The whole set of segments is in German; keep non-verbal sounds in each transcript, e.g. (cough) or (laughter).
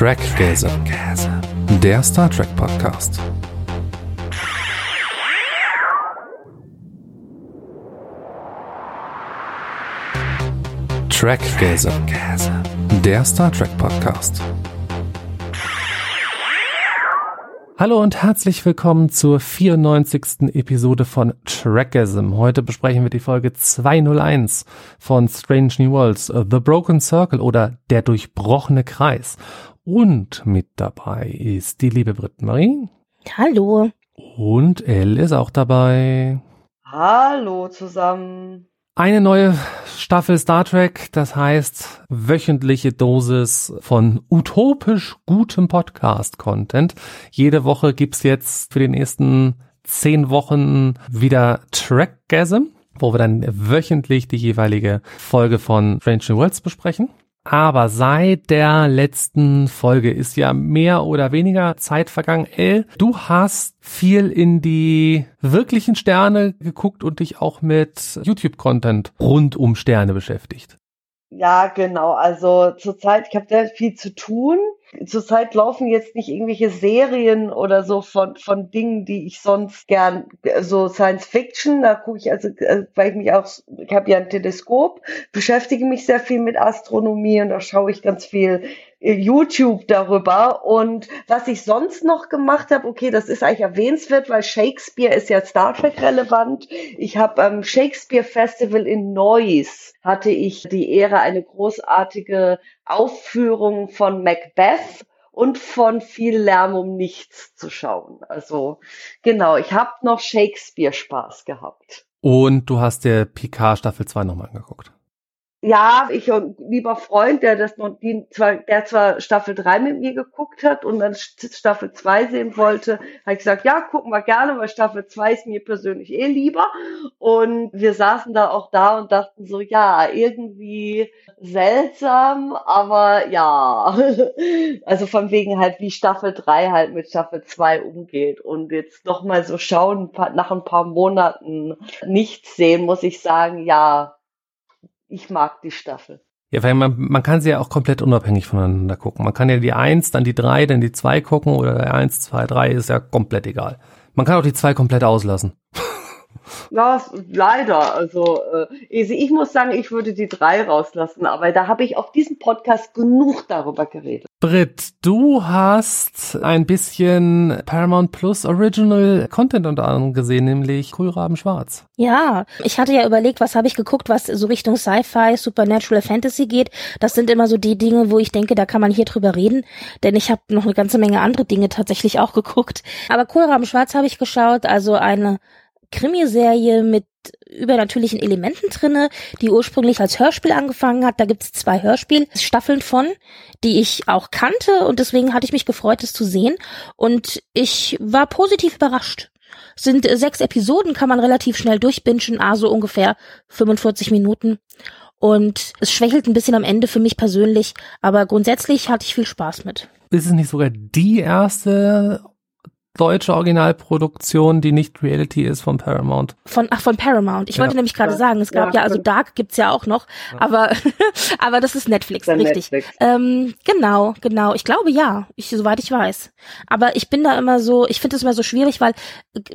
Trackgasm, der Star Trek Podcast. Trackgasm, der Star Trek Podcast. Hallo und herzlich willkommen zur 94. Episode von Trackgasm. Heute besprechen wir die Folge 201 von Strange New Worlds, The Broken Circle oder Der durchbrochene Kreis. Und mit dabei ist die liebe Brit Marie. Hallo. Und Elle ist auch dabei. Hallo zusammen. Eine neue Staffel Star Trek, das heißt wöchentliche Dosis von utopisch gutem Podcast-Content. Jede Woche gibt's jetzt für den nächsten zehn Wochen wieder Trackgasm, wo wir dann wöchentlich die jeweilige Folge von Strange New Worlds besprechen. Aber seit der letzten Folge ist ja mehr oder weniger Zeit vergangen. El, du hast viel in die wirklichen Sterne geguckt und dich auch mit YouTube-Content rund um Sterne beschäftigt. Ja, genau. Also zurzeit, ich habe sehr viel zu tun. Zurzeit laufen jetzt nicht irgendwelche Serien oder so von, von Dingen, die ich sonst gern, so Science Fiction, da gucke ich also, äh, weil ich mich auch, ich habe ja ein Teleskop, beschäftige mich sehr viel mit Astronomie und da schaue ich ganz viel YouTube darüber. Und was ich sonst noch gemacht habe, okay, das ist eigentlich erwähnenswert, weil Shakespeare ist ja Star Trek relevant. Ich habe am Shakespeare Festival in Neuss hatte ich die Ehre, eine großartige Aufführung von Macbeth und von viel Lärm um nichts zu schauen. Also genau, ich habe noch Shakespeare Spaß gehabt. Und du hast dir Picard Staffel 2 nochmal angeguckt ja, ich und lieber Freund, der das noch, die der zwar Staffel 3 mit mir geguckt hat und dann Staffel 2 sehen wollte, habe ich gesagt, ja, gucken wir gerne, weil Staffel 2 ist mir persönlich eh lieber. Und wir saßen da auch da und dachten so, ja, irgendwie seltsam, aber ja. (laughs) Also von wegen halt, wie Staffel 3 halt mit Staffel 2 umgeht. Und jetzt nochmal so schauen, nach ein paar Monaten nichts sehen, muss ich sagen, ja, ich mag die Staffel. Ja, weil man, man kann sie ja auch komplett unabhängig voneinander gucken. Man kann ja die eins, dann die drei, dann die zwei gucken oder der eins, zwei, drei ist ja komplett egal. Man kann auch die zwei komplett auslassen. (laughs) Ja, leider. Also äh, ich muss sagen, ich würde die drei rauslassen, aber da habe ich auf diesem Podcast genug darüber geredet. Britt, du hast ein bisschen Paramount Plus Original Content unter anderem gesehen, nämlich Kohlraben Schwarz. Ja, ich hatte ja überlegt, was habe ich geguckt, was so Richtung Sci-Fi, Supernatural Fantasy geht. Das sind immer so die Dinge, wo ich denke, da kann man hier drüber reden, denn ich habe noch eine ganze Menge andere Dinge tatsächlich auch geguckt. Aber Kohlraben Schwarz habe ich geschaut, also eine Krimiserie mit übernatürlichen Elementen drinne, die ursprünglich als Hörspiel angefangen hat. Da gibt es zwei Hörspielstaffeln von, die ich auch kannte und deswegen hatte ich mich gefreut, es zu sehen und ich war positiv überrascht. Sind sechs Episoden, kann man relativ schnell durchbingen, also ungefähr 45 Minuten. Und es schwächelt ein bisschen am Ende für mich persönlich, aber grundsätzlich hatte ich viel Spaß mit. Ist es nicht sogar die erste deutsche Originalproduktion, die nicht Reality ist von Paramount. Von ach von Paramount. Ich ja. wollte nämlich gerade sagen, es gab ja, ja also Dark gibt's ja auch noch, ja. aber (laughs) aber das ist Netflix, das richtig. Netflix. Ähm, genau, genau. Ich glaube ja, ich soweit ich weiß. Aber ich bin da immer so, ich finde es immer so schwierig, weil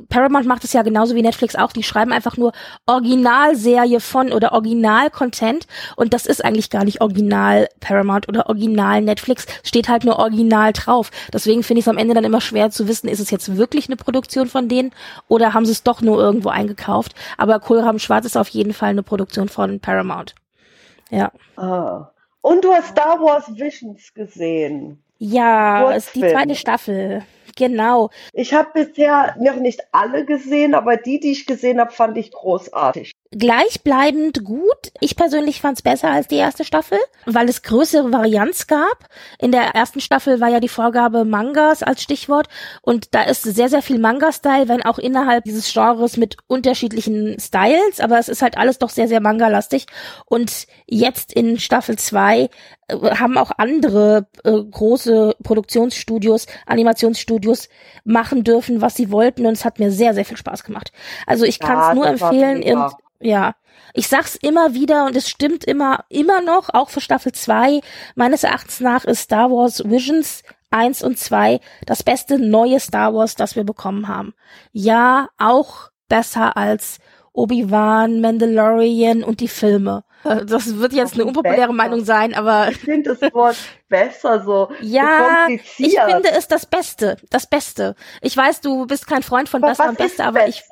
Paramount macht es ja genauso wie Netflix auch. Die schreiben einfach nur Originalserie von oder Original-Content und das ist eigentlich gar nicht Original Paramount oder Original Netflix. Steht halt nur Original drauf. Deswegen finde ich es am Ende dann immer schwer zu wissen, ist es jetzt wirklich eine Produktion von denen oder haben sie es doch nur irgendwo eingekauft? Aber Kohlraben Schwarz ist auf jeden Fall eine Produktion von Paramount. Ja. Ah. Und du hast Star Wars Visions gesehen. Ja, ist die zweite Staffel. Genau. Ich habe bisher noch nicht alle gesehen, aber die, die ich gesehen habe, fand ich großartig gleichbleibend gut. Ich persönlich fand es besser als die erste Staffel, weil es größere Varianz gab. In der ersten Staffel war ja die Vorgabe Mangas als Stichwort und da ist sehr, sehr viel Manga-Style, wenn auch innerhalb dieses Genres mit unterschiedlichen Styles, aber es ist halt alles doch sehr, sehr Manga-lastig. Und jetzt in Staffel 2 äh, haben auch andere äh, große Produktionsstudios, Animationsstudios machen dürfen, was sie wollten und es hat mir sehr, sehr viel Spaß gemacht. Also ich kann es ja, nur empfehlen. Ja, ich sag's immer wieder und es stimmt immer, immer noch, auch für Staffel 2. Meines Erachtens nach ist Star Wars Visions 1 und 2 das beste neue Star Wars, das wir bekommen haben. Ja, auch besser als Obi-Wan, Mandalorian und die Filme. Das wird jetzt eine unpopuläre besser. Meinung sein, aber. Ich finde das Wort besser so. Ja, ich finde es das Beste. Das Beste. Ich weiß, du bist kein Freund von aber besser und beste, aber ich.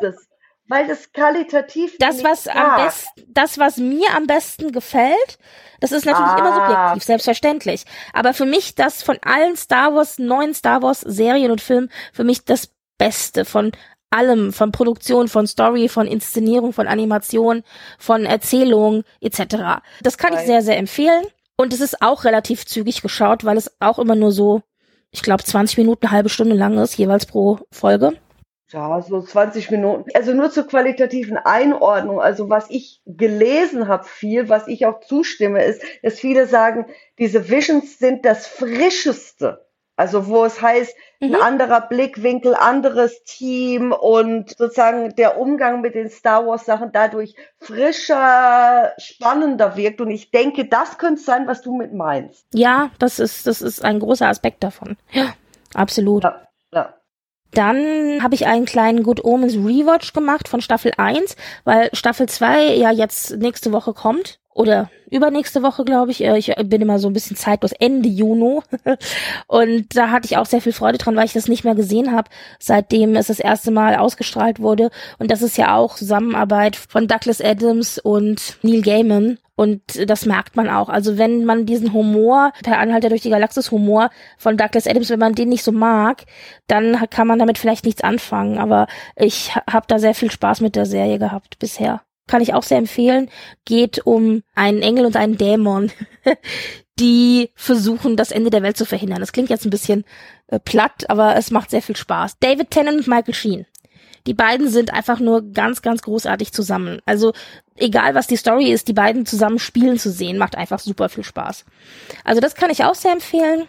Weil das qualitativ. Das, was am besten, das, was mir am besten gefällt, das ist natürlich ah. immer subjektiv, selbstverständlich. Aber für mich das von allen Star Wars, neuen Star Wars Serien und Filmen, für mich das Beste von allem, von Produktion, von Story, von Inszenierung, von Animation, von Erzählung etc. Das kann ich sehr, sehr empfehlen. Und es ist auch relativ zügig geschaut, weil es auch immer nur so, ich glaube, 20 Minuten, eine halbe Stunde lang ist, jeweils pro Folge. Ja, so 20 Minuten. Also nur zur qualitativen Einordnung. Also was ich gelesen habe viel, was ich auch zustimme, ist, dass viele sagen, diese Visions sind das Frischeste also wo es heißt, mhm. ein anderer Blickwinkel, anderes Team und sozusagen der Umgang mit den Star Wars Sachen dadurch frischer, spannender wirkt. Und ich denke, das könnte sein, was du mit meinst. Ja, das ist, das ist ein großer Aspekt davon. Ja, absolut. Ja. Dann habe ich einen kleinen Good Omens Rewatch gemacht von Staffel 1, weil Staffel 2 ja jetzt nächste Woche kommt oder übernächste Woche, glaube ich. Äh, ich bin immer so ein bisschen zeitlos, Ende Juni. (laughs) Und da hatte ich auch sehr viel Freude dran, weil ich das nicht mehr gesehen habe, seitdem es das erste Mal ausgestrahlt wurde. Und das ist ja auch Zusammenarbeit von Douglas Adams und Neil Gaiman. Und das merkt man auch. Also wenn man diesen Humor, per Anhalter durch die Galaxis Humor von Douglas Adams, wenn man den nicht so mag, dann kann man damit vielleicht nichts anfangen. Aber ich habe da sehr viel Spaß mit der Serie gehabt bisher kann ich auch sehr empfehlen, geht um einen Engel und einen Dämon, (laughs) die versuchen, das Ende der Welt zu verhindern. Das klingt jetzt ein bisschen äh, platt, aber es macht sehr viel Spaß. David Tennant und Michael Sheen. Die beiden sind einfach nur ganz, ganz großartig zusammen. Also egal was die Story ist, die beiden zusammen spielen zu sehen, macht einfach super viel Spaß. Also das kann ich auch sehr empfehlen.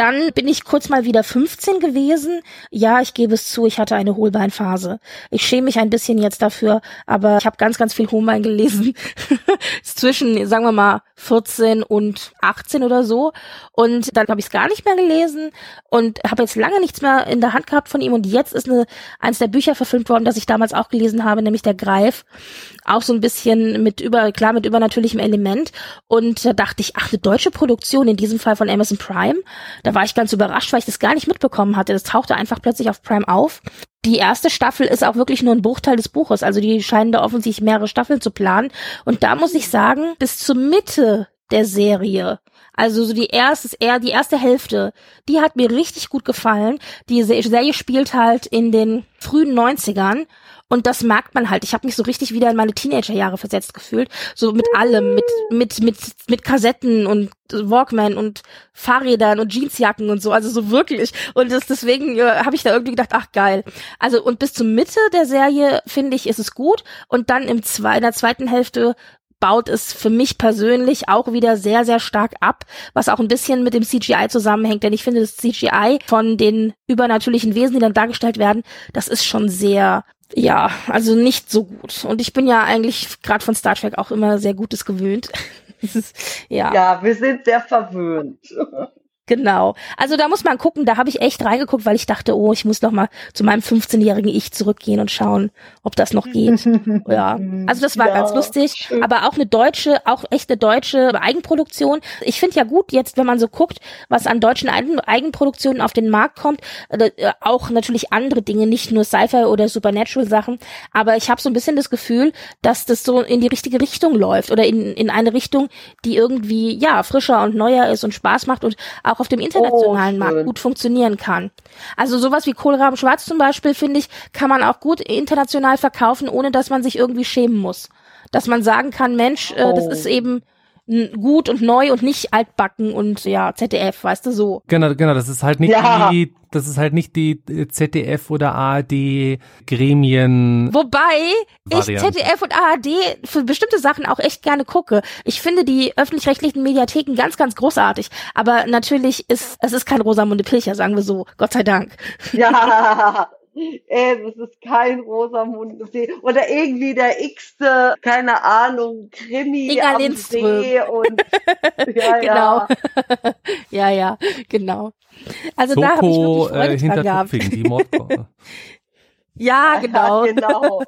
Dann bin ich kurz mal wieder 15 gewesen. Ja, ich gebe es zu, ich hatte eine Hohlbeinphase. Ich schäme mich ein bisschen jetzt dafür, aber ich habe ganz, ganz viel Hohlbein gelesen. (laughs) Zwischen, sagen wir mal, 14 und 18 oder so. Und dann habe ich es gar nicht mehr gelesen und habe jetzt lange nichts mehr in der Hand gehabt von ihm. Und jetzt ist eine, eins der Bücher verfilmt worden, das ich damals auch gelesen habe, nämlich Der Greif. Auch so ein bisschen mit über, klar, mit übernatürlichem Element. Und da dachte ich, ach, eine deutsche Produktion, in diesem Fall von Amazon Prime. Da war ich ganz überrascht, weil ich das gar nicht mitbekommen hatte. Das tauchte einfach plötzlich auf Prime auf. Die erste Staffel ist auch wirklich nur ein Bruchteil des Buches. Also die scheinen da offensichtlich mehrere Staffeln zu planen. Und da muss ich sagen, bis zur Mitte der Serie also so die erste, eher die erste Hälfte, die hat mir richtig gut gefallen. Die Serie spielt halt in den frühen 90ern und das merkt man halt. Ich habe mich so richtig wieder in meine Teenagerjahre versetzt gefühlt. So mit allem, mit, mit, mit, mit Kassetten und Walkman und Fahrrädern und Jeansjacken und so. Also so wirklich. Und das, deswegen äh, habe ich da irgendwie gedacht, ach geil. Also und bis zur Mitte der Serie, finde ich, ist es gut. Und dann im zwei, in der zweiten Hälfte baut es für mich persönlich auch wieder sehr, sehr stark ab, was auch ein bisschen mit dem CGI zusammenhängt, denn ich finde das CGI von den übernatürlichen Wesen, die dann dargestellt werden, das ist schon sehr ja, also nicht so gut. Und ich bin ja eigentlich gerade von Star Trek auch immer sehr Gutes gewöhnt. (laughs) ja. ja, wir sind sehr verwöhnt. Genau. Also da muss man gucken, da habe ich echt reingeguckt, weil ich dachte, oh, ich muss noch mal zu meinem 15-jährigen Ich zurückgehen und schauen, ob das noch geht. (laughs) ja. Also das war ja, ganz lustig, schön. aber auch eine deutsche, auch echt eine deutsche Eigenproduktion. Ich finde ja gut jetzt, wenn man so guckt, was an deutschen Eigenproduktionen auf den Markt kommt, äh, auch natürlich andere Dinge, nicht nur Sci-Fi oder Supernatural Sachen, aber ich habe so ein bisschen das Gefühl, dass das so in die richtige Richtung läuft oder in in eine Richtung, die irgendwie ja, frischer und neuer ist und Spaß macht und auch auf dem internationalen oh, Markt gut funktionieren kann. Also sowas wie Kohlraben Schwarz zum Beispiel, finde ich, kann man auch gut international verkaufen, ohne dass man sich irgendwie schämen muss. Dass man sagen kann, Mensch, äh, das ist oh. eben gut und neu und nicht altbacken und ja, ZDF, weißt du so. Genau, genau, das ist halt nicht ja. die, das ist halt nicht die ZDF oder ARD Gremien. Wobei Variante. ich ZDF und ARD für bestimmte Sachen auch echt gerne gucke. Ich finde die öffentlich-rechtlichen Mediatheken ganz, ganz großartig. Aber natürlich ist, es ist kein Rosamunde Pilcher, sagen wir so. Gott sei Dank. Ja. (laughs) Ey, das ist kein Rosamunde See. Oder irgendwie der x-te, keine Ahnung, Krimi Inga am Lindström. See und (laughs) ja, genau. ja. (laughs) ja, ja, genau. Also da habe ich Soko wirklich Freude äh, dran gehabt. Tupfing, die. (laughs) Ja, genau. Ja, genau.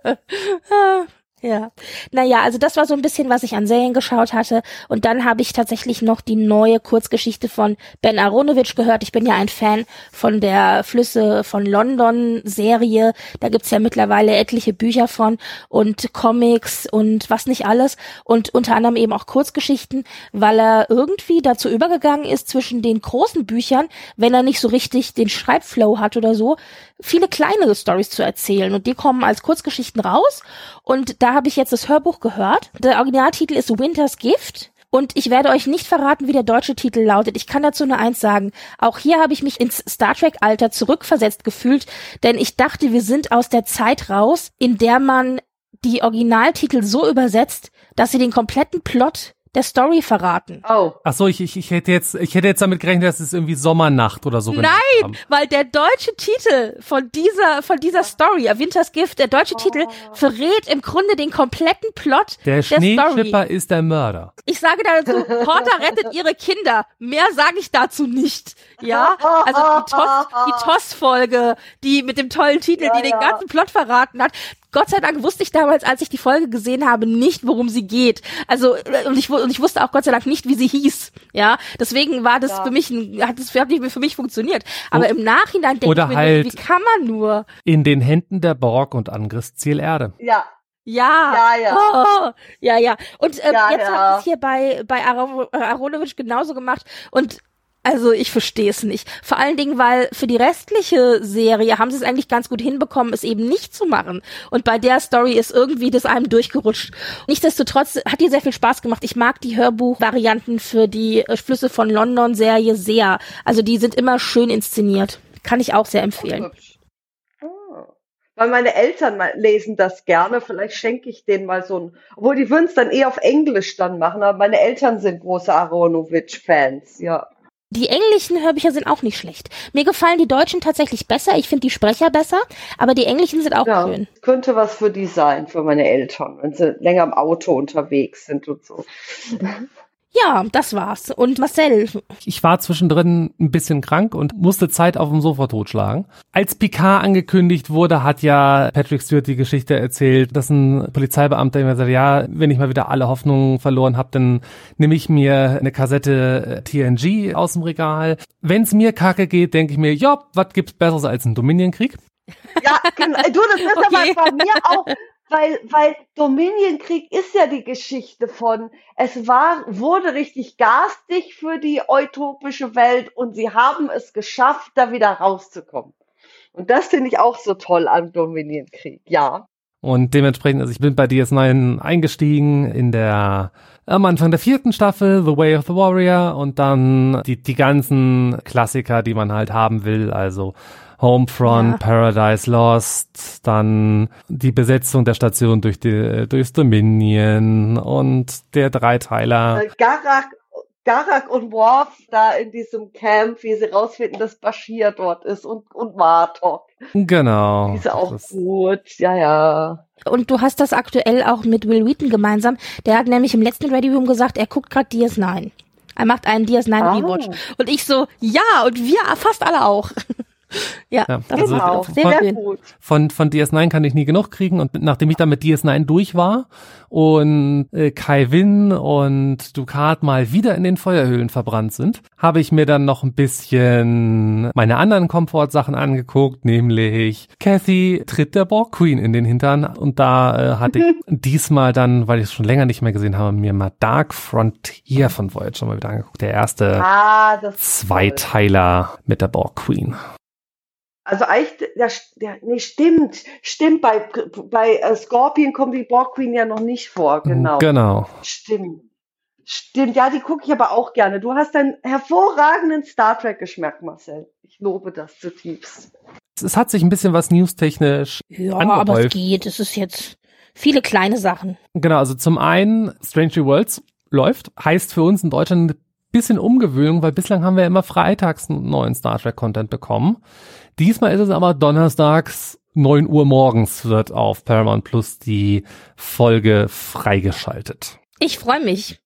Ja. Naja, also das war so ein bisschen, was ich an Serien geschaut hatte. Und dann habe ich tatsächlich noch die neue Kurzgeschichte von Ben Aronovich gehört. Ich bin ja ein Fan von der Flüsse von London Serie. Da gibt's ja mittlerweile etliche Bücher von und Comics und was nicht alles. Und unter anderem eben auch Kurzgeschichten, weil er irgendwie dazu übergegangen ist, zwischen den großen Büchern, wenn er nicht so richtig den Schreibflow hat oder so, viele kleinere Stories zu erzählen. Und die kommen als Kurzgeschichten raus. Und da habe ich jetzt das Hörbuch gehört. Der Originaltitel ist Winter's Gift. Und ich werde euch nicht verraten, wie der deutsche Titel lautet. Ich kann dazu nur eins sagen. Auch hier habe ich mich ins Star Trek-Alter zurückversetzt gefühlt, denn ich dachte, wir sind aus der Zeit raus, in der man die Originaltitel so übersetzt, dass sie den kompletten Plot der Story verraten. Oh. Ach so, ich, ich, ich hätte jetzt, ich hätte jetzt damit gerechnet, dass es irgendwie Sommernacht oder so. genannt Nein, haben. weil der deutsche Titel von dieser von dieser Story, A Winter's Gift, der deutsche Titel verrät im Grunde den kompletten Plot Der Story. Schneeschipper ist der Mörder. Ich sage dazu, Porter rettet ihre Kinder. Mehr sage ich dazu nicht. Ja, also die TOS, die TOS-Folge, die mit dem tollen Titel, Ja, die den ja. ganzen Plot verraten hat. Gott sei Dank wusste ich damals, als ich die Folge gesehen habe, nicht, worum sie geht. Also äh, und ich, und ich wusste auch Gott sei Dank nicht, wie sie hieß. Ja, deswegen war das Ja. für mich, ein- hat das hat nicht für mich funktioniert. Aber im Nachhinein denke Oder ich mir, halt- nur, wie kann man nur? In den Händen der Borg und Angriffsziel Erde. Ja. Ja, Ja, ja. Oh, ja, ja. Und ähm, Ja, jetzt ja. haben es hier bei, bei äh, Aronovic genauso gemacht. Und also ich verstehe es nicht. Vor allen Dingen, weil für die restliche Serie haben sie es eigentlich ganz gut hinbekommen, es eben nicht zu machen. Und bei der Story ist irgendwie das einem durchgerutscht. Nichtsdestotrotz hat dir sehr viel Spaß gemacht. Ich mag die Hörbuchvarianten für die äh, Flüsse von London Serie sehr. Also die sind immer schön inszeniert. Kann ich auch sehr empfehlen. Ah. Weil meine Eltern lesen das gerne. Vielleicht schenke ich denen mal so ein. Obwohl die würden es dann eher auf Englisch dann machen, aber meine Eltern sind große Aronovich-Fans, ja. Die englischen Hörbücher sind auch nicht schlecht. Mir gefallen die deutschen tatsächlich besser. Ich finde die Sprecher besser, aber die englischen sind auch Ja, schön. könnte was für die sein, für meine Eltern, wenn sie länger im Auto unterwegs sind und so. Ja, das war's. Und Marcel, Ich war zwischendrin ein bisschen krank und musste Zeit auf dem Sofa totschlagen. Als Picard angekündigt wurde, hat ja Patrick Stewart die Geschichte erzählt, dass ein Polizeibeamter immer sagt, ja, wenn ich mal wieder alle Hoffnungen verloren habe, dann nehme ich mir eine Kassette äh, TNG aus dem Regal. Wenn's mir kacke geht, denke ich mir, ja, was gibt's Besseres als ein Dominionkrieg? Ja, genau. Du, das ist Okay. aber bei mir auch, weil, weil Dominionkrieg ist ja die Geschichte von, es war, wurde richtig garstig für die utopische Welt und sie haben es geschafft, da wieder rauszukommen. Und das finde ich auch so toll am Dominionkrieg, ja. Und dementsprechend, also ich bin bei DS9 eingestiegen in der am Anfang der vierten Staffel, The Way of the Warrior, und dann die, die ganzen Klassiker, die man halt haben will, also Homefront, Ja. Paradise Lost, dann die Besetzung der Station durch die, durchs Dominion und der Dreiteiler. Garak, Garak und Worf da in diesem Camp, wie sie rausfinden, dass Bashir dort ist und, und Martok. Genau. Die ist auch Das- gut, ja, ja. und du hast das aktuell auch mit Will Wheaton gemeinsam. Der hat nämlich im letzten Ready Room gesagt, er guckt gerade DS9. Er macht einen DS9 Ah. Rewatch. Und ich so, ja, und wir fast alle auch. (laughs) ja, Ja, das also auch sehr von- sehr gut. von, von DS9 kann ich nie genug kriegen und nachdem ich dann mit DS9 durch war und äh, Kai Win und Ducat mal wieder in den Feuerhöhlen verbrannt sind, habe ich mir dann noch ein bisschen meine anderen Komfortsachen angeguckt, nämlich Kathy tritt der Borg Queen in den Hintern und da äh, hatte ich (laughs) diesmal dann, weil ich es schon länger nicht mehr gesehen habe, mir mal Dark Frontier von Voyager mal wieder angeguckt, der erste Ah. Zweiteiler mit der Borg Queen. Also eigentlich, ja, ja, nee, stimmt, stimmt, bei, bei äh, Scorpion kommt die Borg Queen ja noch nicht vor, genau. Genau. Stimmt. Stimmt, ja, die gucke ich aber auch gerne. Du hast einen hervorragenden Star Trek-Geschmack, Marcel. Ich lobe das zutiefst. Es hat sich ein bisschen was newstechnisch Ja, aber es angehäuft. geht. Es ist jetzt viele kleine Sachen. Genau, also zum einen Strange New Worlds läuft, heißt für uns in Deutschland ein bisschen Umgewöhnung, weil bislang haben wir immer freitags einen neuen Star Trek Content bekommen. Diesmal ist es aber donnerstags 9 Uhr morgens wird auf Paramount Plus die Folge freigeschaltet. Ich freue mich.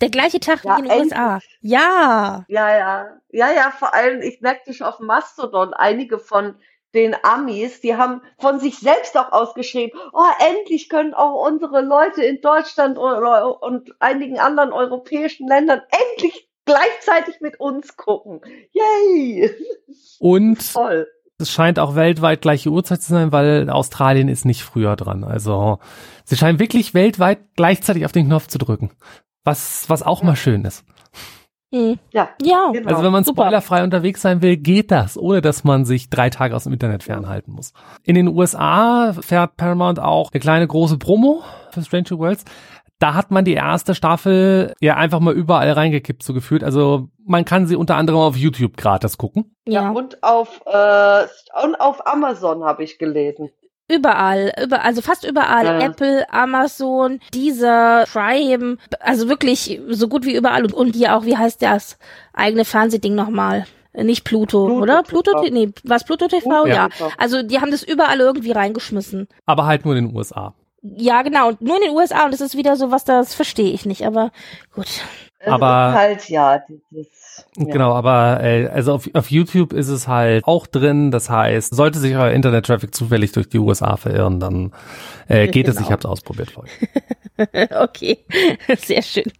Der gleiche Tag Ja, wie in den USA. Ja. Ja, ja. Ja, ja, vor allem, ich merkte schon auf Mastodon, einige von den Amis, die haben von sich selbst auch ausgeschrieben, oh, endlich können auch unsere Leute in Deutschland und, und einigen anderen europäischen Ländern endlich gleichzeitig mit uns gucken. Yay! Und Toll. es scheint auch weltweit gleiche Uhrzeit zu sein, weil Australien ist nicht früher dran. Also sie scheinen wirklich weltweit gleichzeitig auf den Knopf zu drücken. Was, was auch mal schön ist. Hm. Ja, Ja. genau. Also wenn man spoilerfrei unterwegs sein will, geht das, ohne dass man sich drei Tage aus dem Internet fernhalten muss. In den USA fährt Paramount auch eine kleine große Promo für Stranger Worlds. Da hat man die erste Staffel ja einfach mal überall reingekippt, so gefühlt. Also man kann sie unter anderem auf YouTube gratis gucken. ja. Ja. und auf äh, und auf Amazon habe ich gelesen. Überall, über, also fast überall. Ja. Apple, Amazon, Deezer, Prime, also wirklich so gut wie überall. Und, und hier auch, wie heißt das eigene Fernsehding nochmal? Nicht Pluto, Pluto oder? TV. Pluto, nee, was Pluto TV? Pluto ja. TV. Also die haben das überall irgendwie reingeschmissen. Aber halt nur in den USA. Ja, genau. Und nur in den USA. Und das ist wieder so was, das verstehe ich nicht. Aber gut. Es Aber- ist halt ja dieses ja. Genau, aber äh, also auf, auf YouTube ist es halt auch drin. Das heißt, sollte sich euer Internet-Traffic zufällig durch die USA verirren, dann äh, (laughs) geht es. Ich Genau. habe es ausprobiert vorhin. (laughs) okay. (laughs) Sehr schön.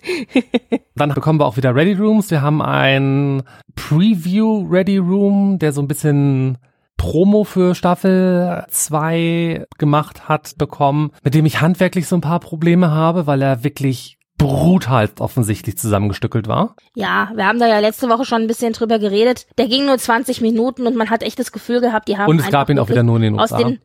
Dann bekommen wir auch wieder Ready Rooms. Wir haben ein Preview Ready Room, der so ein bisschen Promo für Staffel 2 gemacht hat, bekommen, mit dem ich handwerklich so ein paar Probleme habe, weil er wirklich brutal offensichtlich zusammengestückelt war. Ja, wir haben da ja letzte Woche schon ein bisschen drüber geredet. Der ging nur 20 Minuten und man hat echt das Gefühl gehabt, die haben Und es gab ihn auch wieder nur in den aus USA. den Äh,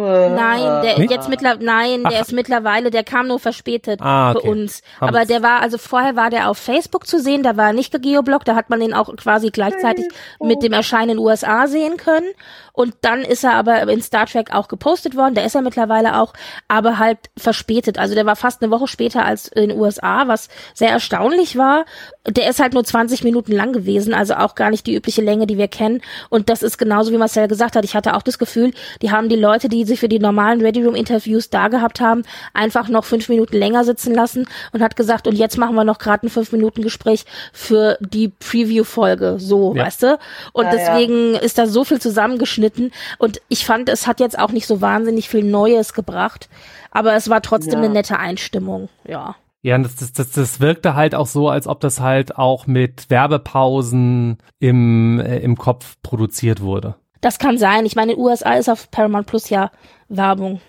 Nein, der Nicht? jetzt mittlerweile, nein, der Ach. ist mittlerweile, der kam nur verspätet Ah, okay. für uns. Aber der war, also vorher war der auf Facebook zu sehen, da war er nicht geoblockt, da hat man ihn auch quasi gleichzeitig mit dem Erscheinen in den USA sehen können. Und dann ist er aber in Star Trek auch gepostet worden, der ist er mittlerweile auch, aber halt verspätet. Also der war fast eine Woche später als in den USA, was sehr erstaunlich war. Der ist halt nur 20 Minuten lang gewesen, also auch gar nicht die übliche Länge, die wir kennen. Und das ist genauso, wie Marcel gesagt hat. Ich hatte auch das Gefühl, die haben die Leute, die sich für die normalen Ready Room Interviews da gehabt haben, einfach noch fünf Minuten länger sitzen lassen und hat gesagt, und jetzt machen wir noch gerade ein fünf Minuten Gespräch für die Preview-Folge, so, Ja. weißt du? Und Ja, ja. deswegen ist da so viel zusammengeschnitten und ich fand, es hat jetzt auch nicht so wahnsinnig viel Neues gebracht, aber es war trotzdem Ja. eine nette Einstimmung, ja. Ja, und das, das, das, das wirkte halt auch so, als ob das halt auch mit Werbepausen im, äh, im Kopf produziert wurde. Das kann sein. Ich meine, in den USA ist auf Paramount Plus ja Werbung.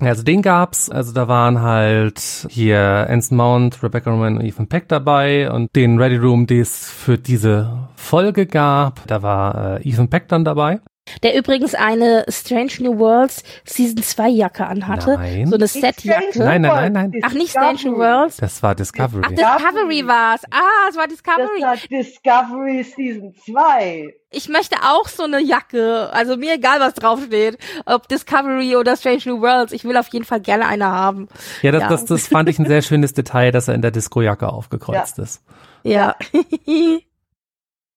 Also den gab's, also da waren halt hier Anson Mount, Rebecca Roman und Ethan Peck dabei und den Ready Room, den es für diese Folge gab, da war äh, Ethan Peck dann dabei. Der übrigens eine Strange New Worlds Season 2 Jacke anhatte. Nein. So eine Setjacke. Nein, nein, nein, nein. Ach, nicht Strange New. Worlds? Das war Discovery. Ach, Discovery war's. Ah, es war Das Discovery. war Discovery Season 2. Ich möchte auch so eine Jacke. Also mir egal, was draufsteht. Ob Discovery oder Strange New Worlds. Ich will auf jeden Fall gerne eine haben. ja, das, ja. Das, das fand ich ein sehr schönes Detail, dass er in der Disco-Jacke aufgekreuzt ist. Ja. (laughs)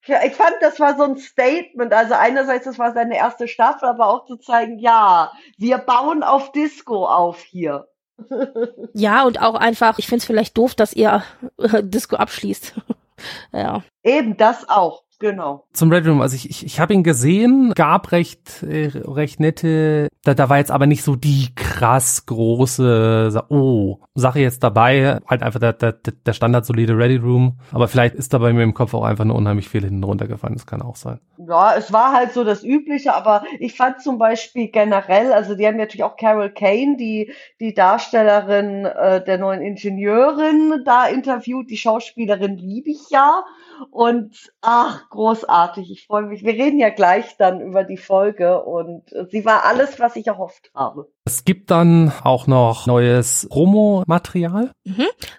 Ja, Ich fand, das war so ein Statement. Also einerseits, das war seine erste Staffel, aber auch zu zeigen, ja, wir bauen auf Disco auf hier. (laughs) ja, und auch einfach, ich find's vielleicht doof, dass ihr äh, Disco abschließt. (laughs) ja. Eben das auch, genau. Zum Red Room, also ich, ich, ich habe ihn gesehen, gab recht, äh, recht nette, da, da war jetzt aber nicht so die krass große, oh, Sache jetzt dabei, halt einfach der, der, der standard solide Ready Room, aber vielleicht ist da bei mir im Kopf auch einfach nur unheimlich viel hinten runtergefallen, das kann auch sein. Ja, es war halt so das Übliche, aber ich fand zum Beispiel generell, also die haben natürlich auch Carol Kane, die, die Darstellerin äh, der neuen Ingenieurin, da interviewt. Die Schauspielerin liebe ich ja. Und ach, großartig. Ich freue mich. Wir reden ja gleich dann über die Folge und sie war alles, was ich erhofft habe. Es gibt dann auch noch neues Promo-Material.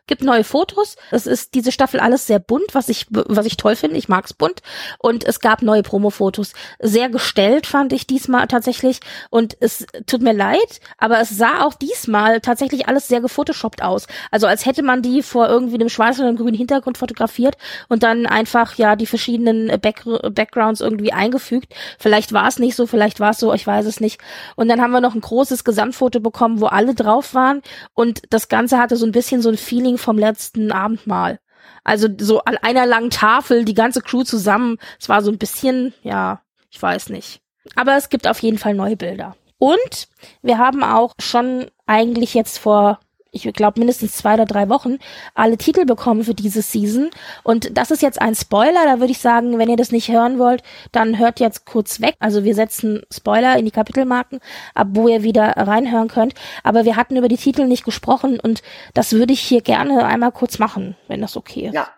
Gibt neue Fotos. Es ist diese Staffel alles sehr bunt, was ich, was ich toll finde. Ich mag's bunt. Und es gab neue Promo-Fotos. Sehr gestellt fand ich diesmal tatsächlich. Und es tut mir leid, aber es sah auch diesmal tatsächlich alles sehr gefotoshoppt aus. Also als hätte man die vor irgendwie einem schwarzen oder einem grünen Hintergrund fotografiert und dann einfach ja die verschiedenen den Back Backgrounds irgendwie eingefügt. Vielleicht war es nicht so, vielleicht war es so, ich weiß es nicht. Und dann haben wir noch ein großes Gesamtfoto bekommen, wo alle drauf waren und das Ganze hatte so ein bisschen so ein Feeling vom letzten Abendmahl. Also so an einer langen Tafel, die ganze Crew zusammen. Es war so ein bisschen, ja, ich weiß nicht. Aber es gibt auf jeden Fall neue Bilder. Und wir haben auch schon eigentlich jetzt vor ich glaube mindestens zwei oder drei Wochen alle Titel bekommen für diese Season. Und das ist jetzt ein Spoiler. Da würde ich sagen, wenn ihr das nicht hören wollt, dann hört jetzt kurz weg. Also wir setzen Spoiler in die Kapitelmarken, ab wo ihr wieder reinhören könnt. Aber wir hatten über die Titel nicht gesprochen und das würde ich hier gerne einmal kurz machen, wenn das okay ist. Ja.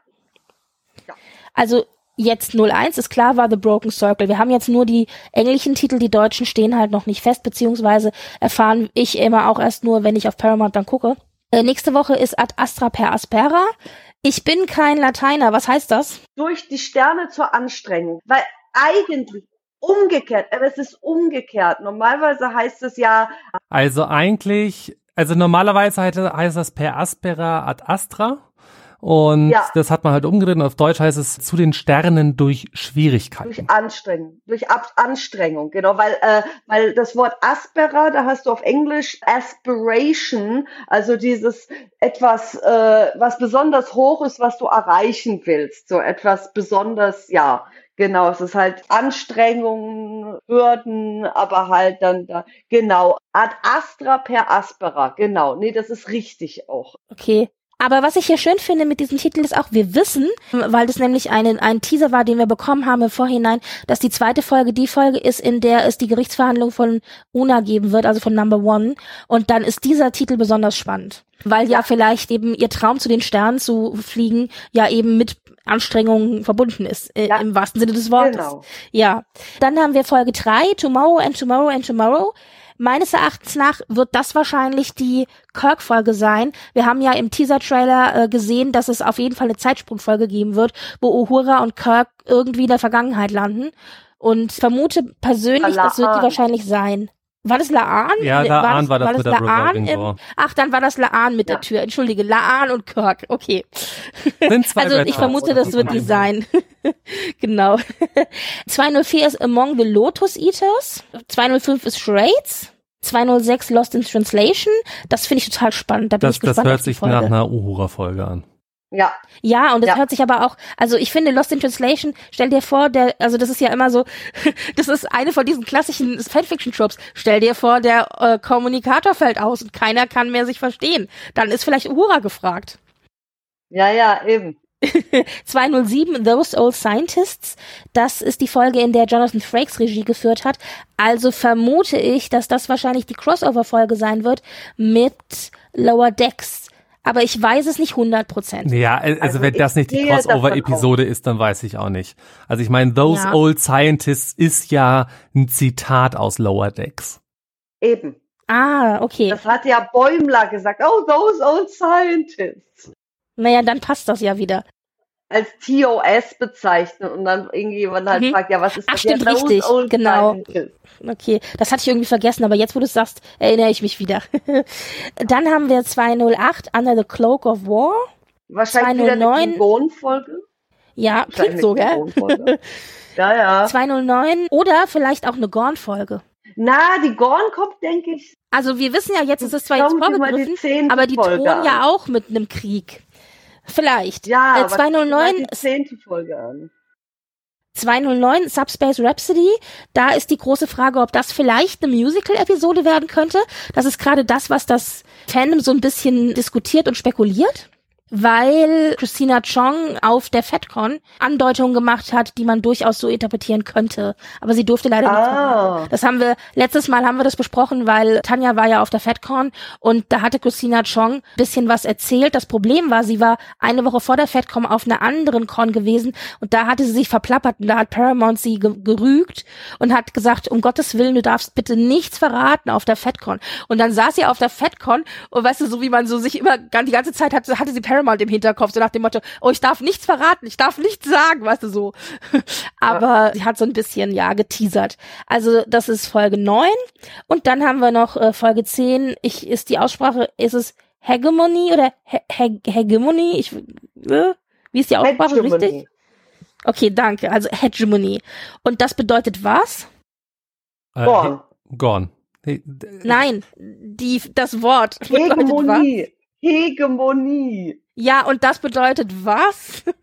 ja. Also jetzt 01 ist klar, war The Broken Circle. Wir haben jetzt nur die englischen Titel, die deutschen stehen halt noch nicht fest, beziehungsweise erfahren ich immer auch erst nur, wenn ich auf Paramount dann gucke. Äh, nächste Woche ist Ad Astra per Aspera. Ich bin kein Lateiner. Was heißt das? Durch die Sterne zur Anstrengung. Weil eigentlich umgekehrt, aber es ist umgekehrt. Normalerweise heißt es ja. Also eigentlich, also normalerweise heißt das per Aspera ad Astra. Und ja. das hat man halt umgedreht und auf Deutsch heißt es zu den Sternen durch Schwierigkeiten. Durch Anstrengung, durch Ab Anstrengung, genau, weil, äh, weil das Wort Aspera, da hast du auf Englisch Aspiration, also dieses etwas, äh, was besonders hoch ist, was du erreichen willst, so etwas besonders, ja, Genau, es ist halt Anstrengungen, Hürden, aber halt dann da, genau, ad astra per aspera, genau. Nee, das ist richtig auch. Okay. Aber was ich hier schön finde mit diesem Titel ist auch, wir wissen, weil das nämlich ein, ein Teaser war, den wir bekommen haben im Vorhinein, dass die zweite Folge die Folge ist, in der es die Gerichtsverhandlung von Una geben wird, also von Number One. Und dann ist dieser Titel besonders spannend. Weil ja vielleicht eben ihr Traum zu den Sternen zu fliegen ja eben mit Anstrengungen verbunden ist, äh, ja. im wahrsten Sinne des Wortes. Genau. Ja. Dann haben wir Folge drei Tomorrow and Tomorrow and Tomorrow. Meines Erachtens nach wird das wahrscheinlich die Kirk-Folge sein. Wir haben ja im Teaser-Trailer äh, gesehen, dass es auf jeden Fall eine Zeitsprungfolge geben wird, wo Uhura und Kirk irgendwie in der Vergangenheit landen. Und vermute persönlich, das wird die wahrscheinlich sein. War das Laan? Ja, Laan war das, war das, war das Laan im, Ach, dann war das Laan mit ja. der Tür. Entschuldige, Laan und Kirk. Okay. Sind zwei also ich vermute, das wird die sein. (laughs) genau. (laughs) 204 ist Among the Lotus Eaters. 205 ist Charades. 206 Lost in Translation. Das finde ich total spannend. Da bin das, ich gespannt das hört sich nach einer Uhura-Folge an. Ja. Ja, und das ja. hört sich aber auch, also ich finde Lost in Translation, stell dir vor, der, also das ist ja immer so, (laughs) das ist eine von diesen klassischen Fanfiction-Tropes. Stell dir vor, der äh, Kommunikator fällt aus und keiner kann mehr sich verstehen. Dann ist vielleicht Uhura gefragt. Ja, ja, eben. (laughs) 207 Those Old Scientists, das ist die Folge, in der Jonathan Frakes Regie geführt hat. Also vermute ich, dass das wahrscheinlich die Crossover-Folge sein wird mit Lower Decks aber ich weiß es nicht 100 Prozent. Ja, also, also wenn das nicht die Crossover-Episode ist, dann weiß ich auch nicht. Also ich meine, Those ja. Old Scientists ist ja ein Zitat aus Lower Decks. Eben. Ah, okay. Das hat ja Bäumler gesagt. Oh, those old scientists. Naja, dann passt das ja wieder als TOS bezeichnen und dann irgendjemand halt mhm. fragt, ja, was ist Ach, das? Stimmt, ja, richtig, genau. Okay, das hatte ich irgendwie vergessen, aber jetzt, wo du es sagst, erinnere ich mich wieder. (laughs) dann haben wir 208 Under the Cloak of War. Wahrscheinlich 209. wieder eine folge Ja, klingt so, gell? (laughs) ja, ja. 209 oder vielleicht auch eine Gorn-Folge. Na, die Gorn kommt, denke ich. Also wir wissen ja, jetzt ist es zwar jetzt vorgegriffen, aber die drohen ja auch mit einem Krieg. Vielleicht. Ja, äh, 209 die zehnte Folge an. 209 Subspace Rhapsody, da ist die große Frage, ob das vielleicht eine Musical-Episode werden könnte. Das ist gerade das, was das Fandom so ein bisschen diskutiert und spekuliert weil Christina Chong auf der FedCon Andeutungen gemacht hat, die man durchaus so interpretieren könnte. Aber sie durfte leider nicht. Oh. Das haben wir, letztes Mal haben wir das besprochen, weil Tanja war ja auf der FedCon und da hatte Christina Chong bisschen was erzählt. Das Problem war, sie war eine Woche vor der FedCon auf einer anderen Con gewesen und da hatte sie sich verplappert und da hat Paramount sie ge gerügt und hat gesagt, um Gottes Willen, du darfst bitte nichts verraten auf der FedCon. Und dann saß sie auf der FedCon und weißt du, so wie man so sich immer die ganze Zeit hatte, hatte sie Paramount Paramount im Hinterkopf, so nach dem Motto, oh, ich darf nichts verraten, ich darf nichts sagen, weißt du so. (laughs) Aber ja. sie hat so ein bisschen, ja, geteasert. Also das ist Folge 9. Und dann haben wir noch äh, Folge 10. Ich, ist die Aussprache, ist es Hegemony oder He He Hegemony? Ich, äh, wie ist die Aussprache Hegemony. richtig? Okay, danke. Also Hegemony. Und das bedeutet was? Äh, Gorn. He- Gorn. He- Nein, die, das Wort bedeutet was? Hegemonie. Hegemonie. Ja, und das bedeutet was? (laughs)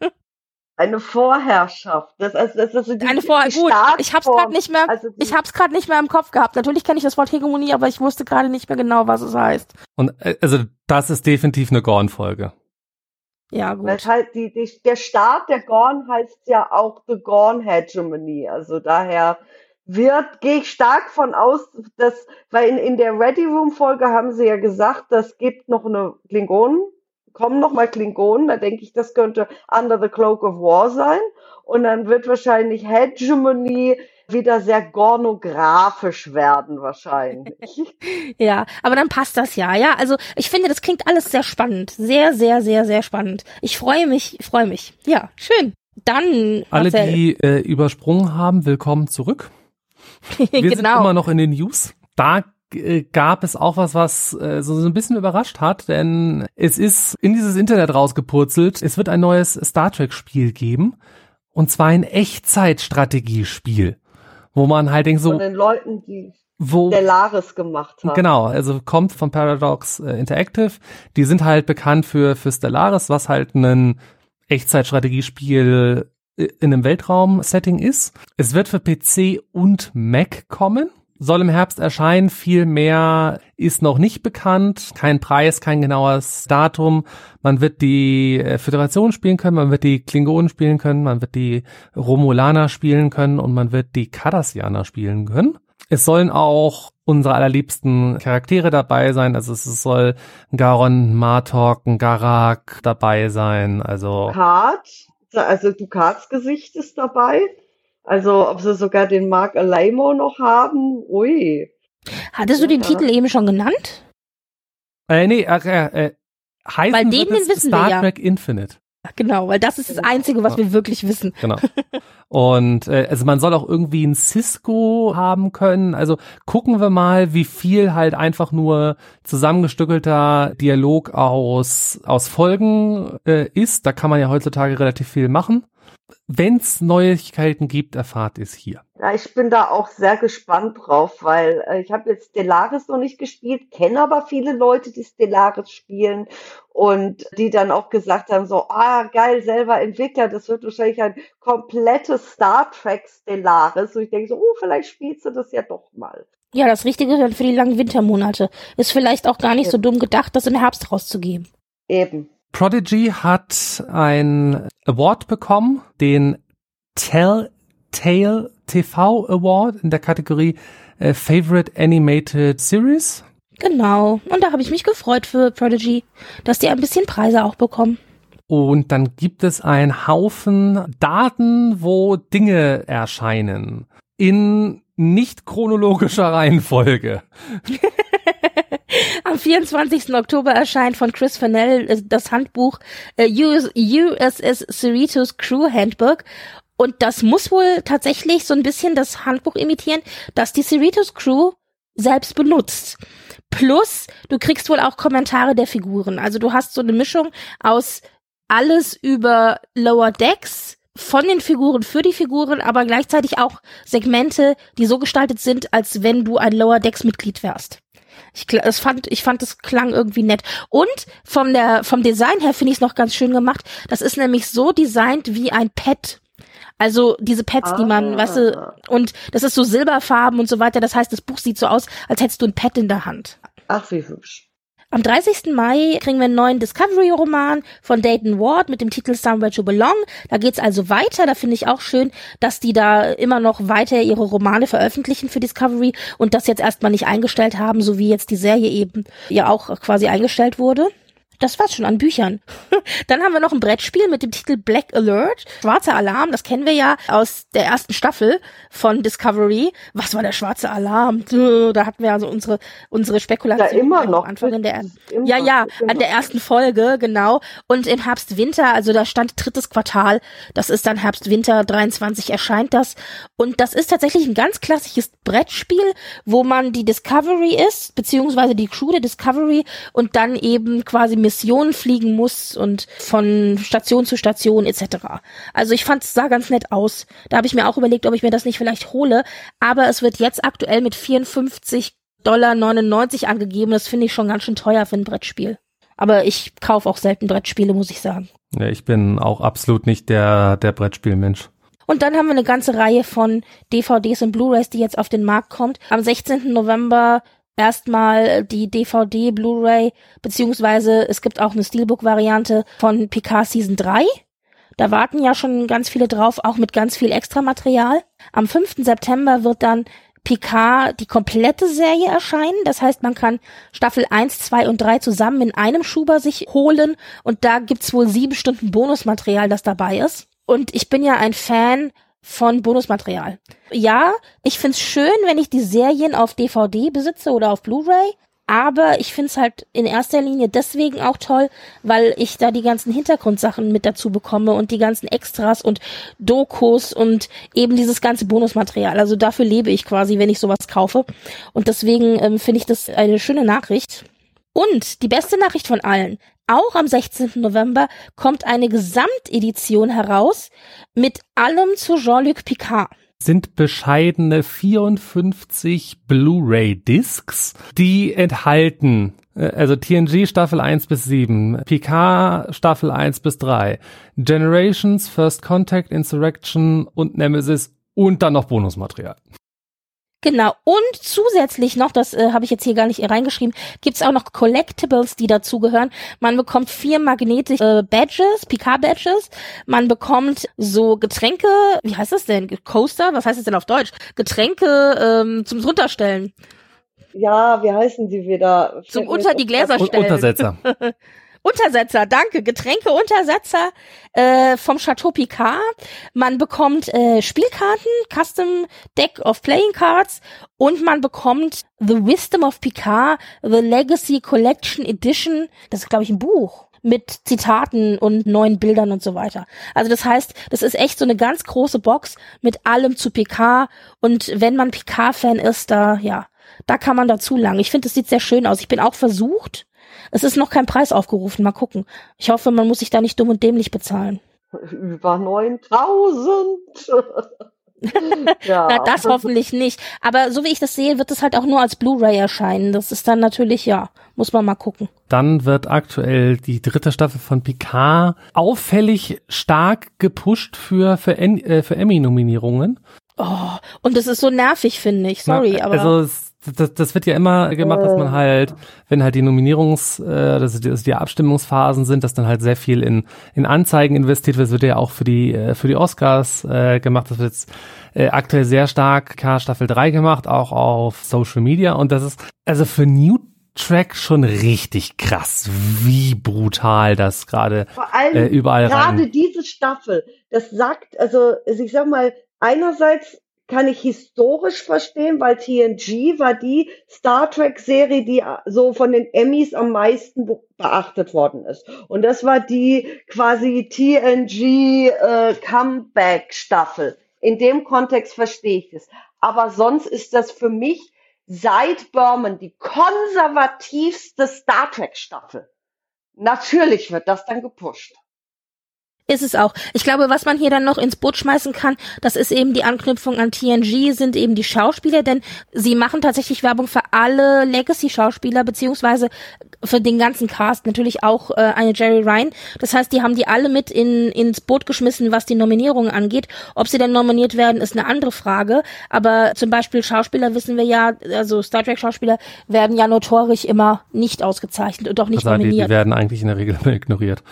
Eine Vorherrschaft. Das, also, das, das ist die, Eine Vor die gut, ich hab's gerade nicht mehr, Also die, ich hab's gerade nicht mehr im Kopf gehabt. Natürlich kenne ich das Wort Hegemonie, aber ich wusste gerade nicht mehr genau, was es heißt. Und äh, also das ist definitiv eine Gorn-Folge. Ja, gut. halt die, die, der Staat der Gorn heißt ja auch The Gorn Hegemony. Also daher wird, gehe ich stark von aus, dass, weil in, in der Ready Room Folge haben sie ja gesagt, das gibt noch eine Klingonen, kommen noch mal Klingonen, da denke ich, das könnte Under the Cloak of War sein. Und dann wird wahrscheinlich Hegemony wieder sehr gornografisch werden, wahrscheinlich. (laughs) Ja, aber dann passt das ja, ja. Also ich finde, das klingt alles sehr spannend. Sehr, sehr, sehr, sehr spannend. Ich freue mich, ich freue mich. Ja, schön. Dann, Alle, Marcel. die äh, übersprungen haben, willkommen zurück. (laughs) Wir sind genau. immer noch in den News. Da gab es auch was, was äh, so, so ein bisschen überrascht hat, denn es ist in dieses Internet rausgepurzelt. Es wird ein neues Star Trek Spiel geben. Und zwar ein Echtzeitstrategiespiel, wo man halt denkt Von so, den Leuten, die wo Stellaris gemacht haben. Genau, also kommt von Paradox äh, Interactive. Die sind halt bekannt für, für Stellaris, was halt ein Echtzeitstrategiespiel äh, in einem Weltraum-Setting ist. Es wird für PC und Mac kommen. Soll im Herbst erscheinen. Viel mehr ist noch nicht bekannt. Kein Preis, kein genaues Datum. Man wird die äh, Föderation spielen können, man wird die Klingonen spielen können, man wird die Romulaner spielen können und man wird die Cardassianer spielen können. Es sollen auch unsere allerliebsten Charaktere dabei sein. Also es soll ein Garon, Martok, ein Garak dabei sein. Also Ducat, also Ducats Gesicht ist dabei. Also ob sie sogar den Mark Alaimo noch haben, ui. Hattest du den Ja. Titel eben schon genannt? äh, nee, äh, äh, heißen Weil den- den wissen Star wir ja. Trek Infinite. Genau, weil das ist das Einzige, was wir wirklich wissen. Genau. (laughs) Und äh, also man soll auch irgendwie ein Cisco haben können. Also gucken wir mal, wie viel halt einfach nur zusammengestückelter Dialog aus aus Folgen äh, ist. Da kann man ja heutzutage relativ viel machen. Wenn es Neuigkeiten gibt, erfahrt es hier. Ja, ich bin da auch sehr gespannt drauf, weil äh, ich habe jetzt Stellaris noch nicht gespielt, kenne aber viele Leute, die Stellaris spielen und die dann auch gesagt haben, so, ah, geil, selber entwickelt, das wird wahrscheinlich ein komplettes Star Trek Stellaris. Und ich denke so, oh, vielleicht spielst du das ja doch mal. Ja, das Richtige dann für die langen Wintermonate. Ist vielleicht auch gar nicht so dumm gedacht, das im Herbst rauszugeben. Eben. Prodigy hat ein Award bekommen, den Telltale TV Award in der Kategorie äh, Favorite Animated Series. Genau. Und da habe ich mich gefreut für Prodigy, dass die ein bisschen Preise auch bekommen. Und dann gibt es einen Haufen Daten, wo Dinge erscheinen. In nicht chronologischer (laughs) Reihenfolge. (laughs) (laughs) Am 24. Oktober erscheint von Chris Fennell äh, das Handbuch äh, US, USS Cerritos Crew Handbook. Und das muss wohl tatsächlich so ein bisschen das Handbuch imitieren, das die Cerritos Crew selbst benutzt. Plus, du kriegst wohl auch Kommentare der Figuren. Also du hast so eine Mischung aus alles über Lower Decks, von den Figuren für die Figuren, aber gleichzeitig auch Segmente, die so gestaltet sind, als wenn du ein Lower Decks Mitglied wärst. Ich, es fand, ich fand, es klang irgendwie nett. Und vom, der, vom Design her finde ich es noch ganz schön gemacht. Das ist nämlich so designt wie ein Pad. Also diese Pads, die man, Ah. weißt du, und das ist so silberfarben und so weiter. Das heißt, das Buch sieht so aus, als hättest du ein Pad in der Hand. Ach, wie hübsch. Am 30. Mai kriegen wir einen neuen Discovery-Roman von Dayton Ward mit dem Titel Somewhere to Belong. Da geht's also weiter. Da finde ich auch schön, dass die da immer noch weiter ihre Romane veröffentlichen für Discovery und das jetzt erstmal nicht eingestellt haben, so wie jetzt die Serie eben ja auch quasi eingestellt wurde. Das war's schon an Büchern. (laughs) Dann haben wir noch ein Brettspiel mit dem Titel Black Alert. Schwarzer Alarm, das kennen wir ja aus der ersten Staffel von Discovery. Was war der schwarze Alarm? (laughs) Da hatten wir also unsere, unsere Ja, Spekulation. immer am noch. Anfang in der, Immer, ja, ja, immer. an der ersten Folge, genau. Und im Herbst, Winter, also da stand drittes Quartal, das ist dann Herbst, Winter 23 erscheint das. Und das ist tatsächlich ein ganz klassisches Brettspiel, wo man die Discovery ist, beziehungsweise die Crew der Discovery und dann eben quasi Missionen fliegen muss und von Station zu Station etc. Also ich fand es sah ganz nett aus. Da habe ich mir auch überlegt, ob ich mir das nicht vielleicht hole, aber es wird jetzt aktuell mit 54 Dollar 99 angegeben. Das finde ich schon ganz schön teuer für ein Brettspiel. Aber ich kaufe auch selten Brettspiele, muss ich sagen. Ja, ich bin auch absolut nicht der, der Brettspielmensch. Und dann haben wir eine ganze Reihe von DVDs und Blu-rays, die jetzt auf den Markt kommt. Am 16. November erstmal die DVD, Blu-ray, beziehungsweise es gibt auch eine Steelbook-Variante von Picard Season 3. Da warten ja schon ganz viele drauf, auch mit ganz viel Extramaterial. Am 5. September wird dann Picard die komplette Serie erscheinen. Das heißt, man kann Staffel 1, 2 und 3 zusammen in einem Schuber sich holen und da gibt's wohl sieben Stunden Bonusmaterial, das dabei ist. Und ich bin ja ein Fan von Bonusmaterial. Ja, ich find's schön, wenn ich die Serien auf DVD besitze oder auf Blu-ray, aber ich find's halt in erster Linie deswegen auch toll, weil ich da die ganzen Hintergrundsachen mit dazu bekomme und die ganzen Extras und Dokus und eben dieses ganze Bonusmaterial. Also dafür lebe ich quasi, wenn ich sowas kaufe. Und deswegen ähm, finde ich das eine schöne Nachricht. Und die beste Nachricht von allen. Auch am 16. November kommt eine Gesamtedition heraus mit allem zu Jean-Luc Picard sind bescheidene 54 Blu-ray-Discs, die enthalten äh, also TNG Staffel 1 bis 7, Picard Staffel 1 bis 3, Generations, First Contact, Insurrection und Nemesis und dann noch Bonusmaterial. Genau. Und zusätzlich noch, das äh, habe ich jetzt hier gar nicht reingeschrieben, gibt's auch noch Collectibles, die dazugehören. Man bekommt vier magnetische äh, Badges, PK-Badges. Man bekommt so Getränke, wie heißt das denn? Coaster? Was heißt das denn auf Deutsch? Getränke ähm, zum runterstellen. Ja, wie heißen die wieder? Zum unter die Gläser stellen. Untersetzer. (laughs) Untersetzer, danke. Getränkeuntersetzer äh, vom Chateau Picard. Man bekommt äh, Spielkarten, Custom Deck of Playing Cards und man bekommt The Wisdom of Picard, The Legacy Collection Edition. Das ist, glaube ich, ein Buch mit Zitaten und neuen Bildern und so weiter. Also das heißt, das ist echt so eine ganz große Box mit allem zu Picard und wenn man Picard-Fan ist, da, ja, da kann man dazu lang. Ich finde, es sieht sehr schön aus. Ich bin auch versucht, es ist noch kein Preis aufgerufen. Mal gucken. Ich hoffe, man muss sich da nicht dumm und dämlich bezahlen. Über 9000. (laughs) ja. Na, das hoffentlich nicht. Aber so wie ich das sehe, wird es halt auch nur als Blu-ray erscheinen. Das ist dann natürlich, ja, muss man mal gucken. Dann wird aktuell die dritte Staffel von Picard auffällig stark gepusht für, für, äh, für Emmy-Nominierungen. Oh, und das ist so nervig, finde ich. Sorry, Na, aber. Also es das, das wird ja immer gemacht, dass man halt, wenn halt die Nominierungs, also die, also die Abstimmungsphasen sind, dass dann halt sehr viel in, in Anzeigen investiert wird. Das wird ja auch für die, äh, für die Oscars äh, gemacht. Das wird jetzt äh, aktuell sehr stark K Staffel 3 gemacht, auch auf Social Media. Und das ist also für New Track schon richtig krass, wie brutal das gerade äh, überall gerade diese Staffel, das sagt, also ich sag mal, einerseits kann ich historisch verstehen, weil TNG war die Star Trek Serie, die so von den Emmys am meisten beachtet worden ist. Und das war die quasi TNG äh, Comeback Staffel. In dem Kontext verstehe ich es. Aber sonst ist das für mich seit Berman die konservativste Star Trek Staffel. Natürlich wird das dann gepusht. Ist es auch. Ich glaube, was man hier dann noch ins Boot schmeißen kann, das ist eben die Anknüpfung an TNG, sind eben die Schauspieler, denn sie machen tatsächlich Werbung für alle Legacy-Schauspieler, beziehungsweise für den ganzen Cast, natürlich auch äh, eine Jerry Ryan. Das heißt, die haben die alle mit in, ins Boot geschmissen, was die Nominierungen angeht. Ob sie denn nominiert werden, ist eine andere Frage. Aber zum Beispiel Schauspieler wissen wir ja, also Star Trek-Schauspieler werden ja notorisch immer nicht ausgezeichnet und auch nicht also nominiert. Die, die werden eigentlich in der Regel ignoriert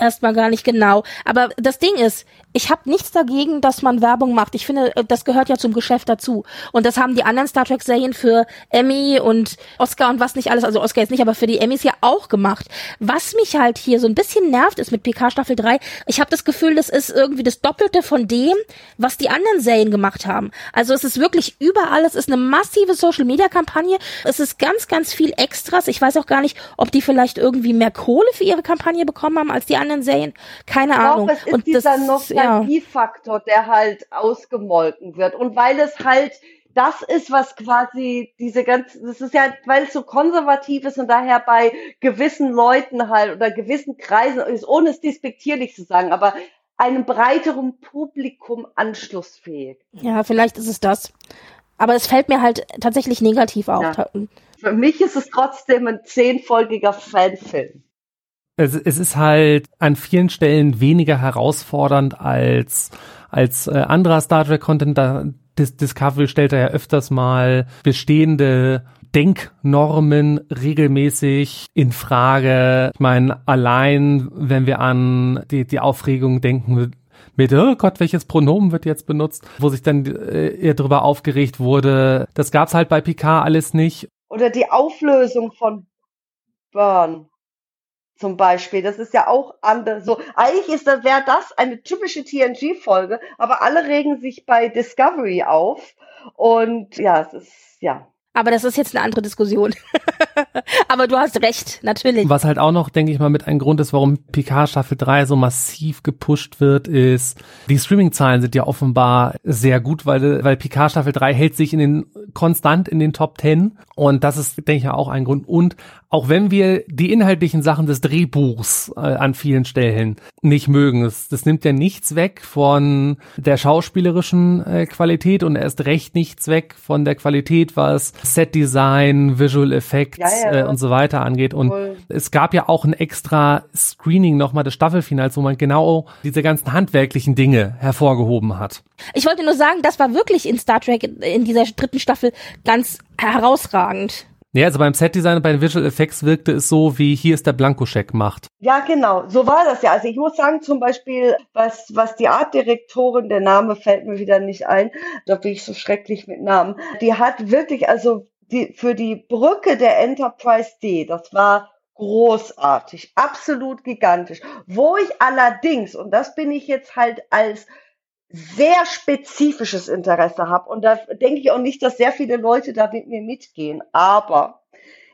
erstmal gar nicht genau. Aber das Ding ist, ich habe nichts dagegen, dass man Werbung macht. Ich finde, äh, das gehört ja zum Geschäft dazu. Und das haben die anderen Star Trek Serien für Emmy und Oscar und was nicht alles, also Oscar jetzt nicht, aber für die Emmys ja auch gemacht. Was mich halt hier so ein bisschen nervt, ist mit PK Staffel 3, ich habe das Gefühl, das ist irgendwie das Doppelte von dem, was die anderen Serien gemacht haben. Also es ist wirklich überall, es ist eine massive Social Media Kampagne, es ist ganz, ganz viel Extras. Ich weiß auch gar nicht, ob die vielleicht irgendwie mehr Kohle für ihre Kampagne bekommen haben als die anderen Serien. Keine ich Ahnung. Glaub, es ist und dieser Nostalgiefaktor, ja. der halt ausgemolken wird. Und weil es halt das ist was quasi diese ganze, das ist ja, weil es so konservativ ist und daher bei gewissen Leuten halt oder gewissen Kreisen ist, ohne es despektierlich zu sagen, aber einem breiteren Publikum anschlussfähig. Ja, vielleicht ist es das. Aber es fällt mir halt tatsächlich negativ auf. Ja. Für mich ist es trotzdem ein zehnfolgiger Fanfilm. Es, es ist halt an vielen Stellen weniger herausfordernd als, als äh, anderer Star Trek Content. Da, Dis Discovery stellt da ja öfters mal bestehende Denknormen regelmäßig in Frage. Ich meine, allein wenn wir an die, die Aufregung denken mit, oh Gott, welches Pronomen wird jetzt benutzt, wo sich dann äh, eher darüber aufgeregt wurde. Das gab's halt bei Picard alles nicht. Oder die Auflösung von Burn zum Beispiel. Das ist ja auch anders. So, eigentlich ist das, wäre das eine typische TNG-Folge, aber alle regen sich bei Discovery auf. Und ja, es ist, ja. Aber das ist jetzt eine andere Diskussion. (laughs) Aber du hast recht, natürlich. Was halt auch noch, denke ich mal, mit ein Grund ist, warum Picard Staffel 3 so massiv gepusht wird, ist, die Streaming-Zahlen sind ja offenbar sehr gut, weil, weil Picard Staffel 3 hält sich in den, konstant in den Top 10. Und das ist, denke ich, auch ein Grund. Und auch wenn wir die inhaltlichen Sachen des Drehbuchs äh, an vielen Stellen nicht mögen, das, das nimmt ja nichts weg von der schauspielerischen äh, Qualität und erst recht nichts weg von der Qualität, was Set-Design, Visual Effects ja, ja. Äh, und so weiter angeht. Und cool. es gab ja auch ein extra Screening nochmal des Staffelfinals, wo man genau diese ganzen handwerklichen Dinge hervorgehoben hat. Ich wollte nur sagen, das war wirklich in Star Trek in dieser dritten Staffel ganz herausragend. Ja, also beim Setdesign und bei den Visual Effects wirkte es so, wie hier ist der Blankoscheck macht. Ja, genau. So war das ja. Also ich muss sagen, zum Beispiel, was, was die Artdirektorin, der Name fällt mir wieder nicht ein, da bin ich so schrecklich mit Namen, die hat wirklich, also die, für die Brücke der Enterprise D, das war großartig, absolut gigantisch. Wo ich allerdings, und das bin ich jetzt halt als sehr spezifisches Interesse habe. Und da denke ich auch nicht, dass sehr viele Leute da mit mir mitgehen. Aber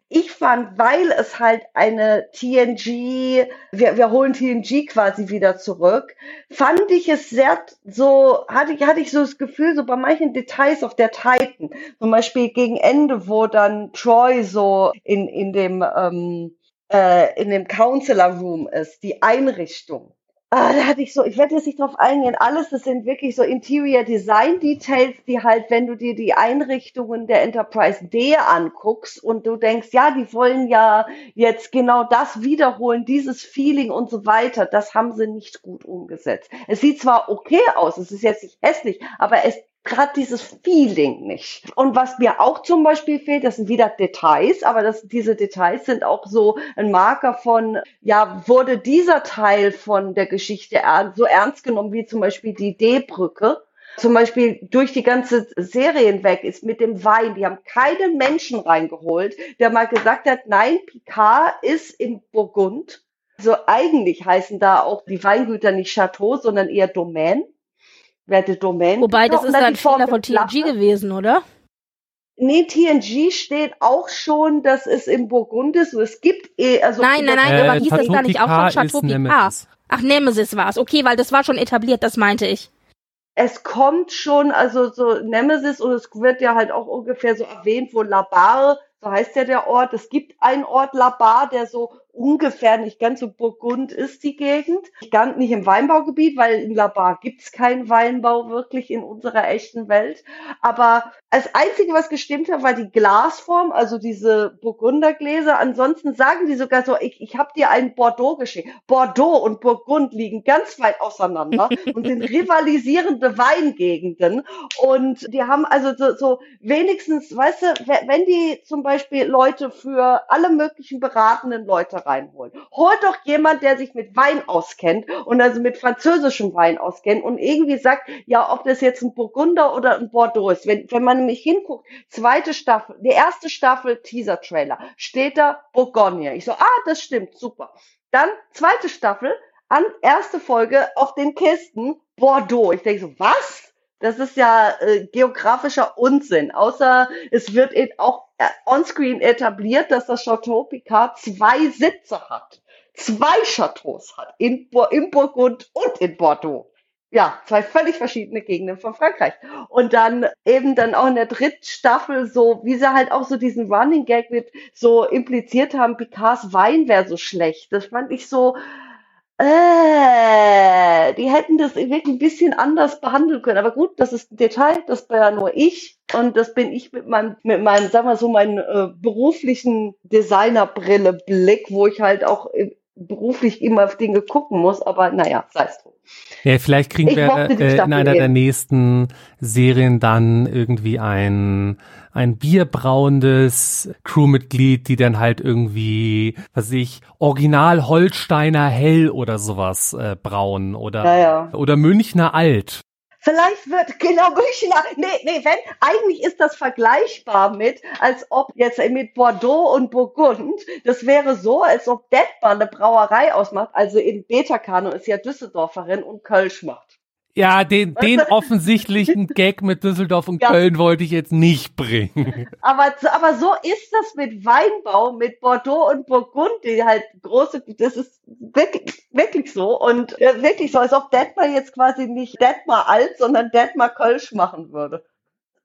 ich fand, weil es halt eine TNG, wir, wir holen TNG quasi wieder zurück, fand ich es sehr so, hatte ich, hatte ich so das Gefühl, so bei manchen Details auf der Titan, zum Beispiel gegen Ende, wo dann Troy so in, in dem, ähm, äh, in dem Counselor Room ist, die Einrichtung Ah, da hatte ich so, ich werde jetzt nicht drauf eingehen, alles, das sind wirklich so Interior Design Details, die halt, wenn du dir die Einrichtungen der Enterprise D anguckst und du denkst, ja, die wollen ja jetzt genau das wiederholen, dieses Feeling und so weiter, das haben sie nicht gut umgesetzt. Es sieht zwar okay aus, es ist jetzt nicht hässlich, aber es gerade dieses Feeling nicht. Und was mir auch zum Beispiel fehlt, das sind wieder Details, aber das, diese Details sind auch so ein Marker von, ja, wurde dieser Teil von der Geschichte so ernst genommen wie zum Beispiel die D-Brücke? Zum Beispiel durch die ganze Serie hinweg ist mit dem Wein, die haben keinen Menschen reingeholt, der mal gesagt hat, nein, Picard ist in Burgund. So eigentlich heißen da auch die Weingüter nicht Chateau, sondern eher Domain werte Domain. Wobei, das ist dann ein Fehler von TNG gewesen, oder? Nee, TNG steht auch schon, dass es im Burgund ist. Es gibt eh, also. Nein, nein, nein, äh, aber hieß das da nicht auch schon Chateau Picard? Ach, Nemesis war es. Okay, weil das war schon etabliert, das meinte ich. Es kommt schon, also so Nemesis und es wird ja halt auch ungefähr so erwähnt, wo Labar, so heißt ja der Ort. Es gibt einen Ort Labar, der so ungefähr nicht ganz so Burgund ist die Gegend. Ganz nicht im Weinbaugebiet, weil in Labar gibt's keinen Weinbau wirklich in unserer echten Welt. Aber das Einzige, was gestimmt hat, war die Glasform, also diese Burgundergläser. Ansonsten sagen die sogar so, ich, ich habe dir ein Bordeaux geschickt. Bordeaux und Burgund liegen ganz weit auseinander (laughs) und sind rivalisierende Weingegenden. Und die haben also so, so wenigstens, weißt du, wenn die zum Beispiel Leute für alle möglichen beratenden Leute reinholen. Holt doch jemand, der sich mit Wein auskennt und also mit französischem Wein auskennt und irgendwie sagt, ja, ob das jetzt ein Burgunder oder ein Bordeaux ist. Wenn, wenn man nämlich hinguckt, zweite Staffel, die erste Staffel Teaser-Trailer, steht da Bourgogne. Ich so, ah, das stimmt, super. Dann zweite Staffel, an erste Folge auf den Kisten Bordeaux. Ich denke so, was? Das ist ja äh, geografischer Unsinn. Außer es wird auch äh, onscreen etabliert, dass das Chateau Picard zwei Sitze hat. Zwei Chateaus hat. In, in Burgund und in Bordeaux. ja, zwei völlig verschiedene Gegenden von Frankreich. Und dann eben dann auch in der dritten Staffel so, wie sie halt auch so diesen Running Gag mit so impliziert haben, Picards Wein wäre so schlecht. Das fand ich so, äh, die hätten das wirklich ein bisschen anders behandeln können. Aber gut, das ist ein Detail, das bin ja nur ich. Und das bin ich mit meinem, mit meinem, sagen wir so, meinen äh, beruflichen Designerbrille-Blick, wo ich halt auch beruflich immer auf Dinge gucken muss. Aber naja, sei es drum. Ja, vielleicht kriegen ich wir äh, in einer der nächsten Serien dann irgendwie ein ein bierbrauendes Crewmitglied, die dann halt irgendwie, was weiß ich, Original Holsteiner Hell oder sowas äh, brauen oder naja. oder Münchner Alt. Vielleicht wird (laughs) genau Münchner, nee, nee, wenn, eigentlich ist das vergleichbar mit, als ob jetzt mit Bordeaux und Burgund, das wäre so, als ob Detmar eine Brauerei ausmacht, also in Beta-Kano ist ja Düsseldorferin und Kölsch macht. Ja, den, den offensichtlichen (laughs) Gag mit Düsseldorf und ja. Köln wollte ich jetzt nicht bringen. Aber, aber so ist das mit Weinbau, mit Bordeaux und Burgund, die halt große, das ist wirklich, wirklich so. Und äh, wirklich so, als ob Detmar jetzt quasi nicht Detmar alt, sondern Detmar Kölsch machen würde.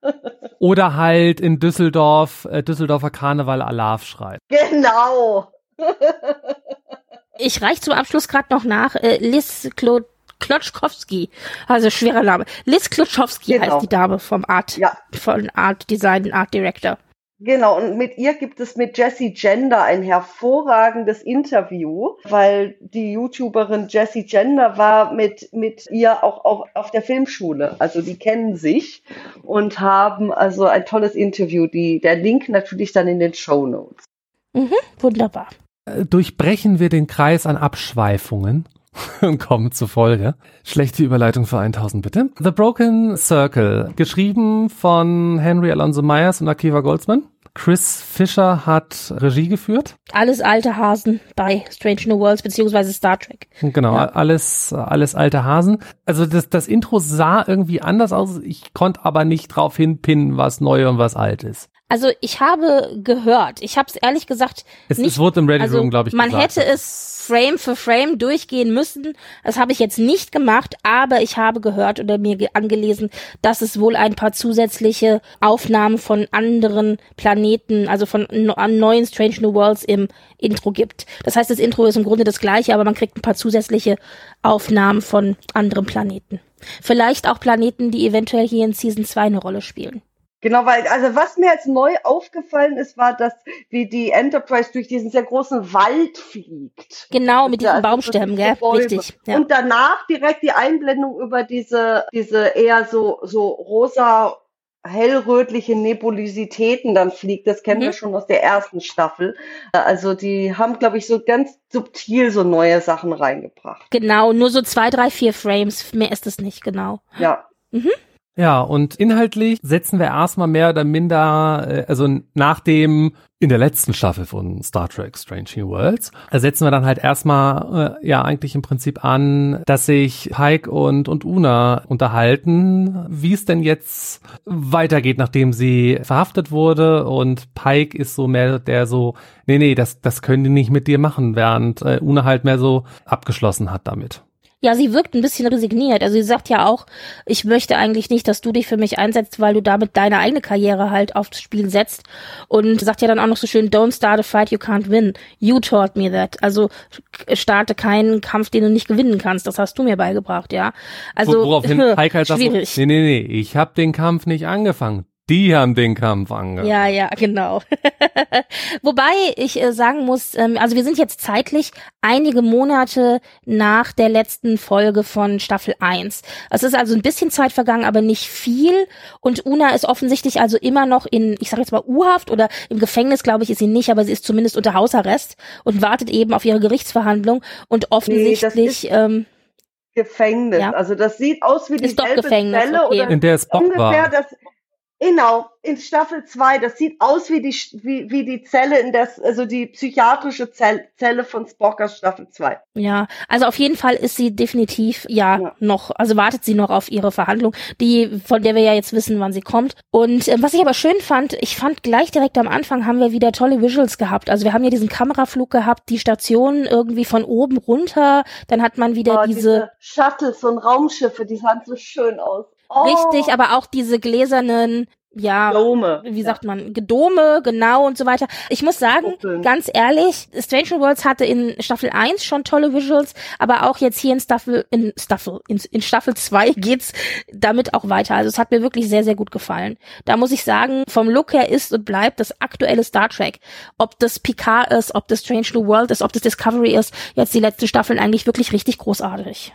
(laughs) Oder halt in Düsseldorf, äh, Düsseldorfer Karneval Alarv schreibt. Genau. (laughs) ich reich zum Abschluss gerade noch nach. Äh, Liz Claude Klotschkowski, also schwerer Name. Liz Klotschowski genau. heißt die Dame vom Art, ja. von Art Design, Art Director. Genau, und mit ihr gibt es mit Jessie Gender ein hervorragendes Interview, weil die YouTuberin Jessie Gender war mit, mit ihr auch auf, auf der Filmschule. Also die kennen sich und haben also ein tolles Interview. Die, der Link natürlich dann in den Show Notes. Mhm, wunderbar. Äh, durchbrechen wir den Kreis an Abschweifungen (laughs) und kommen zur Folge. Schlechte Überleitung für 1000 bitte. The Broken Circle, geschrieben von Henry Alonso Myers und Akiva Goldsman. Chris Fisher hat Regie geführt. Alles alte Hasen bei Strange New Worlds beziehungsweise Star Trek. Genau, ja. alles, alles alte Hasen. Also das, das Intro sah irgendwie anders aus. Ich konnte aber nicht drauf hinpinnen, was neu und was alt ist. Also ich habe gehört, ich habe es ehrlich gesagt es, nicht. Es wurde im Ready Room, also, glaube ich, Man gesagt. hätte es Frame für Frame durchgehen müssen. Das habe ich jetzt nicht gemacht, aber ich habe gehört oder mir angelesen, dass es wohl ein paar zusätzliche Aufnahmen von anderen Planeten, also von neuen Strange New Worlds im Intro gibt. Das heißt, das Intro ist im Grunde das gleiche, aber man kriegt ein paar zusätzliche Aufnahmen von anderen Planeten. Vielleicht auch Planeten, die eventuell hier in Season 2 eine Rolle spielen. Genau, weil, also was mir jetzt neu aufgefallen ist, war, dass wie die Enterprise durch diesen sehr großen Wald fliegt. Genau, mit diesen also Baumstämmen, gell? Richtig. Ja. Und danach direkt die Einblendung über diese, diese eher so, so rosa, hellrötliche Nebulositäten dann fliegt. Das kennen mhm. wir schon aus der ersten Staffel. Also die haben, glaube ich, so ganz subtil so neue Sachen reingebracht. Genau, nur so zwei, drei, vier Frames. Mehr ist es nicht, genau. Ja. Mhm. Ja, und inhaltlich setzen wir erstmal mehr oder minder, äh, also nach dem in der letzten Staffel von Star Trek Strange New Worlds, setzen wir dann halt erstmal äh, ja eigentlich im Prinzip an, dass sich Pike und, und Una unterhalten, wie es denn jetzt weitergeht, nachdem sie verhaftet wurde und Pike ist so mehr der so, nee, nee, das, das können die nicht mit dir machen, während äh, Una halt mehr so abgeschlossen hat damit. Ja, sie wirkt ein bisschen resigniert. Also sie sagt ja auch, ich möchte eigentlich nicht, dass du dich für mich einsetzt, weil du damit deine eigene Karriere halt aufs Spiel setzt. Und sagt ja dann auch noch so schön, don't start a fight you can't win. You taught me that. Also starte keinen Kampf, den du nicht gewinnen kannst. Das hast du mir beigebracht, ja. Also woraufhin (laughs) Heike halt sagt, nee, nee, nee, ich habe den Kampf nicht angefangen. Die haben den Kampf angefangen. Ja, ja, genau. (laughs) Wobei ich äh, sagen muss, ähm, also wir sind jetzt zeitlich einige Monate nach der letzten Folge von Staffel 1. Es ist also ein bisschen Zeit vergangen, aber nicht viel. Und Una ist offensichtlich also immer noch in, ich sage jetzt mal U-Haft oder im Gefängnis, glaube ich, ist sie nicht, aber sie ist zumindest unter Hausarrest und wartet eben auf ihre Gerichtsverhandlung. Und offensichtlich... Nee, ähm, Gefängnis. Ja. Also das sieht aus wie ist dieselbe Gefängnis, Zelle okay. oder in der Spock ungefähr war. das Genau, in Staffel 2. Das sieht aus wie die, wie, wie die Zelle in das, also die psychiatrische Zelle, Zelle von Spock aus Staffel 2. Ja, also auf jeden Fall ist sie definitiv ja, ja, noch, also wartet sie noch auf ihre Verhandlung, die, von der wir ja jetzt wissen, wann sie kommt. Und äh, was ich aber schön fand, ich fand gleich direkt am Anfang haben wir wieder tolle Visuals gehabt. Also wir haben ja diesen Kameraflug gehabt, die Station irgendwie von oben runter, dann hat man wieder oh, diese, diese Shuttles und Raumschiffe, die sahen so schön aus. Oh. Richtig, aber auch diese gläsernen ja, Dome. wie sagt man, Gedome, genau und so weiter. Ich muss sagen, okay. ganz ehrlich, Stranger Worlds hatte in Staffel 1 schon tolle Visuals, aber auch jetzt hier in Staffel, in Staffel, in, in Staffel 2 (laughs) geht's damit auch weiter. Also es hat mir wirklich sehr, sehr gut gefallen. Da muss ich sagen, vom Look her ist und bleibt das aktuelle Star Trek. Ob das Picard ist, ob das Strange New World ist, ob das Discovery ist, jetzt die letzten Staffeln eigentlich wirklich richtig großartig.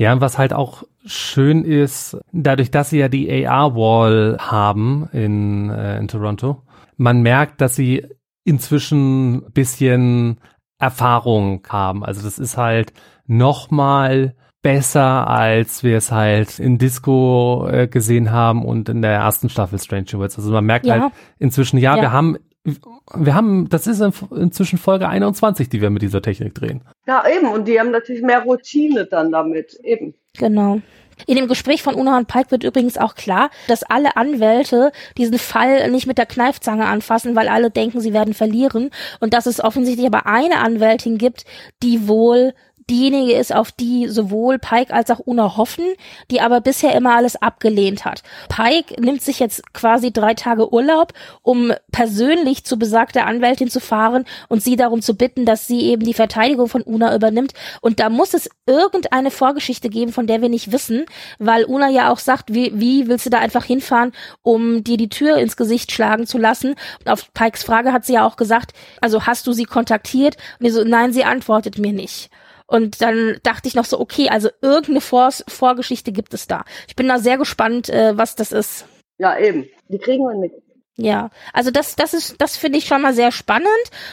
Ja, und was halt auch schön ist, dadurch, dass sie ja die AR-Wall haben in, äh, in Toronto, man merkt, dass sie inzwischen bisschen Erfahrung haben. Also das ist halt nochmal besser, als wir es halt in Disco äh, gesehen haben und in der ersten Staffel Stranger Worlds. Also man merkt ja. halt inzwischen, ja, ja, wir haben wir haben, das ist inzwischen Folge 21, die wir mit dieser Technik drehen. Ja, eben. Und die haben natürlich mehr Routine dann damit. Eben. Genau. In dem Gespräch von Una und Pike wird übrigens auch klar, dass alle Anwälte diesen Fall nicht mit der Kneifzange anfassen, weil alle denken, sie werden verlieren. Und dass es offensichtlich aber eine Anwältin gibt, die wohl diejenige ist, auf die sowohl Pike als auch Una hoffen, die aber bisher immer alles abgelehnt hat. Pike nimmt sich jetzt quasi drei Tage Urlaub, um persönlich zu besagter Anwältin zu fahren und sie darum zu bitten, dass sie eben die Verteidigung von Una übernimmt. Und da muss es irgendeine Vorgeschichte geben, von der wir nicht wissen, weil Una ja auch sagt, wie, wie willst du da einfach hinfahren, um dir die Tür ins Gesicht schlagen zu lassen? Und auf Pikes Frage hat sie ja auch gesagt, also hast du sie kontaktiert? Und so, nein, sie antwortet mir nicht. Und dann dachte ich noch so, okay, also irgendeine Vor Vorgeschichte gibt es da. Ich bin da sehr gespannt, äh, was das ist. Ja, eben. Die kriegen wir mit. Ja, also das, das ist, das finde ich schon mal sehr spannend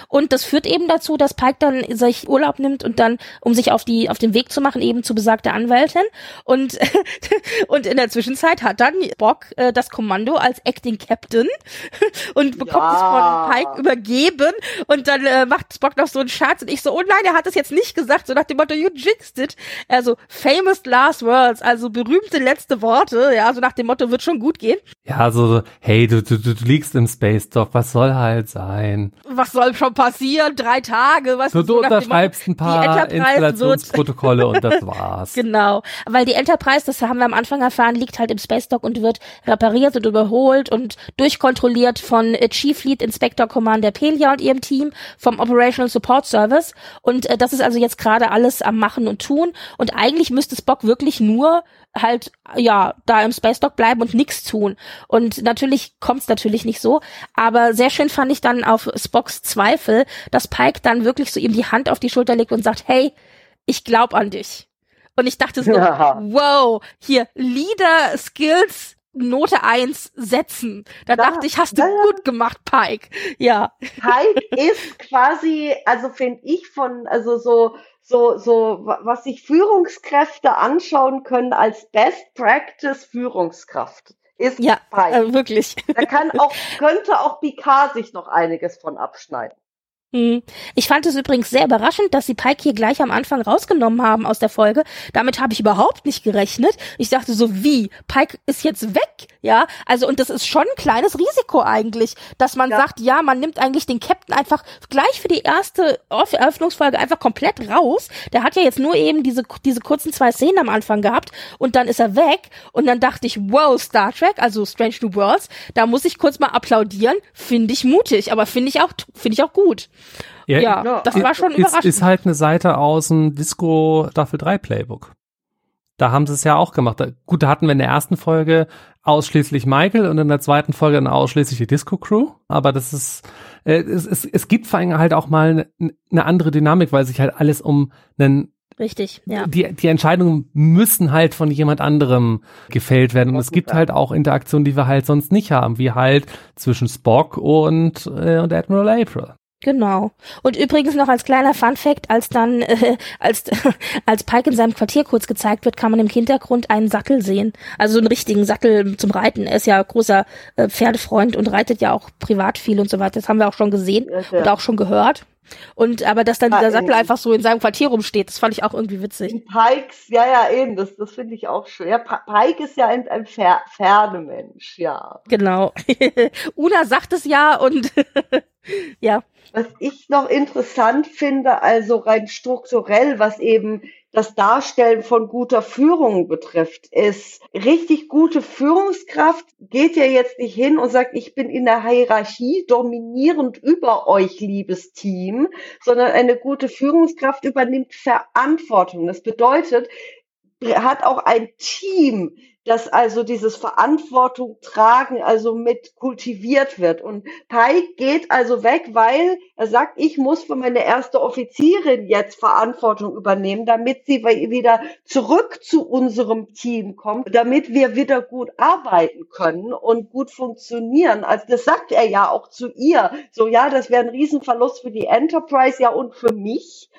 und das führt eben dazu, dass Pike dann sich Urlaub nimmt und dann, um sich auf die, auf den Weg zu machen, eben zu besagter Anwältin und (laughs) und in der Zwischenzeit hat dann Bock äh, das Kommando als Acting Captain (laughs) und bekommt ja. es von Pike übergeben und dann äh, macht Spock noch so einen Scherz und ich so, oh nein, er hat es jetzt nicht gesagt, so nach dem Motto, you jinxed it. Also famous last words, also berühmte letzte Worte, ja, so nach dem Motto, wird schon gut gehen. Ja, also, hey, du, du, du liegst im Space Dock, was soll halt sein? Was soll schon passieren? Drei Tage, was Du, du unterschreibst ein paar Installationsprotokolle und das war's. (laughs) Genau, weil die Enterprise, das haben wir am Anfang erfahren, liegt halt im Space Dock und wird repariert und überholt und durchkontrolliert von äh, Chief Lead Inspector Commander Pelia und ihrem Team vom Operational Support Service und äh, das ist also jetzt gerade alles am Machen und Tun und eigentlich müsste Spock wirklich nur halt ja da im Space Dock bleiben und nichts tun. Und natürlich kommt es natürlich nicht so, aber sehr schön fand ich dann auf Spocks Zweifel, dass Pike dann wirklich so ihm die Hand auf die Schulter legt und sagt, hey, ich glaub an dich. Und ich dachte so, ja. wow, hier Leader Skills Note 1 setzen. Da ja, dachte ich, hast du ja, gut gemacht, Pike. Ja. Pike ist quasi, also finde ich von, also so so, so, was sich Führungskräfte anschauen können als Best Practice Führungskraft. Ist ja, äh, wirklich. Da kann auch, könnte auch Picard sich noch einiges von abschneiden. Hm. Ich fand es übrigens sehr überraschend, dass sie Pike hier gleich am Anfang rausgenommen haben aus der Folge. Damit habe ich überhaupt nicht gerechnet. Ich dachte so, wie? Pike ist jetzt weg, ja? Also, und das ist schon ein kleines Risiko eigentlich, dass man ja. sagt, ja, man nimmt eigentlich den Captain einfach gleich für die erste Eröffnungsfolge einfach komplett raus. Der hat ja jetzt nur eben diese, diese kurzen zwei Szenen am Anfang gehabt und dann ist er weg. Und dann dachte ich, wow, Star Trek, also Strange New Worlds, da muss ich kurz mal applaudieren. Finde ich mutig, aber finde ich auch, finde ich auch gut. Ja, ja das war schon überraschend. Ist, ist halt eine Seite aus dem Disco Staffel 3 Playbook. Da haben sie es ja auch gemacht. Gut, da hatten wir in der ersten Folge ausschließlich Michael und in der zweiten Folge dann ausschließlich die Disco Crew. Aber das ist, äh, es, es, es gibt vor allem halt auch mal eine, eine andere Dynamik, weil sich halt alles um einen Richtig, ja. Die, die Entscheidungen müssen halt von jemand anderem gefällt werden. Und es gibt halt auch Interaktionen, die wir halt sonst nicht haben, wie halt zwischen Spock und, äh, und Admiral April. Genau. Und übrigens noch als kleiner Fun Fact, als dann (laughs) äh, als (laughs) als Pike in seinem Quartier kurz gezeigt wird, kann man im Hintergrund einen Sattel sehen, also so einen richtigen Sattel zum Reiten. Er ist ja großer äh, Pferdefreund und reitet ja auch privat viel und so weiter. Das haben wir auch schon gesehen ja, ja. und auch schon gehört. Und aber dass dann dieser Sattel einfach so in seinem Quartier rumsteht, das fand ich auch irgendwie witzig. Pikes, ja, ja, eben, das, das finde ich auch schön. Ja, Pike ist ja ein, ein Pferdemensch, ja. Genau. (laughs) Una sagt es ja und (laughs) ja. Was ich noch interessant finde, also rein strukturell, was eben das Darstellen von guter Führung betrifft, ist richtig gute Führungskraft geht ja jetzt nicht hin und sagt, ich bin in der Hierarchie dominierend über euch, liebes Team, sondern eine gute Führungskraft übernimmt Verantwortung. Das bedeutet, hat auch ein Team, dass also dieses Verantwortung tragen also mit kultiviert wird. Und Pike geht also weg, weil er sagt, ich muss für meine erste Offizierin jetzt Verantwortung übernehmen, damit sie wieder zurück zu unserem Team kommt, damit wir wieder gut arbeiten können und gut funktionieren. Also das sagt er ja auch zu ihr. So, ja, das wäre ein Riesenverlust für die Enterprise, ja, und für mich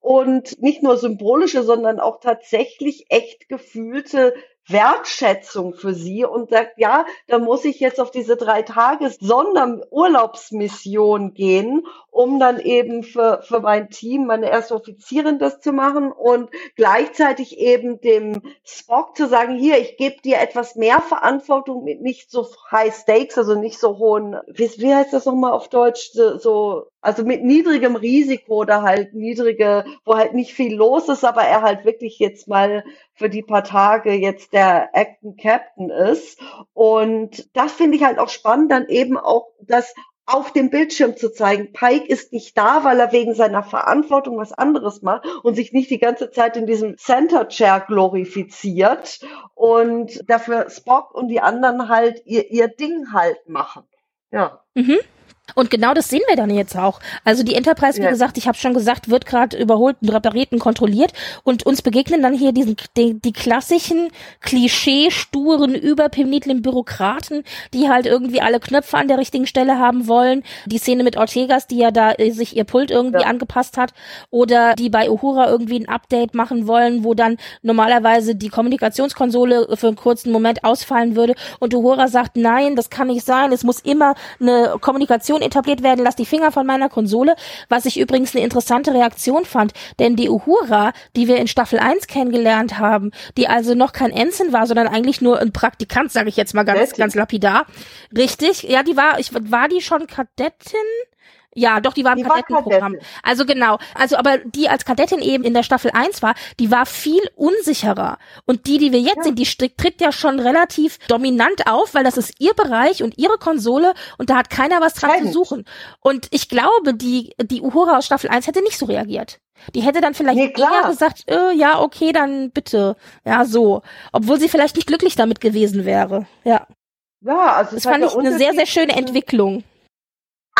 und nicht nur symbolische, sondern auch tatsächlich echt gefühlte Wertschätzung für sie. Und sagt, ja, da muss ich jetzt auf diese drei Tages Sonderurlaubsmission gehen, um dann eben für, für mein Team, meine erste Offizierin das zu machen und gleichzeitig eben dem Spock zu sagen, hier, ich gebe dir etwas mehr Verantwortung mit nicht so high stakes, also nicht so hohen, wie, wie heißt das nochmal auf Deutsch, so, also mit niedrigem Risiko oder halt niedrige, wo halt nicht viel los ist, aber er halt wirklich jetzt mal für die paar Tage jetzt der Acting Captain ist. Und das finde ich halt auch spannend, dann eben auch das auf dem Bildschirm zu zeigen. Pike ist nicht da, weil er wegen seiner Verantwortung was anderes macht und sich nicht die ganze Zeit in diesem Center Chair glorifiziert und dafür Spock und die anderen halt ihr, ihr Ding halt machen. Ja. Mhm. Und genau das sehen wir dann jetzt auch. Also die Enterprise, wie ja. gesagt, ich habe schon gesagt, wird gerade überholt und repariert und kontrolliert und uns begegnen dann hier diesen die, die klassischen Klischee-sturen, überpenitlen Bürokraten, die halt irgendwie alle Knöpfe an der richtigen Stelle haben wollen. Die Szene mit Ortegas, die ja da äh, sich ihr Pult irgendwie ja. angepasst hat oder die bei Uhura irgendwie ein Update machen wollen, wo dann normalerweise die Kommunikationskonsole für einen kurzen Moment ausfallen würde und Uhura sagt, nein, das kann nicht sein, es muss immer eine Kommunikation Kommunikation etabliert werden, lass die Finger von meiner Konsole, was ich übrigens eine interessante Reaktion fand, denn die Uhura, die wir in Staffel 1 kennengelernt haben, die also noch kein Ensign war, sondern eigentlich nur ein Praktikant, sage ich jetzt mal ganz, ganz lapidar. Richtig, ja, die war, ich war die schon Kadettin? Ja, doch, die war im Kadettenprogramm. War also genau. Also, aber die als Kadettin eben in der Staffel 1 war, die war viel unsicherer. Und die, die wir jetzt ja. sehen, die tritt ja schon relativ dominant auf, weil das ist ihr Bereich und ihre Konsole und da hat keiner was dran Kein. zu suchen. Und ich glaube, die, die Uhura aus Staffel 1 hätte nicht so reagiert. Die hätte dann vielleicht nee, eher gesagt, äh, ja, okay, dann bitte. Ja, so. Obwohl sie vielleicht nicht glücklich damit gewesen wäre. Ja. Ja, also das fand ich eine sehr, sehr schöne Entwicklung.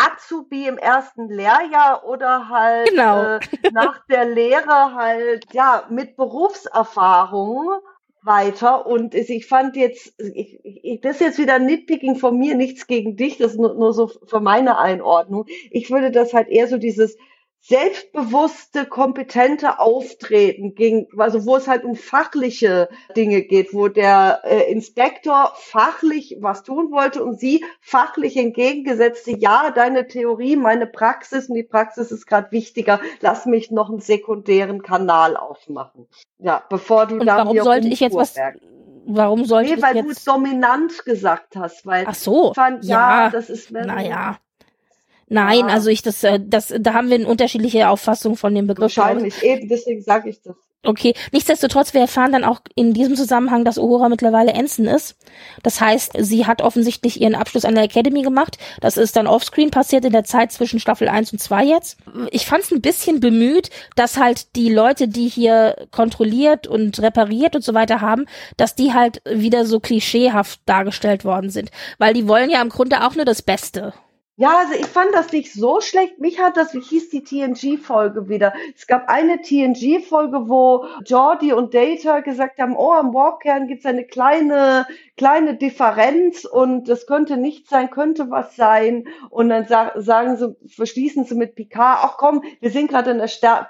Azubi im ersten Lehrjahr oder halt genau. äh, nach der Lehre halt ja mit Berufserfahrung weiter und ich fand jetzt, ich, ich, das ist jetzt wieder Nitpicking von mir, nichts gegen dich, das ist nur, nur so für meine Einordnung. Ich würde das halt eher so dieses selbstbewusste, kompetente Auftreten ging, also wo es halt um fachliche Dinge geht, wo der äh, Inspektor fachlich was tun wollte und sie fachlich entgegengesetzte, ja, deine Theorie, meine Praxis und die Praxis ist gerade wichtiger, lass mich noch einen sekundären Kanal aufmachen. Ja, bevor du und dann warum sollte ich jetzt was warum sollte nee, ich weil jetzt... du es dominant gesagt hast, weil Ach so, ich fand, ja, ja das ist naja. Nein, ah. also ich das, äh, das, da haben wir eine unterschiedliche Auffassung von dem Begriff. Wahrscheinlich, eben, deswegen sage ich das. Okay, nichtsdestotrotz, wir erfahren dann auch in diesem Zusammenhang, dass Uhura mittlerweile Ensign ist. Das heißt, sie hat offensichtlich ihren Abschluss an der Academy gemacht. Das ist dann offscreen passiert in der Zeit zwischen Staffel 1 und 2 jetzt. Ich fand es ein bisschen bemüht, dass halt die Leute, die hier kontrolliert und repariert und so weiter haben, dass die halt wieder so klischeehaft dargestellt worden sind. Weil die wollen ja im Grunde auch nur das Beste. Ja, also ich fand das nicht so schlecht. Mich hat das, wie hieß die TNG-Folge wieder? Es gab eine TNG-Folge, wo Jordi und Data gesagt haben, oh, am Warpkern gibt es eine kleine, kleine Differenz und das könnte nicht sein, könnte was sein. Und dann sa sagen sie, verschließen sie mit Picard, ach komm, wir sind gerade in der Stern,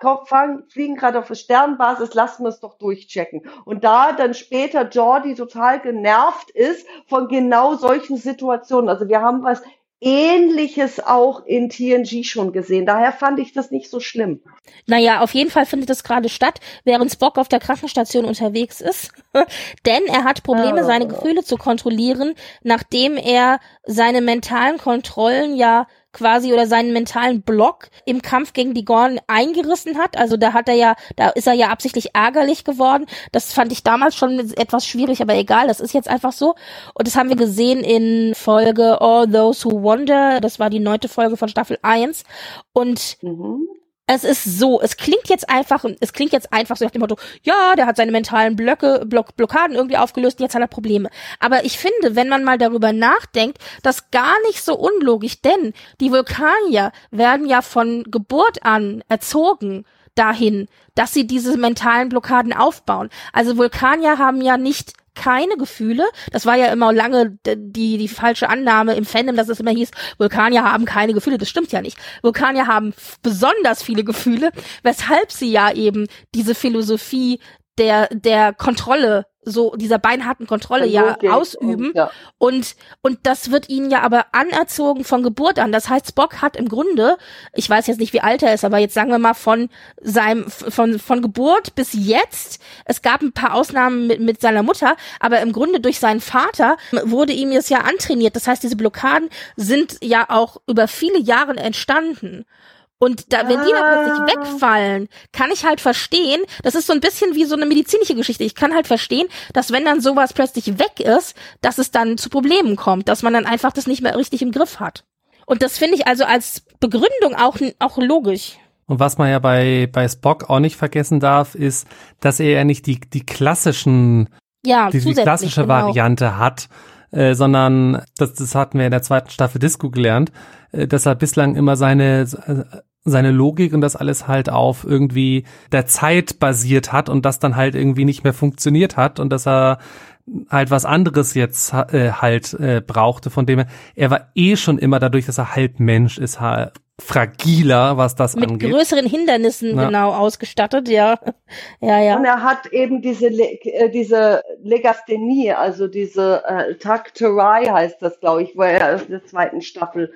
fliegen gerade auf der Sternbasis, lassen wir es doch durchchecken. Und da dann später Jordi total genervt ist von genau solchen Situationen. Also wir haben was Ähnliches auch in TNG schon gesehen. Daher fand ich das nicht so schlimm. Naja, auf jeden Fall findet es gerade statt, während Spock auf der Krankenstation unterwegs ist. (laughs) Denn er hat Probleme, oh. seine Gefühle zu kontrollieren, nachdem er seine mentalen Kontrollen ja quasi oder seinen mentalen Block im Kampf gegen die Gorn eingerissen hat. Also da hat er ja, da ist er ja absichtlich ärgerlich geworden. Das fand ich damals schon etwas schwierig, aber egal, das ist jetzt einfach so. Und das haben wir gesehen in Folge All Those Who Wonder. Das war die neunte Folge von Staffel 1. Und mhm es ist so, es klingt jetzt einfach, es klingt jetzt einfach so nach dem Motto, ja, der hat seine mentalen Blöcke, Block, Blockaden irgendwie aufgelöst, jetzt hat er Probleme. Aber ich finde, wenn man mal darüber nachdenkt, das gar nicht so unlogisch, denn die Vulkanier werden ja von Geburt an erzogen dahin, dass sie diese mentalen Blockaden aufbauen. Also Vulkanier haben ja nicht keine Gefühle. Das war ja immer lange die, die falsche Annahme im Fandom, dass es immer hieß, Vulkanier haben keine Gefühle. Das stimmt ja nicht. Vulkanier haben besonders viele Gefühle, weshalb sie ja eben diese Philosophie der, der Kontrolle so dieser beinharten Kontrolle ja ausüben und, ja. und und das wird ihnen ja aber anerzogen von Geburt an. Das heißt, Spock hat im Grunde, ich weiß jetzt nicht, wie alt er ist, aber jetzt sagen wir mal von seinem von von Geburt bis jetzt. Es gab ein paar Ausnahmen mit mit seiner Mutter, aber im Grunde durch seinen Vater wurde ihm das ja antrainiert. Das heißt, diese Blockaden sind ja auch über viele Jahre entstanden. Und da, wenn die dann plötzlich ah. wegfallen, kann ich halt verstehen, das ist so ein bisschen wie so eine medizinische Geschichte. Ich kann halt verstehen, dass wenn dann sowas plötzlich weg ist, dass es dann zu Problemen kommt, dass man dann einfach das nicht mehr richtig im Griff hat. Und das finde ich also als Begründung auch, auch logisch. Und was man ja bei, bei Spock auch nicht vergessen darf, ist, dass er ja nicht die, die klassischen, ja, die, die klassische genau. Variante hat, äh, sondern das, das hatten wir in der zweiten Staffel Disco gelernt, äh, dass er bislang immer seine seine Logik und das alles halt auf irgendwie der Zeit basiert hat und das dann halt irgendwie nicht mehr funktioniert hat und dass er halt was anderes jetzt äh, halt äh, brauchte, von dem er, er war eh schon immer dadurch, dass er halb Mensch ist, halt fragiler, was das Mit angeht. Mit größeren Hindernissen ja. genau ausgestattet, ja. (laughs) ja, ja. Und er hat eben diese, äh, diese Legasthenie, also diese äh, Takterei heißt das, glaube ich, wo er in der zweiten Staffel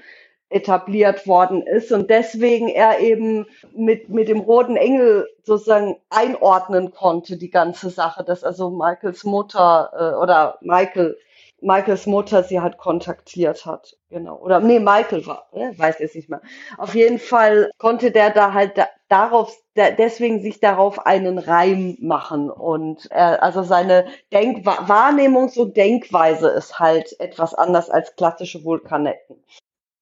etabliert worden ist und deswegen er eben mit, mit dem roten Engel sozusagen einordnen konnte, die ganze Sache, dass also Michaels Mutter äh, oder Michael Michaels Mutter sie halt kontaktiert hat. Genau. Oder nee, Michael war, ne? weiß jetzt nicht mehr. Auf jeden Fall konnte der da halt da, darauf, da, deswegen sich darauf einen Reim machen. Und er, also seine Denk Wahrnehmungs- und Denkweise ist halt etwas anders als klassische Vulkanetten.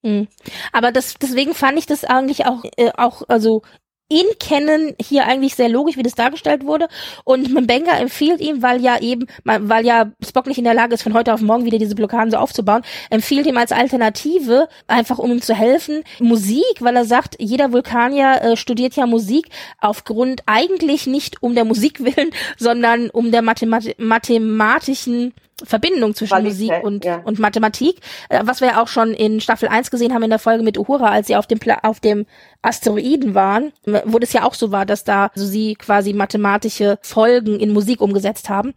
Hm. Aber das, deswegen fand ich das eigentlich auch, äh, auch, also ihn kennen hier eigentlich sehr logisch, wie das dargestellt wurde. Und (laughs) Mbenga empfiehlt ihm, weil ja eben, weil ja Spock nicht in der Lage ist, von heute auf morgen wieder diese Blockaden so aufzubauen, empfiehlt ihm als Alternative, einfach um ihm zu helfen, Musik, weil er sagt, jeder Vulkanier äh, studiert ja Musik aufgrund eigentlich nicht um der Musik willen, (laughs) sondern um der Mathemat mathematischen Verbindung zwischen Qualität, Musik und, ja. und Mathematik, äh, was wir ja auch schon in Staffel 1 gesehen haben in der Folge mit Uhura, als sie auf dem, Pla auf dem Asteroiden waren, wo das ja auch so war, dass da also sie quasi mathematische Folgen in Musik umgesetzt haben.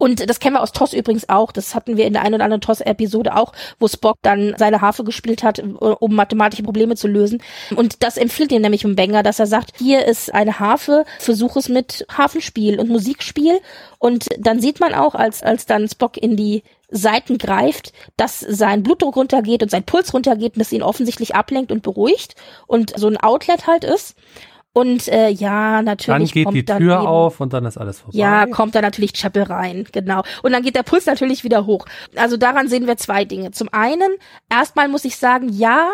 Und das kennen wir aus TOS übrigens auch. Das hatten wir in der einen oder anderen TOS-Episode auch, wo Spock dann seine Harfe gespielt hat, um mathematische Probleme zu lösen. Und das empfiehlt ihm nämlich im Banger, dass er sagt, hier ist eine Harfe, versuch es mit Hafenspiel und Musikspiel. Und dann sieht man auch, als, als dann Spock in die Seiten greift, dass sein Blutdruck runtergeht und sein Puls runtergeht und das ihn offensichtlich ablenkt und beruhigt und so ein Outlet halt ist. Und äh, ja, natürlich. Dann geht kommt die Tür eben, auf und dann ist alles vorbei. Ja, kommt da natürlich Chappell rein, genau. Und dann geht der Puls natürlich wieder hoch. Also daran sehen wir zwei Dinge. Zum einen, erstmal muss ich sagen, ja,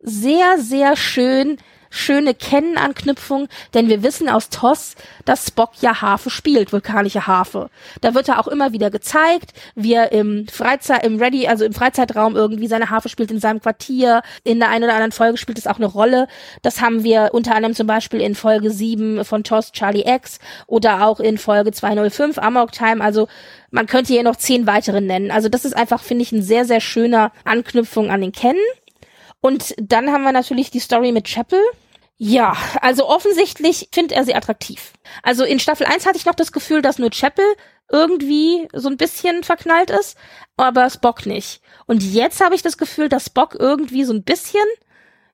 sehr, sehr schön schöne Kennen-Anknüpfung, denn wir wissen aus TOS, dass Spock ja Harfe spielt, vulkanische Harfe. Da wird er auch immer wieder gezeigt, wie er im Freizeit, im Ready, also im Freizeitraum irgendwie seine Harfe spielt in seinem Quartier. In der einen oder anderen Folge spielt es auch eine Rolle. Das haben wir unter anderem zum Beispiel in Folge 7 von TOS Charlie X oder auch in Folge 205 Amok Time. Also man könnte hier noch zehn weitere nennen. Also das ist einfach, finde ich, ein sehr, sehr schöner Anknüpfung an den Kennen. Und dann haben wir natürlich die Story mit Chapel. Ja, also offensichtlich findet er sie attraktiv. Also in Staffel 1 hatte ich noch das Gefühl, dass nur Chapel irgendwie so ein bisschen verknallt ist, aber Spock nicht. Und jetzt habe ich das Gefühl, dass Spock irgendwie so ein bisschen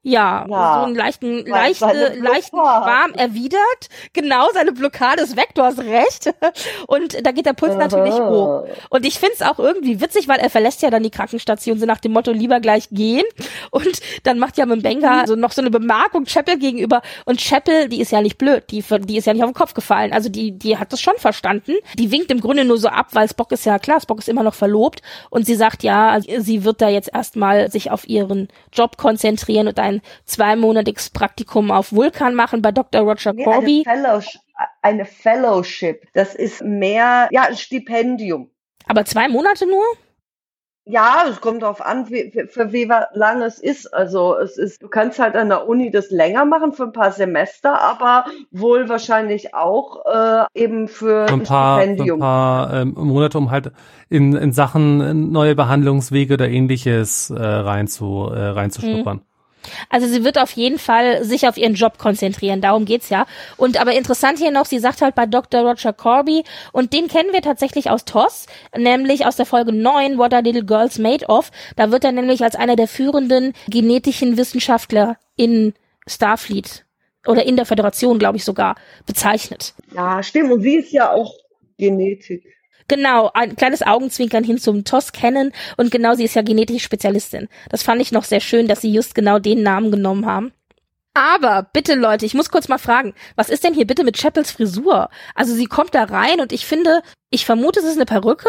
ja, ja, so einen leichten, leichte, leichten Schwarm erwidert. Genau, seine Blockade ist weg, du hast recht. Und da geht der Puls Aha. natürlich hoch. Und ich find's auch irgendwie witzig, weil er verlässt ja dann die Krankenstation so nach dem Motto, lieber gleich gehen. Und dann macht ja mit Benga so noch so eine Bemerkung Chapel gegenüber. Und Chapel, die ist ja nicht blöd, die, die ist ja nicht auf den Kopf gefallen. Also die, die hat das schon verstanden. Die winkt im Grunde nur so ab, weil Spock ist ja klar, Spock ist immer noch verlobt. Und sie sagt ja, sie wird da jetzt erstmal sich auf ihren Job konzentrieren und ein zweimonatiges Praktikum auf Vulkan machen bei Dr. Roger nee, Corby. Eine Fellowship, eine Fellowship. Das ist mehr, ja, ein Stipendium. Aber zwei Monate nur? Ja, es kommt darauf an, wie, für wie lang es ist. Also es ist, du kannst halt an der Uni das länger machen für ein paar Semester, aber wohl wahrscheinlich auch äh, eben für ein paar, Stipendium. ein paar ähm, Monate, um halt in, in Sachen neue Behandlungswege oder ähnliches äh, rein zu, äh, reinzuschnuppern. Mhm. Also sie wird auf jeden Fall sich auf ihren Job konzentrieren, darum geht's ja. Und aber interessant hier noch, sie sagt halt bei Dr. Roger Corby, und den kennen wir tatsächlich aus TOS, nämlich aus der Folge 9, What Are Little Girls Made Of. Da wird er nämlich als einer der führenden genetischen Wissenschaftler in Starfleet oder in der Föderation, glaube ich sogar, bezeichnet. Ja, stimmt. Und sie ist ja auch Genetik. Genau, ein kleines Augenzwinkern hin zum TOS kennen und genau, sie ist ja genetische Spezialistin. Das fand ich noch sehr schön, dass sie just genau den Namen genommen haben. Aber bitte Leute, ich muss kurz mal fragen, was ist denn hier bitte mit Chapels Frisur? Also sie kommt da rein und ich finde, ich vermute, es ist eine Perücke.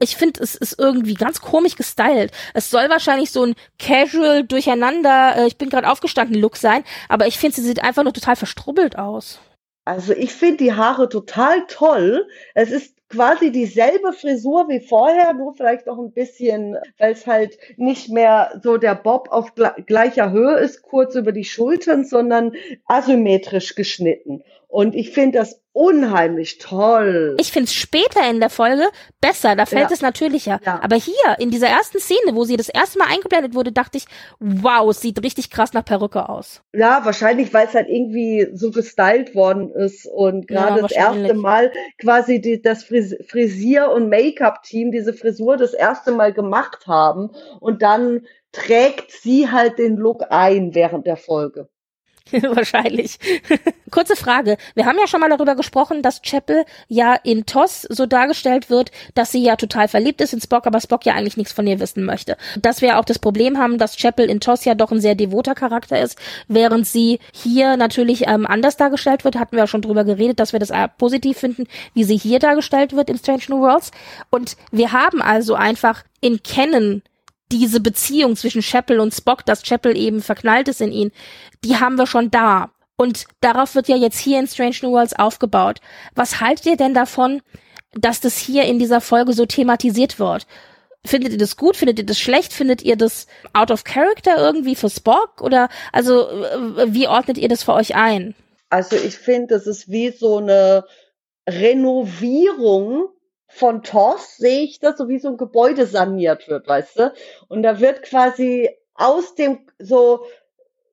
Ich finde, es ist irgendwie ganz komisch gestylt. Es soll wahrscheinlich so ein casual durcheinander, äh, ich bin gerade aufgestanden Look sein, aber ich finde, sie sieht einfach nur total verstrubbelt aus. Also ich finde die Haare total toll. Es ist quasi dieselbe Frisur wie vorher, nur vielleicht noch ein bisschen, weil es halt nicht mehr so der Bob auf gleicher Höhe ist, kurz über die Schultern, sondern asymmetrisch geschnitten. Und ich finde das unheimlich toll. Ich finde es später in der Folge besser, da fällt ja. es natürlicher. Ja. Aber hier, in dieser ersten Szene, wo sie das erste Mal eingeblendet wurde, dachte ich, wow, es sieht richtig krass nach Perücke aus. Ja, wahrscheinlich, weil es halt irgendwie so gestylt worden ist und gerade ja, das erste Mal quasi die, das Fris Frisier- und Make-up-Team diese Frisur das erste Mal gemacht haben und dann trägt sie halt den Look ein während der Folge. (laughs) Wahrscheinlich. (laughs) Kurze Frage. Wir haben ja schon mal darüber gesprochen, dass Chapel ja in TOS so dargestellt wird, dass sie ja total verliebt ist in Spock, aber Spock ja eigentlich nichts von ihr wissen möchte. Dass wir auch das Problem haben, dass Chapel in TOS ja doch ein sehr devoter Charakter ist, während sie hier natürlich ähm, anders dargestellt wird. Hatten wir auch schon drüber geredet, dass wir das äh, positiv finden, wie sie hier dargestellt wird in Strange New Worlds. Und wir haben also einfach in Kennen diese Beziehung zwischen Chapel und Spock, dass Chapel eben verknallt ist in ihn, die haben wir schon da. Und darauf wird ja jetzt hier in Strange New Worlds aufgebaut. Was haltet ihr denn davon, dass das hier in dieser Folge so thematisiert wird? Findet ihr das gut? Findet ihr das schlecht? Findet ihr das out of character irgendwie für Spock? Oder also wie ordnet ihr das für euch ein? Also ich finde, das ist wie so eine Renovierung von TOS sehe ich das, so wie so ein Gebäude saniert wird, weißt du? Und da wird quasi aus dem, so,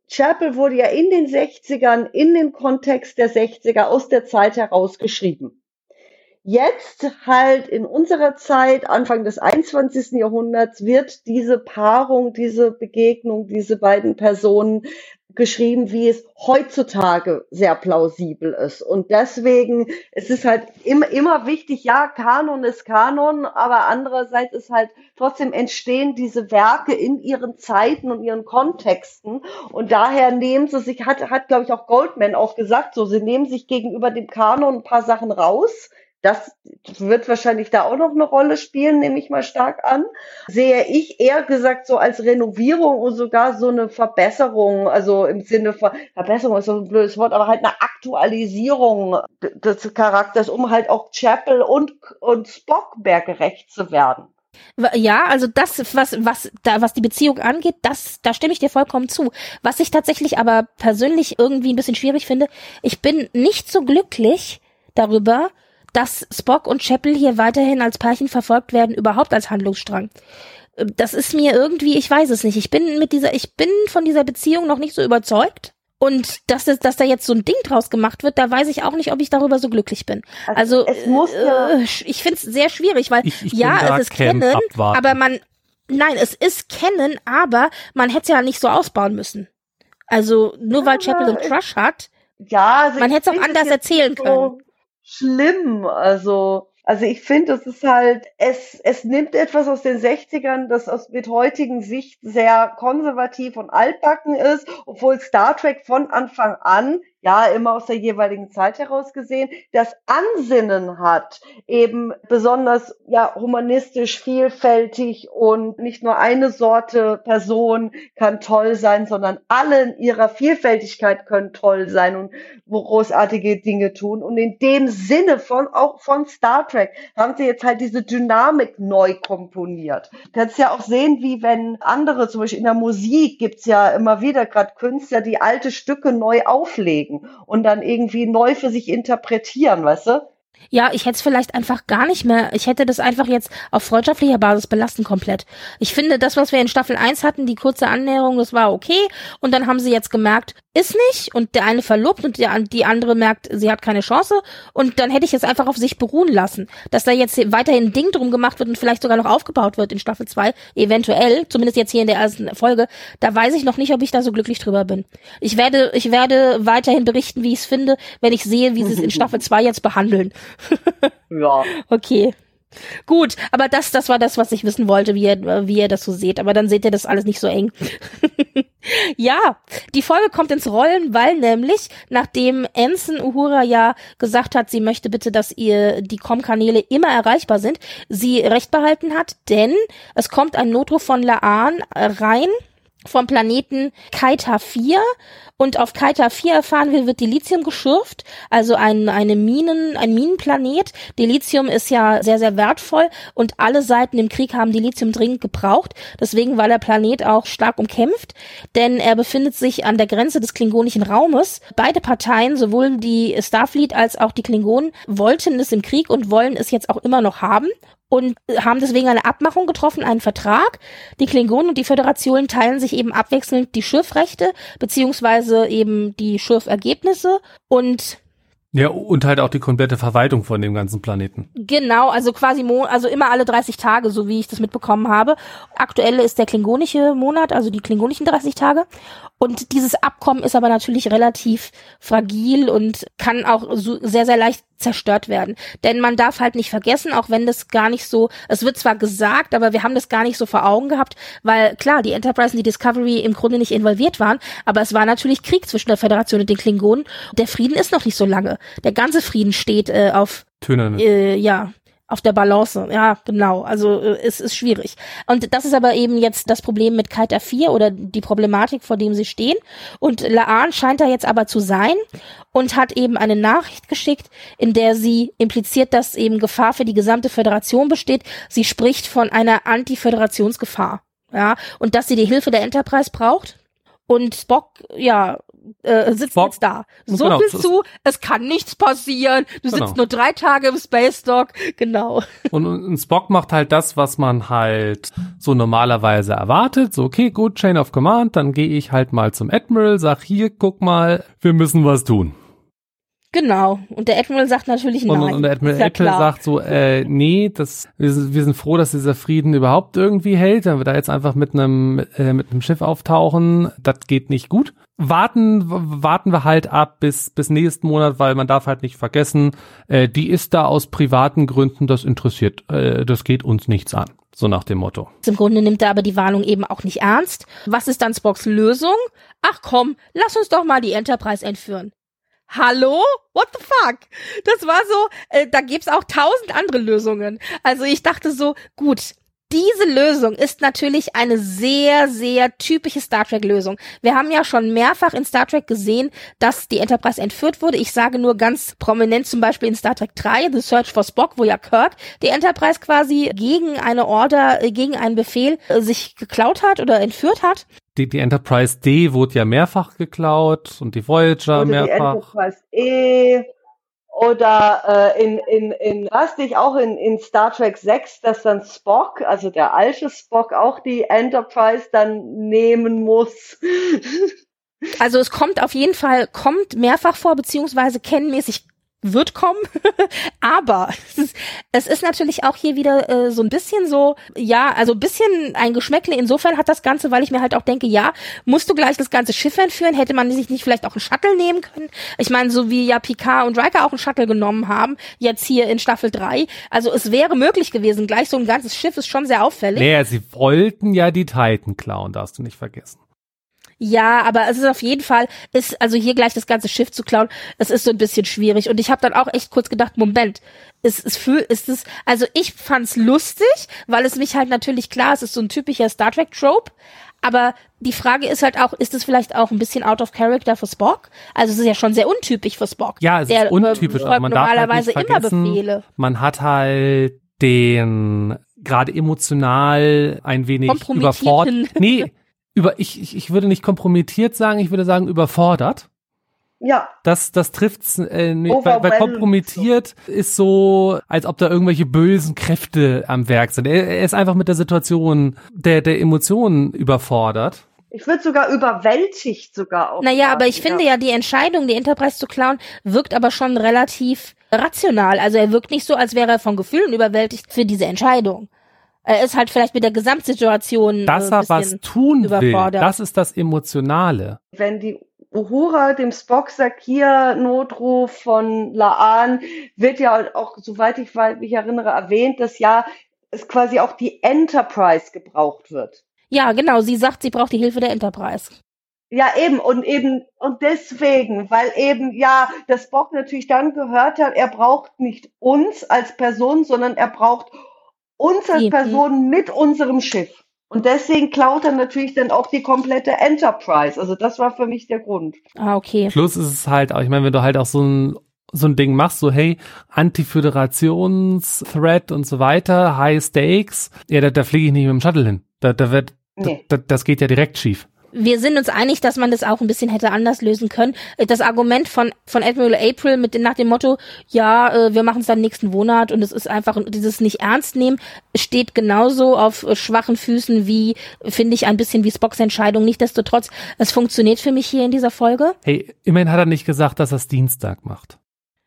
Chapel wurde ja in den 60ern, in dem Kontext der 60er, aus der Zeit heraus geschrieben. Jetzt halt in unserer Zeit, Anfang des 21. Jahrhunderts, wird diese Paarung, diese Begegnung, diese beiden Personen geschrieben, wie es heutzutage sehr plausibel ist. Und deswegen es ist halt immer, immer wichtig, ja, Kanon ist Kanon, aber andererseits ist halt trotzdem entstehen diese Werke in ihren Zeiten und ihren Kontexten. Und daher nehmen sie sich, hat, hat glaube ich auch Goldman auch gesagt, so, sie nehmen sich gegenüber dem Kanon ein paar Sachen raus, Das wird wahrscheinlich da auch noch eine Rolle spielen, nehme ich mal stark an. Sehe ich eher gesagt so als Renovierung und sogar so eine Verbesserung, also im Sinne von Verbesserung ist so ein blödes Wort, aber halt eine Aktualisierung des Charakters, um halt auch Chapel und, und Spock mehr gerecht zu werden. Ja, also das, was, was, da, was die Beziehung angeht, das, da stimme ich dir vollkommen zu. Was ich tatsächlich aber persönlich irgendwie ein bisschen schwierig finde, ich bin nicht so glücklich darüber, dass Spock und Chapel hier weiterhin als Pärchen verfolgt werden, überhaupt als Handlungsstrang. Das ist mir irgendwie, ich weiß es nicht. Ich bin mit dieser, ich bin von dieser Beziehung noch nicht so überzeugt. Und dass, das, dass da jetzt so ein Ding draus gemacht wird, da weiß ich auch nicht, ob ich darüber so glücklich bin. Also, also es muss ja äh, ich finde es sehr schwierig, weil ich, ich ja, es ist kennen, abwarten. aber man, nein, es ist kennen, aber man hätte es ja nicht so ausbauen müssen. Also nur weil Chapel einen Crush hat, ja, also man hätte es auch anders erzählen so können. Schlimm, also also ich finde, es ist halt, es, es nimmt etwas aus den 60ern, das aus, mit heutigen Sicht sehr konservativ und altbacken ist, obwohl Star Trek von Anfang an ja immer aus der jeweiligen Zeit heraus gesehen, das Ansinnen hat, eben besonders ja humanistisch, vielfältig und nicht nur eine Sorte Person kann toll sein, sondern alle in ihrer Vielfältigkeit können toll sein und großartige Dinge tun. Und in dem Sinne von auch von Star Trek haben sie jetzt halt diese Dynamik neu komponiert. Du kannst ja auch sehen, wie wenn andere, zum Beispiel in der Musik gibt's ja immer wieder gerade Künstler, die alte Stücke neu auflegen denken und dann irgendwie neu für sich interpretieren, weißt du? Ja, ich hätte es vielleicht einfach gar nicht mehr, ich hätte das einfach jetzt auf freundschaftlicher Basis belassen komplett. Ich finde, das, was wir in Staffel 1 hatten, die kurze Annäherung, das war okay. Und dann haben sie jetzt gemerkt, ist nicht und der eine verlobt und der, die andere merkt, sie hat keine Chance und dann hätte ich es einfach auf sich beruhen lassen. Dass da jetzt weiterhin ein Ding drum gemacht wird und vielleicht sogar noch aufgebaut wird in Staffel 2, eventuell, zumindest jetzt hier in der ersten Folge, da weiß ich noch nicht, ob ich da so glücklich drüber bin. Ich werde, ich werde weiterhin berichten, wie ich es finde, wenn ich sehe, wie sie es in Staffel (laughs) 2 jetzt behandeln. Ja. Okay. Gut, aber das, das war das, was ich wissen wollte, wie ihr, wie ihr das so seht. Aber dann seht ihr das alles nicht so eng. (laughs) ja, die Folge kommt ins Rollen, weil nämlich, nachdem Anson Uhura ja gesagt hat, sie möchte bitte, dass ihr die Com-Kanäle immer erreichbar sind, sie recht behalten hat, denn es kommt ein Notruf von Laan rein vom Planeten Kaita 4 und auf Kaita 4 erfahren wir, wird Dilithium geschürft, also ein, eine Minen, ein Minenplanet. Dilithium ist ja sehr, sehr wertvoll und alle Seiten im Krieg haben Dilithium dringend gebraucht. Deswegen war der Planet auch stark umkämpft, denn er befindet sich an der Grenze des klingonischen Raumes. Beide Parteien, sowohl die Starfleet als auch die Klingonen, wollten es im Krieg und wollen es jetzt auch immer noch haben und haben deswegen eine Abmachung getroffen, einen Vertrag. Die Klingonen und die Föderation teilen sich eben abwechselnd die Schiffrechte beziehungsweise eben die Schiffergebnisse und ja, und halt auch die komplette Verwaltung von dem ganzen Planeten. Genau, also quasi mo also immer alle 30 Tage, so wie ich das mitbekommen habe. Aktuell ist der klingonische Monat, also die klingonischen 30 Tage. Und dieses Abkommen ist aber natürlich relativ fragil und kann auch so sehr, sehr leicht zerstört werden. Denn man darf halt nicht vergessen, auch wenn das gar nicht so, es wird zwar gesagt, aber wir haben das gar nicht so vor Augen gehabt, weil klar, die Enterprise und die Discovery im Grunde nicht involviert waren, aber es war natürlich Krieg zwischen der Föderation und den Klingonen. Der Frieden ist noch nicht so lange. Der ganze Frieden steht äh, auf Töne. Äh, ja, auf der Balance, ja, genau. Also äh, es ist schwierig. Und das ist aber eben jetzt das Problem mit Kaita 4 oder die Problematik, vor dem sie stehen. Und Laan scheint da jetzt aber zu sein und hat eben eine Nachricht geschickt, in der sie impliziert, dass eben Gefahr für die gesamte Föderation besteht. Sie spricht von einer Anti-Föderationsgefahr. Ja, und dass sie die Hilfe der Enterprise braucht. Und Spock, ja, äh, sitzt Spock. jetzt da. So genau. bist du, es kann nichts passieren. Du genau. sitzt nur drei Tage im Space Dock. Genau. Und, und Spock macht halt das, was man halt so normalerweise erwartet. So, okay, gut, Chain of Command, dann gehe ich halt mal zum Admiral, sag hier, guck mal, wir müssen was tun. Genau. Und der Admiral sagt natürlich nein. Und, und der Admiral, ja Admiral sagt so, äh, nee, das, wir, sind, wir sind froh, dass dieser Frieden überhaupt irgendwie hält. Wenn wir da jetzt einfach mit einem, äh, mit einem Schiff auftauchen, das geht nicht gut. Warten, warten wir halt ab bis, bis nächsten Monat, weil man darf halt nicht vergessen, äh, die ist da aus privaten Gründen, das interessiert, äh, das geht uns nichts an. So nach dem Motto. Im Grunde nimmt er aber die Warnung eben auch nicht ernst. Was ist dann Spocks Lösung? Ach komm, lass uns doch mal die Enterprise entführen. hallo? What the fuck? Das war so, äh, da gibt's auch tausend andere Lösungen. Also ich dachte so, gut, diese Lösung ist natürlich eine sehr, sehr typische Star Trek-Lösung. Wir haben ja schon mehrfach in Star Trek gesehen, dass die Enterprise entführt wurde. Ich sage nur ganz prominent zum Beispiel in Star Trek 3, The Search for Spock, wo ja Kirk die Enterprise quasi gegen eine Order, äh, gegen einen Befehl äh, sich geklaut hat oder entführt hat. Die, die Enterprise D wurde ja mehrfach geklaut und die Voyager Oder die mehrfach. Enterprise E oder äh, in, in, in was nicht auch in, in Star Trek 6, dass dann Spock, also der alte Spock, auch die Enterprise dann nehmen muss. (laughs) Also es kommt auf jeden Fall, kommt mehrfach vor, beziehungsweise kennenmäßig wird kommen. (laughs) Aber es ist, natürlich auch hier wieder äh, so ein bisschen so, ja, also ein bisschen ein Geschmäckle. Insofern hat das Ganze, weil ich mir halt auch denke, ja, musst du gleich das ganze Schiff entführen? Hätte man sich nicht vielleicht auch einen Shuttle nehmen können? Ich meine, so wie ja Picard und Riker auch einen Shuttle genommen haben, jetzt hier in Staffel 3. Also es wäre möglich gewesen. Gleich so ein ganzes Schiff ist schon sehr auffällig. Naja, sie wollten ja die Titan klauen, darfst du nicht vergessen. Ja, aber es ist auf jeden Fall, ist also hier gleich das ganze Schiff zu klauen, es ist so ein bisschen schwierig. Und ich habe dann auch echt kurz gedacht, Moment, ist es für, ist es, also ich fand's lustig, weil es mich halt natürlich klar, es ist so ein typischer Star Trek Trope. Aber die Frage ist halt auch, ist es vielleicht auch ein bisschen out of character für Spock? Also es ist ja schon sehr untypisch für Spock. Ja, es Der, ist untypisch, äh, aber man darf halt normalerweise nicht immer Befehle. man hat halt den gerade emotional ein wenig überfordert. Nee, über ich, ich, ich würde nicht kompromittiert sagen, ich würde sagen überfordert. Ja, Das, das trifft's äh, nicht, weil, weil kompromittiert ist so, als ob da irgendwelche bösen Kräfte am Werk sind. Er, er ist einfach mit der Situation der, der Emotionen überfordert. ich würde sogar überwältigt sogar auch. Naja, aber ich finde ja, die Entscheidung, die Enterprise zu klauen, wirkt aber schon relativ rational. Also er wirkt nicht so, als wäre er von Gefühlen überwältigt für diese Entscheidung. Er ist halt vielleicht mit der Gesamtsituation Dass äh, er ein was tun will, überfordert. das ist das Emotionale. wenn die Uhura dem Spock sagt, hier Notruf von Laan, wird ja auch, soweit ich mich erinnere, erwähnt, dass ja es quasi auch die Enterprise gebraucht wird. Ja, genau. Sie sagt, sie braucht die Hilfe der Enterprise. Ja, eben, und eben, und deswegen, weil eben, ja, der Spock natürlich dann gehört hat, er braucht nicht uns als Person, sondern er braucht uns als Die- Person mit unserem Schiff. Und deswegen klaut er natürlich dann auch die komplette Enterprise. Also das war für mich der Grund. Ah, okay. Plus ist es halt, auch, ich meine, wenn du halt auch so ein so ein Ding machst, so hey, Anti-Föderations-Threat und so weiter, High Stakes, ja, da, da fliege ich nicht mit dem Shuttle hin. Da, da wird, Nee. da, das geht ja direkt schief. Wir sind uns einig, dass man das auch ein bisschen hätte anders lösen können. Das Argument von, von Admiral April mit nach dem Motto, ja, äh, wir machen es dann nächsten Monat und es ist einfach dieses nicht ernst nehmen, steht genauso auf äh, schwachen Füßen wie, finde ich, ein bisschen wie Spocks Entscheidung. Nichtsdestotrotz, es funktioniert für mich hier in dieser Folge. Hey, immerhin hat er nicht gesagt, dass er es Dienstag macht.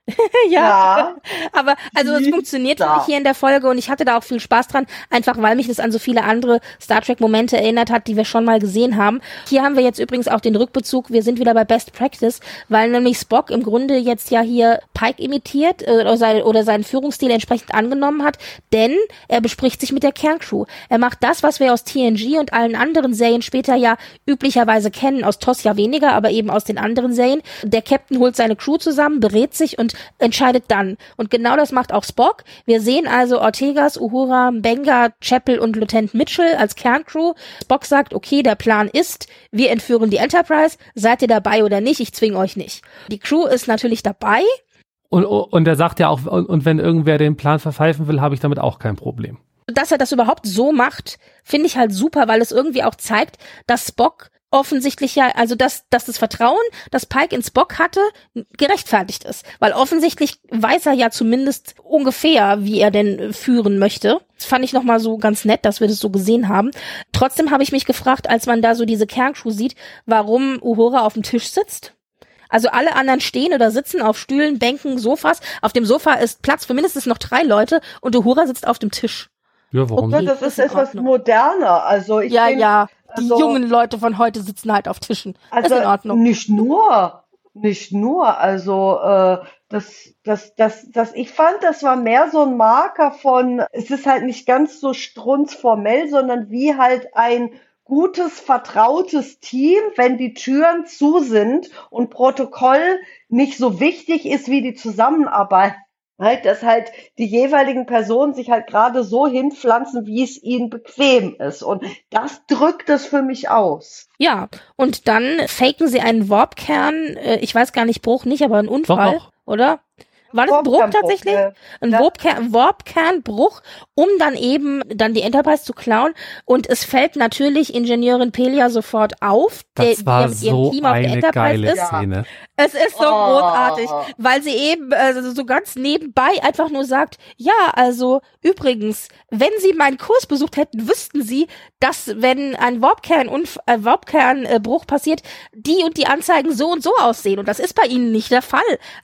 (laughs) Ja, Aber also es funktioniert Ja. mich hier in der Folge und ich hatte da auch viel Spaß dran, einfach weil mich das an so viele andere Star Trek Momente erinnert hat, die wir schon mal gesehen haben. Hier haben wir jetzt übrigens auch den Rückbezug, wir sind wieder bei Best Practice, weil nämlich Spock im Grunde jetzt ja hier Pike imitiert äh, oder, sein, oder seinen Führungsstil entsprechend angenommen hat, denn er bespricht sich mit der Kerncrew. Er macht das, was wir aus TNG und allen anderen Serien später ja üblicherweise kennen, aus TOS ja weniger, aber eben aus den anderen Serien. Der Captain holt seine Crew zusammen, berät sich und entscheidet dann. Und genau das macht auch Spock. Wir sehen also Ortegas, Uhura, Benga, Chapel und Lieutenant Mitchell als Kerncrew. Spock sagt, okay, der Plan ist, wir entführen die Enterprise. Seid ihr dabei oder nicht? Ich zwinge euch nicht. Die Crew ist natürlich dabei. Und, und er sagt ja auch, und, und wenn irgendwer den Plan verpfeifen will, habe ich damit auch kein Problem. Dass er das überhaupt so macht, finde ich halt super, weil es irgendwie auch zeigt, dass Spock offensichtlich ja, also dass, dass das Vertrauen, das Pike in Spock hatte, gerechtfertigt ist. Weil offensichtlich weiß er ja zumindest ungefähr, wie er denn führen möchte. Das fand ich nochmal so ganz nett, dass wir das so gesehen haben. Trotzdem habe ich mich gefragt, als man da so diese Kerncrew sieht, warum Uhura auf dem Tisch sitzt. Also alle anderen stehen oder sitzen auf Stühlen, Bänken, Sofas. Auf dem Sofa ist Platz für mindestens noch drei Leute und Uhura sitzt auf dem Tisch. Ja, warum Okay. das ist etwas moderner. Also ich ja, bin, ja. Die also- jungen Leute von heute sitzen halt auf Tischen. Also ist in Ordnung. nicht nur, nicht nur. Also äh, das, das, das, das, ich fand, das war mehr so ein Marker von, es ist halt nicht ganz so strunzformell, sondern wie halt ein gutes, vertrautes Team, wenn die Türen zu sind und Protokoll nicht so wichtig ist wie die Zusammenarbeit. Halt, dass halt die jeweiligen Personen sich halt gerade so hinpflanzen, wie es ihnen bequem ist. Und das drückt es für mich aus. Ja, und dann faken sie einen Warpkern, äh, ich weiß gar nicht, Bruch nicht, aber ein Unfall, Doch, doch. oder? War das ein Bruch Warpkernbruch, tatsächlich? ja. Ein Ja. Warpkern, Warpkernbruch, um dann eben dann die Enterprise zu klauen. Und es fällt natürlich Ingenieurin Pelia sofort auf, der, Das war mit ihrem so Team auf der eine Enterprise geile ist. Szene. Es ist so Oh. großartig, weil sie eben also so ganz nebenbei einfach nur sagt, ja, also übrigens, wenn Sie meinen Kurs besucht hätten, wüssten Sie, dass wenn ein Warpkern äh, Warpkernbruch passiert, die und die Anzeigen so und so aussehen und das ist bei Ihnen nicht der Fall.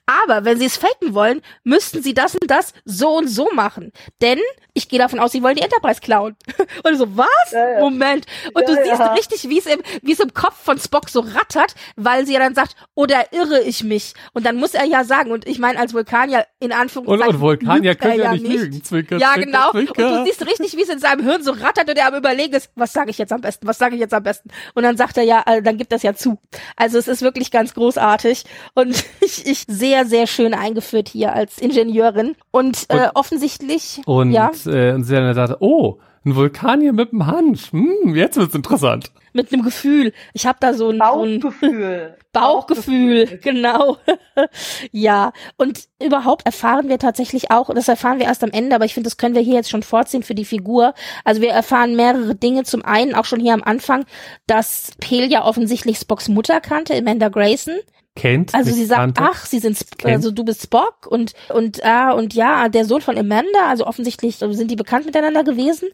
Aber wenn Sie es faken wollen, müssten Sie das und das so und so machen, denn ich gehe davon aus, Sie wollen die Enterprise klauen. (laughs) Und so was? Ja, ja. Moment. Und du Ja, siehst ja. richtig, wie es im wie es im Kopf von Spock so rattert, weil sie ja dann sagt, oder irre ich mich? Und dann muss er ja sagen, und ich meine als Vulkanier in Und, Anführungszeichen und Vulkanier lügt er können ja nicht lügen. Zwinker, ja, zwinker, genau. Zwinker. Und du siehst richtig, wie es in seinem Hirn so rattert und er am überlegen ist, was sage ich jetzt am besten, was sage ich jetzt am besten? Und dann sagt er ja, äh, dann gibt das ja zu. Also es ist wirklich ganz großartig und (laughs) ich, ich sehr, sehr schön eingeführt hier als Ingenieurin. Und, äh, Und- offensichtlich, Und, ja, äh, und sie dann dachte, oh, ein Vulkanier mit dem Hansch. Hm, jetzt wird's interessant. mit einem Gefühl. Ich habe da so ein, so ein (laughs) Bauchgefühl. Bauchgefühl, genau. (laughs) ja, und überhaupt erfahren wir tatsächlich auch, das erfahren wir erst am Ende, aber ich finde, das können wir hier jetzt schon vorziehen für die Figur. Also wir erfahren mehrere Dinge. Zum einen auch schon hier am Anfang, dass Pelia offensichtlich Spocks Mutter kannte, Amanda Grayson. Kennt. Also sie sagt, kannte. ach, sie sind, Sp- also du bist Spock und und ah und ja, der Sohn von Amanda. Also offensichtlich sind die bekannt miteinander gewesen.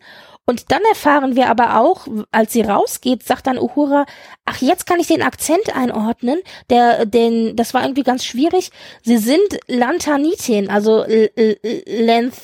Und dann erfahren wir aber auch, als sie rausgeht, sagt dann Uhura, ach, jetzt kann ich den Akzent einordnen. Der, den, das war irgendwie ganz schwierig. Sie sind Lantanitin, also L- L- Length,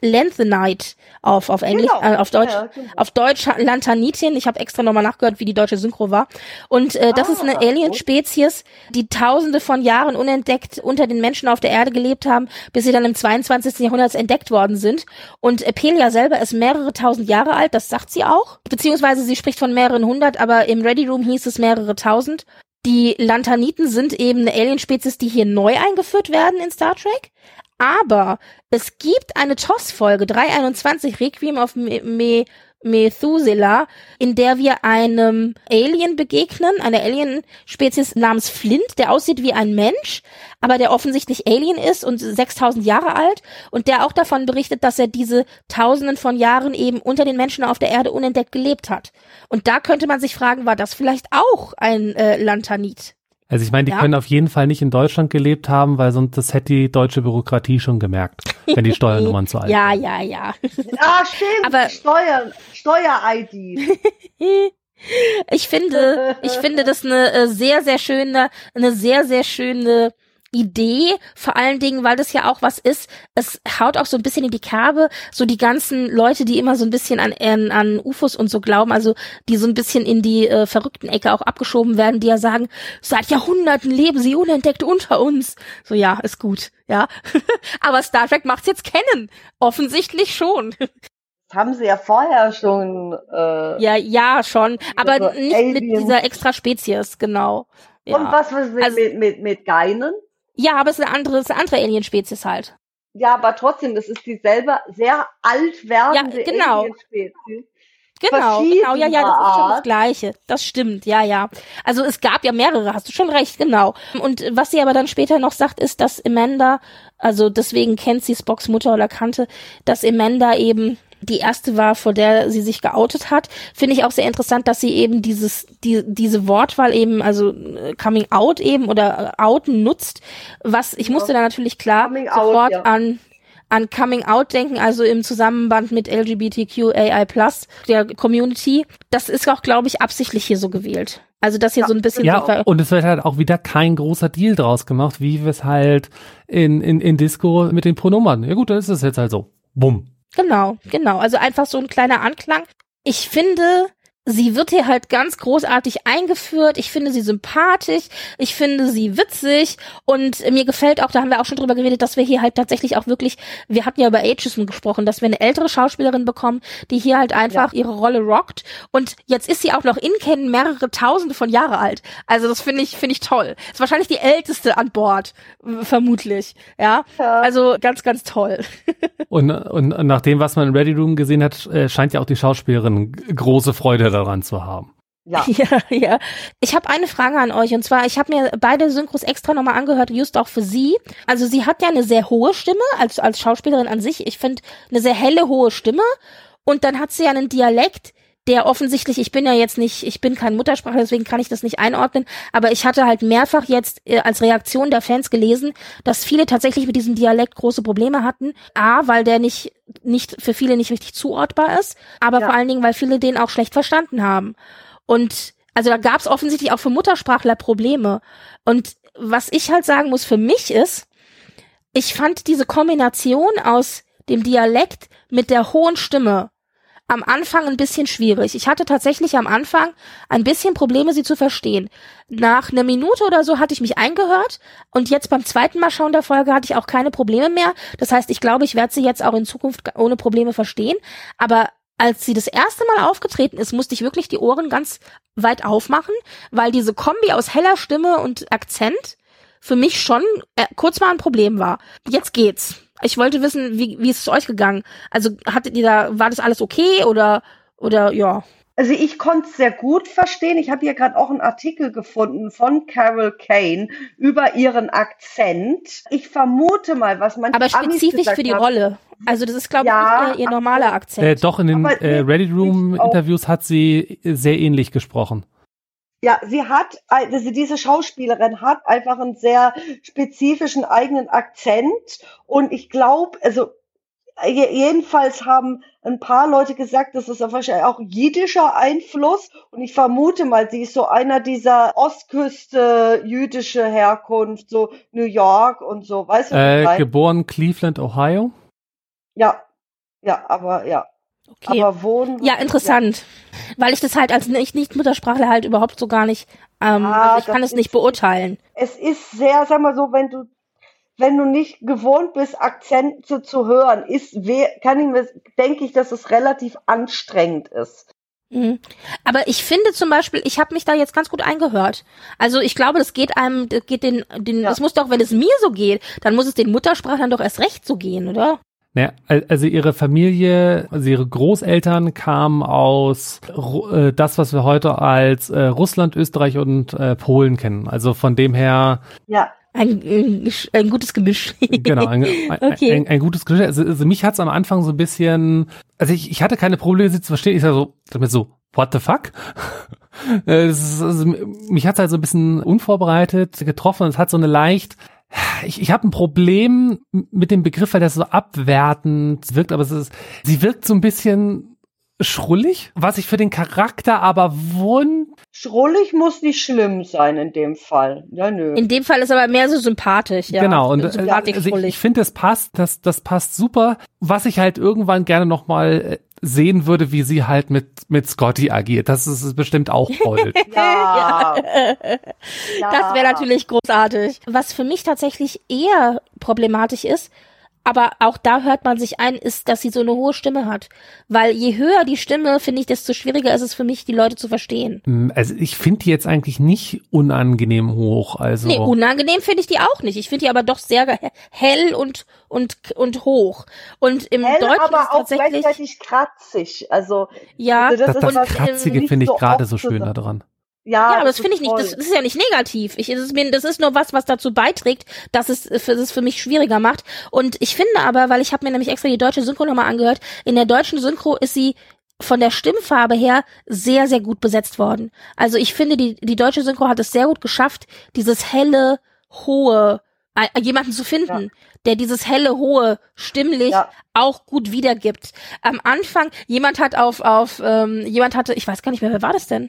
Lengthenite auf, auf Englisch, Genau. äh, auf Deutsch. Ja, genau. Auf Deutsch Lantanitin. Ich habe extra nochmal nachgehört, wie die deutsche Synchro war. Und äh, das Ah, ist eine. Alien-Spezies, die tausende von Jahren unentdeckt unter den Menschen auf der Erde gelebt haben, bis sie dann im 22. Jahrhundert entdeckt worden sind. Und Pelia selber ist mehrere tausend Jahre alt, das sagt sie auch. Beziehungsweise sie spricht von mehreren hundert, aber im Ready Room hieß es mehrere tausend. Die Lantaniten sind eben eine Alien-Spezies, die hier neu eingeführt werden in Star Trek. Aber es gibt eine TOS-Folge, 321, Requiem of Me, Me, Methuselah, in der wir einem Alien begegnen, einer Alien-Spezies namens Flint, der aussieht wie ein Mensch, aber der offensichtlich Alien ist und 6000 Jahre alt und der auch davon berichtet, dass er diese Tausenden von Jahren eben unter den Menschen auf der Erde unentdeckt gelebt hat. Und da könnte man sich fragen, war das vielleicht auch ein äh, Lantanit? Also ich meine, die Ja. können auf jeden Fall nicht in Deutschland gelebt haben, weil sonst das hätte die deutsche Bürokratie schon gemerkt, wenn die (laughs) Steuernummern zu alt Ja, waren. ja, ja. (laughs) Ah, stimmt. Aber- Steuer, Steuer-ID. (laughs) Ich finde, ich finde das eine äh, sehr, sehr schöne, eine sehr, sehr schöne Idee, vor allen Dingen, weil das ja auch was ist, es haut auch so ein bisschen in die Kerbe, so die ganzen Leute, die immer so ein bisschen an, an, an UFOs und so glauben, also die so ein bisschen in die äh, verrückten Ecke auch abgeschoben werden, die ja sagen, seit Jahrhunderten leben sie unentdeckt unter uns. So, ja, ist gut, ja. (laughs) Aber Star Trek macht's jetzt kennen. Offensichtlich schon. Das haben sie ja vorher schon. Äh, Ja, ja, schon. Aber Also nicht mit Aliens. dieser extra Spezies, genau. Ja. Und was mit, Also- mit, mit, mit Geinen? Ja, aber es ist eine andere, es ist eine andere Alien-Spezies halt. Ja, aber trotzdem, das ist dieselbe, sehr alt werdende Ja, genau. Alien-Spezies. Genau, genau, ja, ja, das ist schon das. Gleiche. Das stimmt, ja, ja. Also es gab ja mehrere, hast du schon recht, genau. Und was sie aber dann später noch sagt, ist, dass Amanda, also deswegen kennt sie Spocks Mutter oder kannte, dass Amanda eben die erste war, vor der sie sich geoutet hat. Finde ich auch sehr interessant, dass sie eben dieses, die, diese Wortwahl eben, also äh, Coming Out eben oder äh, Outen nutzt. Was, ich musste da natürlich klar Coming out, sofort ja. an an Coming Out denken, also im Zusammenband mit LGBTQAI+, der Community. Das ist auch, glaube ich, absichtlich hier so gewählt. Also das hier so ein bisschen so Ja, ver und es wird halt auch wieder kein großer Deal draus gemacht, wie wir es halt in, in, in Disco mit den Pronomen. Ja gut, dann ist es jetzt halt so. Bumm. Genau, genau. Also einfach so ein kleiner Anklang. Ich finde, sie wird hier halt ganz großartig eingeführt. Ich finde sie sympathisch, ich finde sie witzig und mir gefällt auch, da haben wir auch schon drüber geredet, dass wir hier halt tatsächlich auch wirklich, wir hatten ja über Ageism gesprochen, dass wir eine ältere Schauspielerin bekommen, die hier halt einfach ja. ihre Rolle rockt und jetzt ist sie auch noch in Kennen mehrere tausende von Jahre alt. Also das finde ich, finde ich toll. Ist wahrscheinlich die älteste an Bord, vermutlich. Ja, ja. also ganz, ganz toll. (laughs) und, und nach dem, was man in Ready Room gesehen hat, äh, scheint ja auch die Schauspielerin große Freude daran zu haben. Ja. (laughs) ja, ja. Ich habe eine Frage an euch und zwar, ich habe mir beide Synchros extra nochmal angehört, just auch für sie. Also sie hat ja eine sehr hohe Stimme als, als Schauspielerin an sich. Ich finde eine sehr helle, hohe Stimme. Und dann hat sie ja einen Dialekt, der offensichtlich, ich bin ja jetzt nicht, ich bin kein Muttersprachler, deswegen kann ich das nicht einordnen, aber ich hatte halt mehrfach jetzt äh, als Reaktion der Fans gelesen, dass viele tatsächlich mit diesem Dialekt große Probleme hatten. A, weil der nicht, nicht für viele nicht richtig zuortbar ist, aber ja. vor allen Dingen, weil viele den auch schlecht verstanden haben. Und also da gab es offensichtlich auch für Muttersprachler Probleme. Und was ich halt sagen muss für mich ist, ich fand diese Kombination aus dem Dialekt mit der hohen Stimme am Anfang ein bisschen schwierig. Ich hatte tatsächlich am Anfang ein bisschen Probleme, sie zu verstehen. Nach einer Minute oder so hatte ich mich eingehört und jetzt beim zweiten Mal schauen der Folge hatte ich auch keine Probleme mehr. Das heißt, ich glaube, ich werde sie jetzt auch in Zukunft ohne Probleme verstehen. Aber als sie das erste Mal aufgetreten ist, musste ich wirklich die Ohren ganz weit aufmachen, weil diese Kombi aus heller Stimme und Akzent für mich schon äh, kurz mal ein Problem war. Jetzt geht's. Ich wollte wissen, wie, wie ist es euch gegangen? Also hattet ihr da, war das alles okay oder, oder ja? Also ich konnte es sehr gut verstehen. Ich habe hier gerade auch einen Artikel gefunden von Carol Kane über ihren Akzent. Ich vermute mal, was man aber spezifisch für die haben. Ihr, Also das ist glaube ja, ich ihr, ihr normaler Akzent. Äh, doch in den äh, Reddit Room Interviews hat sie sehr ähnlich gesprochen. Ja, sie hat, also diese Schauspielerin hat einfach einen sehr spezifischen eigenen Akzent und ich glaube, also jedenfalls haben ein paar Leute gesagt, das ist wahrscheinlich auch jiddischer Einfluss und ich vermute mal, sie ist so einer dieser Ostküste jüdische Herkunft, so New York und so, weißt du? Äh, geboren Cleveland, Ohio? Ja, ja, aber ja. Okay. Aber wohnen. Ja, interessant. Ja. Weil ich das halt als nicht, nicht Muttersprachler halt überhaupt so gar nicht, ähm, ah, also ich kann es nicht beurteilen. Es ist sehr, sag mal so, wenn du, wenn du nicht gewohnt bist, Akzente zu hören, ist, kann ich mir, denke ich, dass es relativ anstrengend ist. Mhm. Aber ich finde zum Beispiel, ich habe mich da jetzt ganz gut eingehört. Also ich glaube, das geht einem, das geht den, den, ja. das muss doch, wenn es mir so geht, dann muss es den Muttersprachlern doch erst recht so gehen, oder? Naja, also ihre Familie, also ihre Großeltern kamen aus äh, das, was wir heute als äh, Russland, Österreich und äh, Polen kennen. Also von dem her. Ja. Ein, ein gutes Gemisch. (laughs) genau, ein, ein, okay. ein, ein gutes Gemisch. Also, also mich hat's am Anfang so ein bisschen, also ich, ich hatte keine Probleme, sie zu verstehen. Ich sag so, damit so, what the fuck? (laughs) Äh, ist, also, mich hat's halt so ein bisschen unvorbereitet getroffen. Es hat so eine leicht ich, ich habe ein Problem mit dem Begriff, weil das so abwertend wirkt, aber es ist, sie wirkt so ein bisschen schrullig, was ich für den Charakter aber wund. Schrullig muss nicht schlimm sein in dem Fall. Ja, nö. In dem Fall ist aber mehr so sympathisch, ja. Genau, und äh, also ich, ich finde, das passt, das, das passt super. Was ich halt irgendwann gerne nochmal äh, sehen würde, wie sie halt mit, mit Scotty agiert. Das ist bestimmt auch toll. (laughs) ja. (laughs) ja. Das wäre natürlich großartig. Was für mich tatsächlich eher problematisch ist, aber auch da hört man sich ein, ist, dass sie so eine hohe Stimme hat. Weil je höher die Stimme, finde ich, desto schwieriger ist es für mich, die Leute zu verstehen. Mm, also ich finde die jetzt eigentlich nicht unangenehm hoch. Also nee, unangenehm finde ich die auch nicht. Ich finde die aber doch sehr hell und und und hoch. Und im hell, Deutschen aber ist auch gleichzeitig kratzig. Also ja, also das, das, das Kratzige finde ich gerade so schön daran. Ja, ja, aber das finde ich nicht, das, das, ist ja nicht negativ. Ich, das, ist mir, das ist nur was, was dazu beiträgt, dass es für, das für mich schwieriger macht. Und ich finde aber, weil ich habe mir nämlich extra die deutsche Synchro nochmal angehört, in der deutschen Synchro ist sie von der Stimmfarbe her sehr, sehr gut besetzt worden. Also ich finde, die, die deutsche Synchro hat es sehr gut geschafft, dieses helle, hohe, äh, jemanden zu finden, ja. der dieses helle, hohe stimmlich ja. auch gut wiedergibt. Am Anfang, jemand hat auf, auf, ähm, jemand hatte, ich weiß gar nicht mehr, wer war das denn?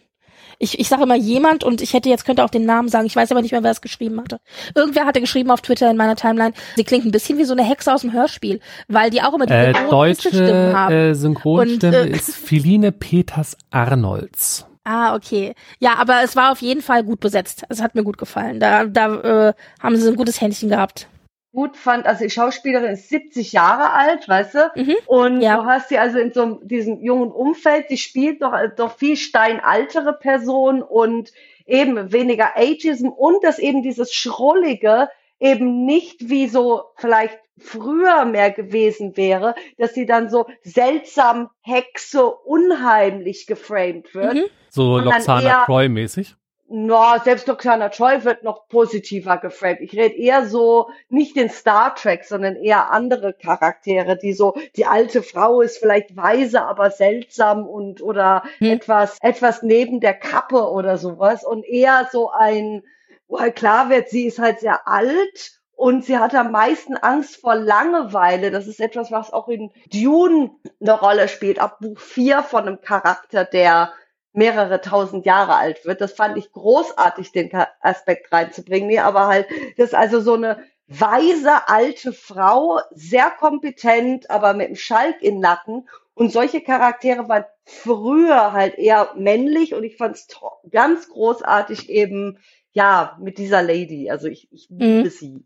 Ich, ich sage immer jemand und ich hätte jetzt könnte auch den Namen sagen. Ich weiß aber nicht mehr, wer es geschrieben hatte. Irgendwer hatte geschrieben auf Twitter in meiner Timeline, sie klingt ein bisschen wie so eine Hexe aus dem Hörspiel, weil die auch immer diese Äh, deutsche Stimmen haben. äh, Synchronstimme Und, äh, ist Philine Peters Arnolds. Ah, okay. Ja, aber es war auf jeden Fall gut besetzt. Es hat mir gut gefallen. Da, da äh, haben sie ein gutes Händchen gehabt. Gut fand, also die Schauspielerin ist 70 Jahre alt, weißt du? Mhm. Und Ja. du hast sie also in so einem, diesem jungen Umfeld, sie spielt doch, doch viel steinaltere Person und eben weniger Ageism und dass eben dieses Schrullige eben nicht wie so vielleicht früher mehr gewesen wäre, dass sie dann so seltsam Hexe unheimlich geframed wird. Mhm. So Loxana Croy mäßig. No, selbst Loxana Troy wird noch positiver geframed. Ich rede eher so, nicht in Star Trek, sondern eher andere Charaktere, die so, die alte Frau ist vielleicht weise, aber seltsam und, oder Hm. etwas, etwas neben der Kappe oder sowas und eher so ein, wo halt klar wird, sie ist halt sehr alt und sie hat am meisten Angst vor Langeweile. Das ist etwas, was auch in Dune eine Rolle spielt. Ab Buch 4 von einem Charakter, der mehrere tausend Jahre alt wird. Das fand ich großartig, den Aspekt reinzubringen. Nee, aber halt, das ist also so eine weise alte Frau, sehr kompetent, aber mit einem Schalk im Nacken. Und solche Charaktere waren früher halt eher männlich und ich fand es ganz großartig eben, ja, mit dieser Lady. Also ich, ich liebe Mhm. sie.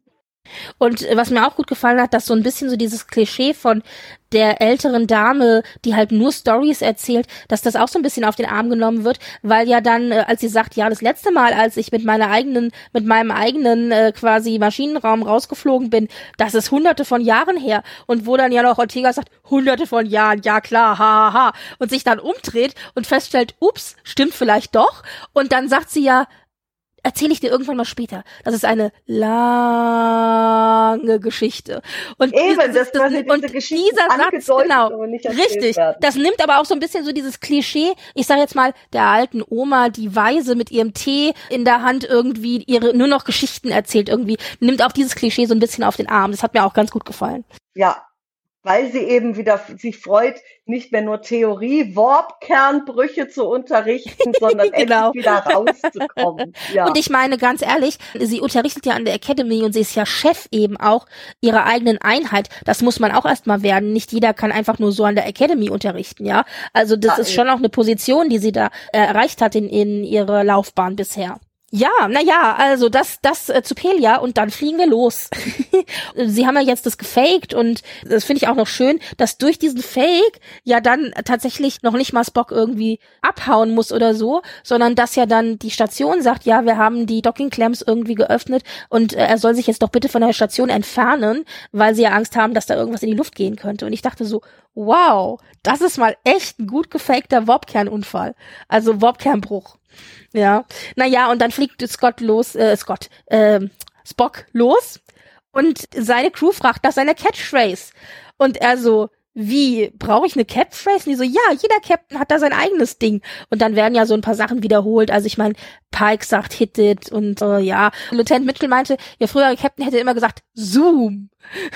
Und äh, was mir auch gut gefallen hat, dass so ein bisschen so dieses Klischee von der älteren Dame, die halt nur Stories erzählt, dass das auch so ein bisschen auf den Arm genommen wird, weil ja dann, äh, als sie sagt, ja, das letzte Mal, als ich mit meiner eigenen, mit meinem eigenen äh, quasi Maschinenraum rausgeflogen bin, das ist hunderte von Jahren her. Und wo dann ja noch Ortega sagt, hunderte von Jahren, ja klar, ha, ha, ha. Und sich dann umdreht und feststellt, ups, stimmt vielleicht doch. Und dann sagt sie ja, erzähle ich dir irgendwann mal später. Das ist eine lange Geschichte. Und Eben, dieses- das quasi und diese dieser Satz, genau, richtig. werden. Das nimmt aber auch so ein bisschen so dieses Klischee, ich sage jetzt mal, der alten Oma, die Weise mit ihrem Tee in der Hand irgendwie ihre nur noch Geschichten erzählt irgendwie, nimmt auch dieses Klischee so ein bisschen auf den Arm. Das hat mir auch ganz gut gefallen. Ja, weil sie eben wieder sich freut, nicht mehr nur Theorie, Warp-Kernbrüche zu unterrichten, (laughs) sondern Genau. endlich wieder rauszukommen. (laughs) Ja. Und ich meine ganz ehrlich, sie unterrichtet ja an der Academy und sie ist ja Chef eben auch ihrer eigenen Einheit. Das muss man auch erstmal werden. Nicht jeder kann einfach nur so an der Academy unterrichten, ja. Also das Ja, ist schon auch eine Position, die sie da äh, erreicht hat in, in ihrer Laufbahn bisher. Ja, na ja, also das, das äh, zu Pelia und dann fliegen wir los. (laughs) Sie haben ja jetzt das gefaked und das finde ich auch noch schön, dass durch diesen Fake ja dann tatsächlich noch nicht mal Spock irgendwie abhauen muss oder so, sondern dass ja dann die Station sagt, ja, wir haben die Docking Clamps irgendwie geöffnet und äh, er soll sich jetzt doch bitte von der Station entfernen, weil sie ja Angst haben, dass da irgendwas in die Luft gehen könnte. Und ich dachte so, wow, das ist mal echt ein gut gefakter Warpkernunfall. Also Warpkernbruch. Ja, naja, und dann fliegt Scott los, äh, Scott, äh, Spock los und seine Crew fragt nach seiner Catchphrase. Und er so, wie, brauche ich eine Catchphrase? Und die so, ja, jeder Captain hat da sein eigenes Ding. Und dann werden ja so ein paar Sachen wiederholt. Also ich meine, Pike sagt Hit it und äh, ja. Lieutenant Mitchell meinte, ihr früherer Captain hätte immer gesagt, Zoom.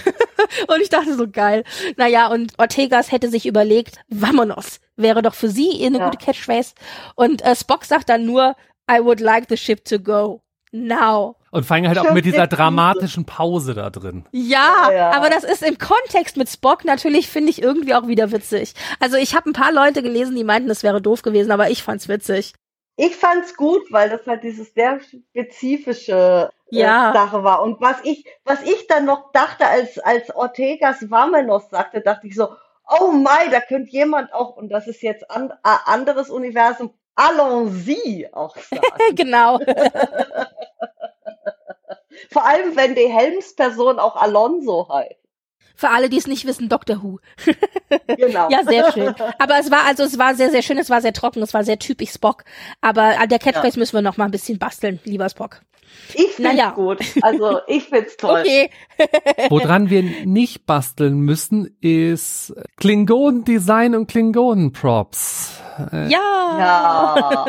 (laughs) und ich dachte so geil. Naja, und Ortegas hätte sich überlegt, Vamonos wäre doch für sie eine Ja. gute Catchphrase. Und äh, Spock sagt dann nur, I would like the ship to go. Now. Und vor allem halt auch mit dieser dramatischen Pause da drin. Ja, Ja, aber das ist im Kontext mit Spock natürlich, finde ich, irgendwie auch wieder witzig. Also ich habe ein paar Leute gelesen, die meinten, es wäre doof gewesen, aber ich fand's witzig. Ich fand's gut, weil das halt dieses sehr spezifische äh, Ja. Sache war. Und was ich, was ich dann noch dachte, als, als Ortegas Vamenos sagte, dachte ich so, oh my, da könnte jemand auch, und das ist jetzt ein anderes Universum, Allons-y auch (laughs) sagen. genau. (laughs) Vor allem, wenn die Helmsperson auch Alonso heißt. Für alle, die es nicht wissen, Doctor Who. (laughs) Genau. Ja, sehr schön. Aber es war also, es war sehr, sehr schön, es war sehr trocken, es war sehr typisch Spock. Aber an der Catchphrase müssen wir noch mal ein bisschen basteln, lieber Spock. Ich find's Naja. gut. Also, ich find's (laughs) toll. Okay. (laughs) Woran wir nicht basteln müssen, ist Klingonen-Design und Klingonen-Props. Äh, Ja. Ja.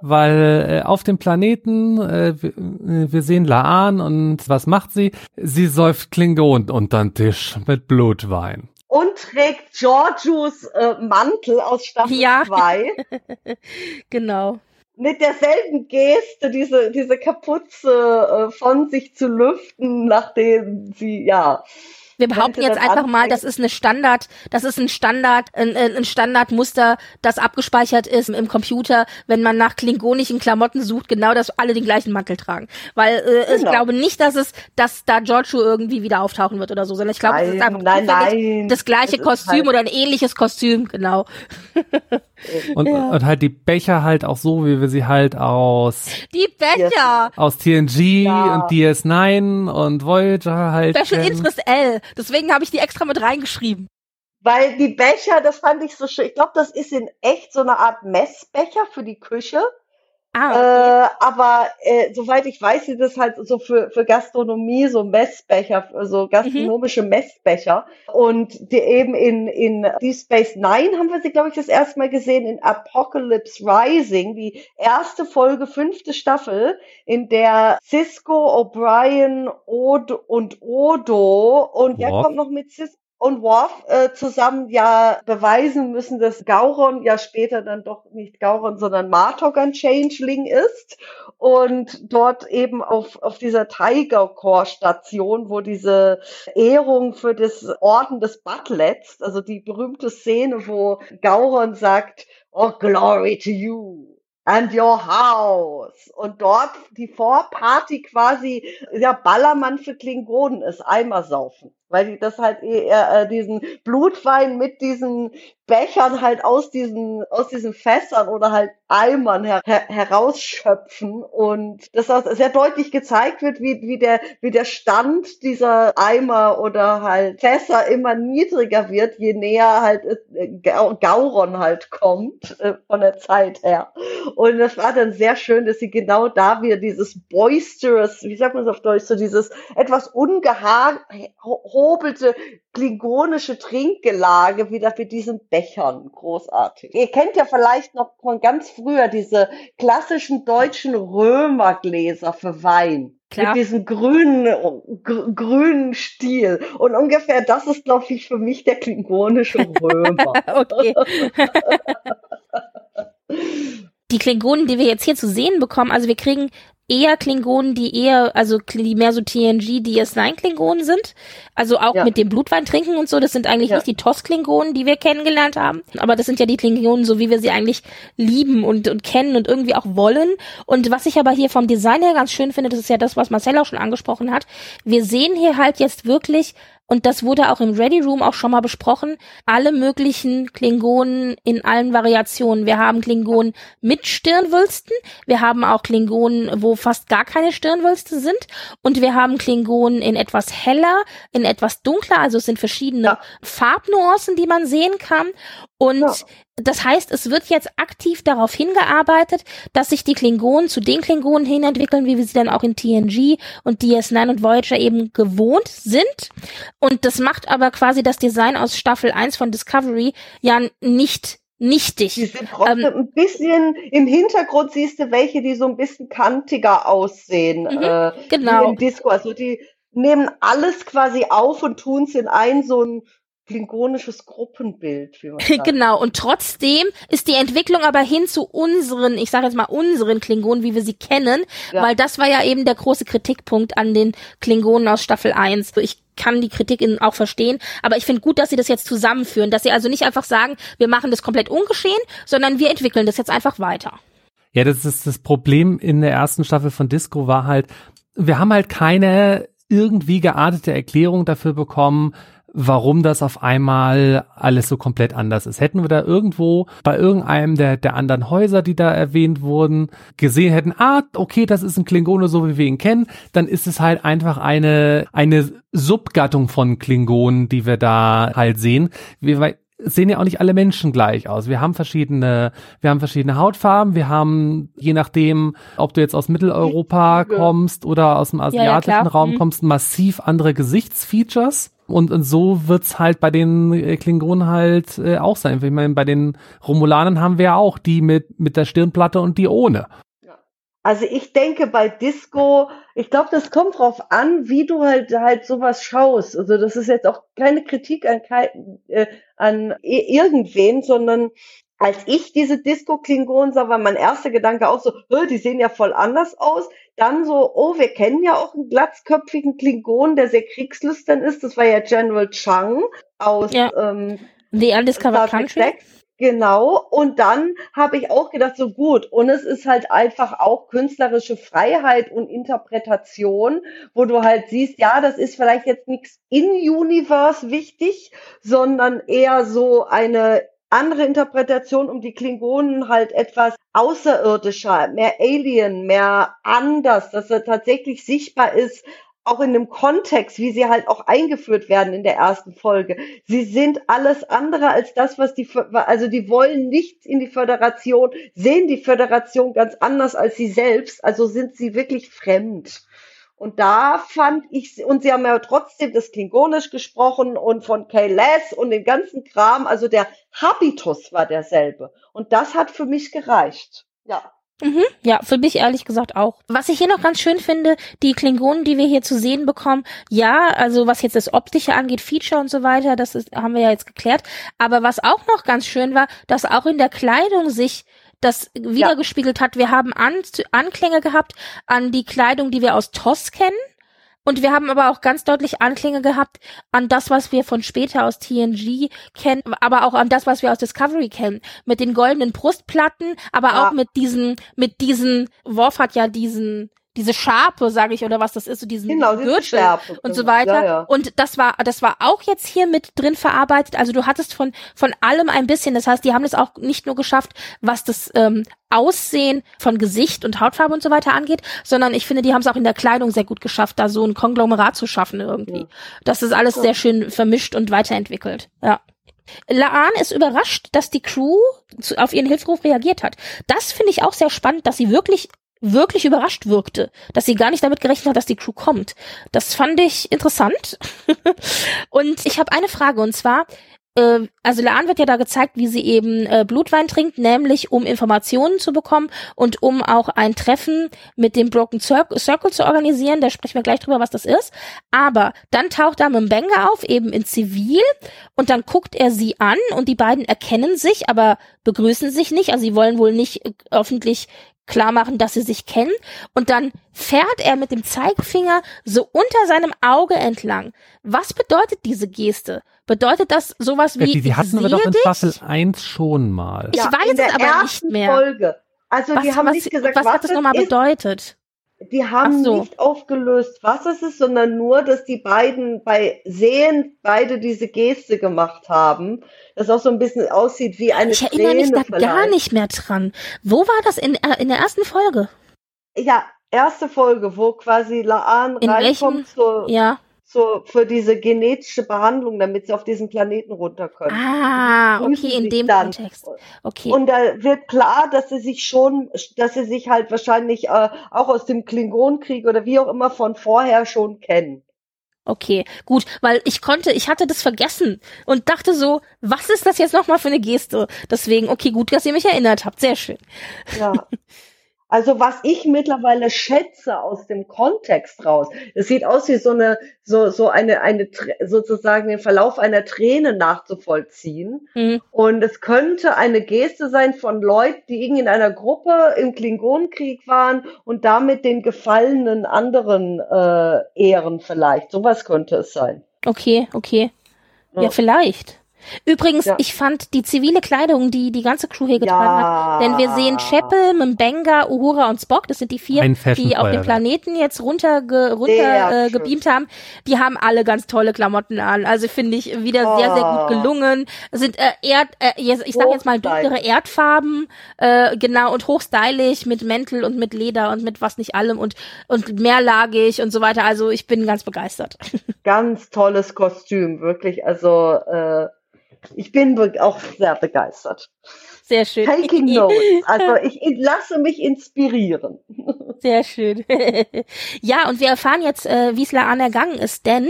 Weil äh, auf dem Planeten, äh, wir, äh, wir sehen Laan und was macht sie? Sie säuft Klingonen unter den Tisch mit Blutwein. Und trägt Georgius äh, Mantel aus Staffel Ja. 2. (laughs) Genau. Mit derselben Geste diese, diese Kapuze äh, von sich zu lüften, nachdem sie, ja, wir behaupten jetzt einfach mal, das ist eine Standard, das ist ein Standard, ein, ein Standardmuster, das abgespeichert ist im Computer, wenn man nach klingonischen Klamotten sucht, genau, dass alle den gleichen Mantel tragen. Weil äh, genau. ich glaube nicht, dass es, dass da Giorgio irgendwie wieder auftauchen wird oder so, sondern ich glaube, es ist einfach nein, nein, das gleiche Kostüm halt oder ein ähnliches Kostüm, genau. und, ja. und halt die Becher halt auch so, wie wir sie halt aus die Becher aus TNG ja. und DS9 und Voyager halt Special Interest L Deswegen habe ich die extra mit reingeschrieben. Weil die Becher, das fand ich so schön. Ich glaube, das ist in echt so eine Art Messbecher für die Küche. Ah, okay. äh, aber äh, soweit ich weiß, sind das halt so für, für Gastronomie so Messbecher, so gastronomische mhm. Messbecher. Und die eben in, in Deep Space Nine haben wir sie, glaube ich, das erste Mal gesehen in Apocalypse Rising, die erste Folge, fünfte Staffel, in der Cisco, O'Brien, Odo und Odo und ja, kommt noch mit Cisco und Worf äh, zusammen ja beweisen müssen, dass Gauron ja später dann doch nicht Gauron, sondern Martok ein Changeling ist und dort eben auf, auf dieser Tiger Core Station, wo diese Ehrung für das Orden des Butlets, also die berühmte Szene, wo Gauron sagt, Oh, glory to you and your house. Und dort die Vorparty quasi, ja, Ballermann für Klingonen ist, Eimer saufen weil die das halt eher äh, diesen Blutwein mit diesen Bechern halt aus diesen aus diesen Fässern oder halt Eimern her her herausschöpfen und das auch sehr deutlich gezeigt wird, wie wie der wie der Stand dieser Eimer oder halt Fässer immer niedriger wird, je näher halt äh, Gauron halt kommt äh, von der Zeit her. Und das war dann sehr schön, dass sie genau da wieder dieses boisterous, wie sagt man es auf Deutsch, so dieses etwas ungeha verhobelte klingonische Trinkgelage wieder mit diesen Bechern. Großartig. Ihr kennt ja vielleicht noch von ganz früher diese klassischen deutschen Römergläser für Wein. Klar. Mit diesem grünen, gr grünen Stil. Und ungefähr das ist, glaube ich, für mich der klingonische Römer. (laughs) okay. (laughs) die Klingonen, die wir jetzt hier zu sehen bekommen, also wir kriegen eher Klingonen, die eher, also die mehr so TNG, DS9 Klingonen sind. Also auch ja. mit dem Blutwein trinken und so. Das sind eigentlich ja. nicht die TOS-Klingonen, die wir kennengelernt haben. Aber das sind ja die Klingonen, so wie wir sie eigentlich lieben und, und kennen und irgendwie auch wollen. Und was ich aber hier vom Design her ganz schön finde, das ist ja das, was Marcel auch schon angesprochen hat. Wir sehen hier halt jetzt wirklich und das wurde auch im Ready Room auch schon mal besprochen, alle möglichen Klingonen in allen Variationen. Wir haben Klingonen mit Stirnwülsten, wir haben auch Klingonen, wo fast gar keine Stirnwülste sind. Und wir haben Klingonen in etwas heller, in etwas dunkler, also es sind verschiedene ja. Farbnuancen, die man sehen kann und ja. das heißt, es wird jetzt aktiv darauf hingearbeitet, dass sich die Klingonen zu den Klingonen hin entwickeln, wie wir sie dann auch in TNG und DS9 und Voyager eben gewohnt sind. Und das macht aber quasi das Design aus Staffel 1 von Discovery ja nicht nichtig. Die sind trotzdem ähm, ein bisschen im Hintergrund siehst du welche, die so ein bisschen kantiger aussehen. Mhm, äh, genau. Im Disco. Also die nehmen alles quasi auf und tun es in ein so ein klingonisches Gruppenbild. Wie man (laughs) sagt. genau, und trotzdem ist die Entwicklung aber hin zu unseren, ich sage jetzt mal unseren Klingonen, wie wir sie kennen, ja. weil das war ja eben der große Kritikpunkt an den Klingonen aus Staffel 1. Ich kann die Kritik auch verstehen, aber ich finde gut, dass sie das jetzt zusammenführen, dass sie also nicht einfach sagen, wir machen das komplett ungeschehen, sondern wir entwickeln das jetzt einfach weiter. Ja, das ist das Problem in der ersten Staffel von Disco war halt, wir haben halt keine irgendwie geartete Erklärung dafür bekommen, warum das auf einmal alles so komplett anders ist. Hätten wir da irgendwo bei irgendeinem der, der anderen Häuser, die da erwähnt wurden, gesehen hätten, ah, okay, das ist ein Klingone, so wie wir ihn kennen, dann ist es halt einfach eine, eine Subgattung von Klingonen, die wir da halt sehen. Wir, sehen ja auch nicht alle Menschen gleich aus. Wir haben verschiedene, wir haben verschiedene Hautfarben, wir haben, je nachdem, ob du jetzt aus Mitteleuropa kommst oder aus dem asiatischen ja, ja, Raum mhm. kommst, massiv andere Gesichtsfeatures. Und, und so wird's halt bei den äh, Klingonen halt äh, auch sein. Ich meine, bei den Romulanern haben wir ja auch die mit, mit der Stirnplatte und die ohne. Also ich denke bei Disco, ich glaube, das kommt drauf an, wie du halt halt sowas schaust. Also das ist jetzt auch keine Kritik an, äh, an irgendwen, sondern als ich diese Disco-Klingonen sah, war mein erster Gedanke auch so, die sehen ja voll anders aus. Dann so, oh, wir kennen ja auch einen glatzköpfigen Klingon, der sehr kriegslüstern ist. Das war ja General Chang aus ja. ähm, The Undiscovered Country. 6. Genau. Und dann habe ich auch gedacht, so gut. Und es ist halt einfach auch künstlerische Freiheit und Interpretation, wo du halt siehst, ja, das ist vielleicht jetzt nichts in Universe wichtig, sondern eher so eine andere Interpretation, um die Klingonen halt etwas außerirdischer, mehr Alien, mehr anders, dass er tatsächlich sichtbar ist, auch in dem Kontext, wie sie halt auch eingeführt werden in der ersten Folge. Sie sind alles andere als das, was die, also die wollen nicht in die Föderation, sehen die Föderation ganz anders als sie selbst, also sind sie wirklich fremd. Und da fand ich, und sie haben ja trotzdem das Klingonisch gesprochen und von Kayles und den ganzen Kram, also der Habitus war derselbe. Und das hat für mich gereicht. Ja. Mhm, ja, für mich ehrlich gesagt auch. Was ich hier noch ganz schön finde, die Klingonen, die wir hier zu sehen bekommen, ja, also was jetzt das Optische angeht, Feature und so weiter, das ist, haben wir ja jetzt geklärt. Aber was auch noch ganz schön war, dass auch in der Kleidung sich das wiedergespiegelt ja. hat. Wir haben An Anklänge gehabt an die Kleidung, die wir aus TOS kennen. Und wir haben aber auch ganz deutlich Anklänge gehabt an das, was wir von später aus TNG kennen, aber auch an das, was wir aus Discovery kennen. Mit den goldenen Brustplatten, aber ja. auch mit diesen, mit diesen, Worf hat ja diesen, diese Scharpe, sage ich, oder was das ist, so diesen genau, Gürtel Schärpe, und so weiter. Ja, ja. Und das war, das war auch jetzt hier mit drin verarbeitet. Also du hattest von von allem ein bisschen. Das heißt, die haben es auch nicht nur geschafft, was das ähm, Aussehen von Gesicht und Hautfarbe und so weiter angeht, sondern ich finde, die haben es auch in der Kleidung sehr gut geschafft, da so ein Konglomerat zu schaffen irgendwie. Ja. Das ist alles sehr schön vermischt und weiterentwickelt. Ja. Laan ist überrascht, dass die Crew auf ihren Hilferuf reagiert hat. Das finde ich auch sehr spannend, dass sie wirklich wirklich überrascht wirkte, dass sie gar nicht damit gerechnet hat, dass die Crew kommt. Das fand ich interessant. (laughs) und ich habe eine Frage und zwar, äh, also Laan wird ja da gezeigt, wie sie eben äh, Blutwein trinkt, nämlich um Informationen zu bekommen und um auch ein Treffen mit dem Broken Circle, zu organisieren. Da sprechen wir gleich drüber, was das ist. Aber dann taucht da Mbenga auf, eben in Zivil, und dann guckt er sie an und die beiden erkennen sich, aber begrüßen sich nicht. Also sie wollen wohl nicht äh, öffentlich klar machen, dass sie sich kennen. Und dann fährt er mit dem Zeigefinger so unter seinem Auge entlang. Was bedeutet diese Geste? Bedeutet das sowas wie. Ja, die, die hatten wir doch in Staffel 1 schon mal. Ich ja, weiß es aber nicht mehr. Folge. Also was, die haben was, nicht gesagt, was, was hat das nochmal bedeutet? Die haben so. nicht aufgelöst, was es ist, sondern nur, dass die beiden bei Sehen beide diese Geste gemacht haben. Das auch so ein bisschen aussieht wie eine Ich erinnere mich da vielleicht. gar nicht mehr dran. Wo war das in, äh, in der ersten Folge? Ja, erste Folge, wo quasi Laan in reinkommt welchen? zur, ja so für diese genetische Behandlung, damit sie auf diesen Planeten runter können. Ah, okay, in dem dann. Kontext. Okay. Und da wird klar, dass sie sich schon, dass sie sich halt wahrscheinlich äh, auch aus dem Klingonenkrieg oder wie auch immer von vorher schon kennen. Okay, gut, weil ich konnte, ich hatte das vergessen und dachte so, was ist das jetzt nochmal für eine Geste? Deswegen, okay, gut, dass ihr mich erinnert habt, sehr schön. Ja. (laughs) Also was ich mittlerweile schätze aus dem Kontext raus, es sieht aus wie so eine, so, so eine, eine, sozusagen den Verlauf einer Träne nachzuvollziehen. Mhm. Und es könnte eine Geste sein von Leuten, die irgendwie in einer Gruppe im Klingonenkrieg waren und damit den gefallenen anderen äh, ehren vielleicht. Sowas könnte es sein. Okay, okay. ja, ja vielleicht. Übrigens, ja. ich fand die zivile Kleidung, die die ganze Crew hier getragen ja. hat, denn wir sehen Chapel, Mbenga, Uhura und Spock, das sind die vier, die auf dem Planeten jetzt runter, ge, runter äh, gebeamt haben, die haben alle ganz tolle Klamotten an. Also finde ich wieder oh. sehr, sehr gut oh. gelungen. Sind äh, Erd, äh, ich sag jetzt mal dunklere Erdfarben, äh, genau, und hochstylig mit Mäntel und mit Leder und mit was nicht allem und, und mehrlagig und so weiter. Also ich bin ganz begeistert. (laughs) Ganz tolles Kostüm, wirklich. Also äh, ich bin auch sehr begeistert. Sehr schön. Taking notes. (laughs) Also ich lasse mich inspirieren. (laughs) Sehr schön. (laughs) ja, und wir erfahren jetzt, äh, wie es Laan ergangen ist, denn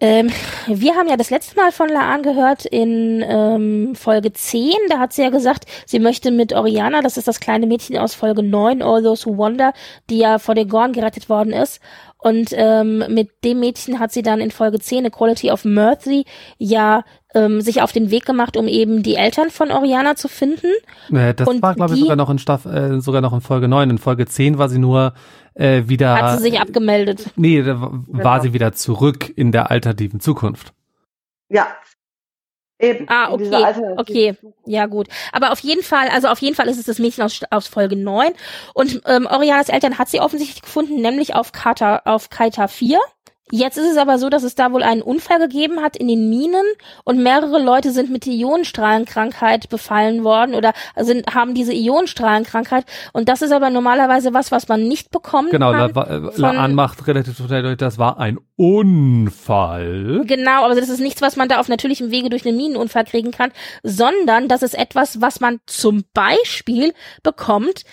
ähm, wir haben ja das letzte Mal von Laan gehört in ähm, Folge 10. Da hat sie ja gesagt, sie möchte mit Oriana, das ist das kleine Mädchen aus Folge 9, All Those Who Wonder, die ja vor den Gorn gerettet worden ist, Und ähm, mit dem Mädchen hat sie dann in Folge 10 Equality of Mercy ja ähm, sich auf den Weg gemacht, um eben die Eltern von Oriana zu finden. Äh, das Und war, glaube ich, sogar noch in Staff, äh, sogar noch in Folge 9. In Folge 10 war sie nur äh, wieder. Hat sie sich abgemeldet. nee, da war Genau. sie wieder zurück in der alternativen Zukunft. Ja. Eben. Ah, okay, okay. Ja, gut. Aber auf jeden Fall, also auf jeden Fall ist es das Mädchen aus, aus Folge 9. Und ähm, Orianas Eltern hat sie offensichtlich gefunden, nämlich auf Kata, auf Kaita 4. Jetzt ist es aber so, dass es da wohl einen Unfall gegeben hat in den Minen und mehrere Leute sind mit Ionenstrahlenkrankheit befallen worden oder sind, haben diese Ionenstrahlenkrankheit. Und das ist aber normalerweise was, was man nicht bekommen Genau, kann. La, äh, von- Laan macht relativ total deutlich, das war ein Unfall. Genau, aber das ist nichts, was man da auf natürlichem Wege durch einen Minenunfall kriegen kann, sondern das ist etwas, was man zum Beispiel bekommt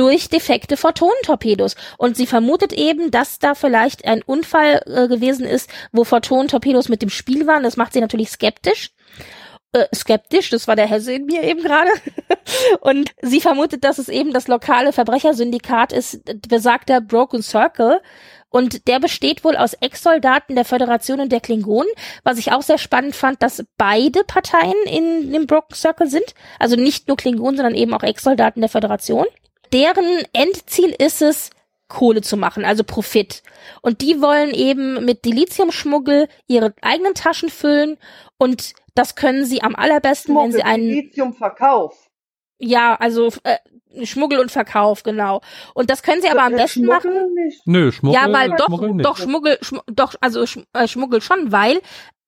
durch defekte Photonentorpedos. Und sie vermutet eben, dass da vielleicht ein Unfall äh, gewesen ist, wo Photonentorpedos mit dem Spiel waren. Das macht sie natürlich skeptisch. Äh, skeptisch, das war der Hesse in mir eben gerade. (laughs) Und sie vermutet, dass es eben das lokale Verbrechersyndikat ist, besagter Broken Circle. Und der besteht wohl aus Ex-Soldaten der Föderation und der Klingonen, was ich auch sehr spannend fand, dass beide Parteien in dem Broken Circle sind. Also nicht nur Klingonen, sondern eben auch Ex-Soldaten der Föderation. Deren Endziel ist es, Kohle zu machen, also Profit. Und die wollen eben mit Dilithiumschmuggel ihre eigenen Taschen füllen und das können sie am allerbesten, wenn sie einen Lithiumverkauf. ja, also äh, Schmuggel und Verkauf, genau. Und das können sie aber am Äh, besten Schmuggel machen. Nicht. Nö, Schmuggel, Ja, weil doch, Schmuggel nicht. doch Schmuggel, schm doch, also äh, Schmuggel schon, weil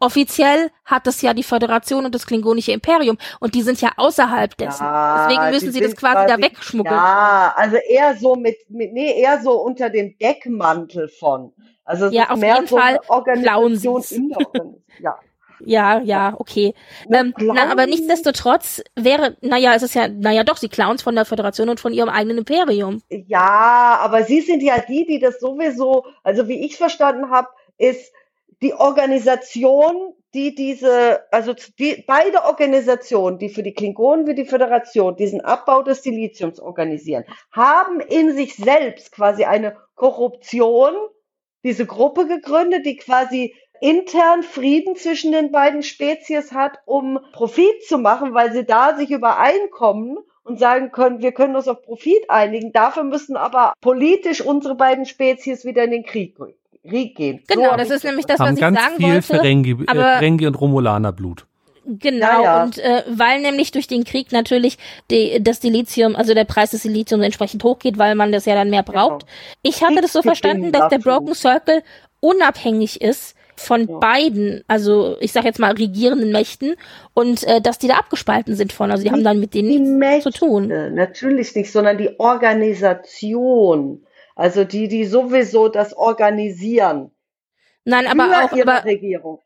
offiziell hat das ja die Föderation und das Klingonische Imperium und die sind ja außerhalb dessen. Ja, Deswegen die müssen sie das sind quasi, da quasi- wegschmuggeln. Ja, also eher so mit, mit, nee, eher so unter dem Deckmantel von. Also es Ja, ist auf mehr jeden so Fall Organisation. Ja. (laughs) Ja, ja, okay. Ähm, na, aber nichtsdestotrotz wäre, naja, es ist ja, naja doch, sie Clowns von der Föderation und von ihrem eigenen Imperium. Ja, aber Sie sind ja die, die das sowieso, also wie ich verstanden habe, ist die Organisation, die diese, also die, beide Organisationen, die für die Klingonen wie die Föderation diesen Abbau des Siliziums organisieren, haben in sich selbst quasi eine Korruption, diese Gruppe gegründet, die quasi intern Frieden zwischen den beiden Spezies hat, um Profit zu machen, weil sie da sich übereinkommen und sagen können, wir können uns auf Profit einigen. Dafür müssen aber politisch unsere beiden Spezies wieder in den Krieg, Krieg gehen. Genau, hab das ist nämlich das, haben was ich ganz sagen viel wollte. Ferengi, äh, aber- Ferengi und Romulaner Blut. Genau, Ja, und äh, weil nämlich durch den Krieg natürlich die, das Dilithium, also der Preis des Dilithiums entsprechend hochgeht, weil man das ja dann mehr braucht. Genau. Ich hatte das so verstanden, dass der Broken Circle unabhängig ist von Ja. beiden, also ich sag jetzt mal regierenden Mächten und äh, dass die da abgespalten sind von, also die haben dann mit denen Die nichts Mächte, zu tun. natürlich nicht, sondern die Organisation. Also die, die sowieso das organisieren. Nein, aber auch, ihre aber Regierung.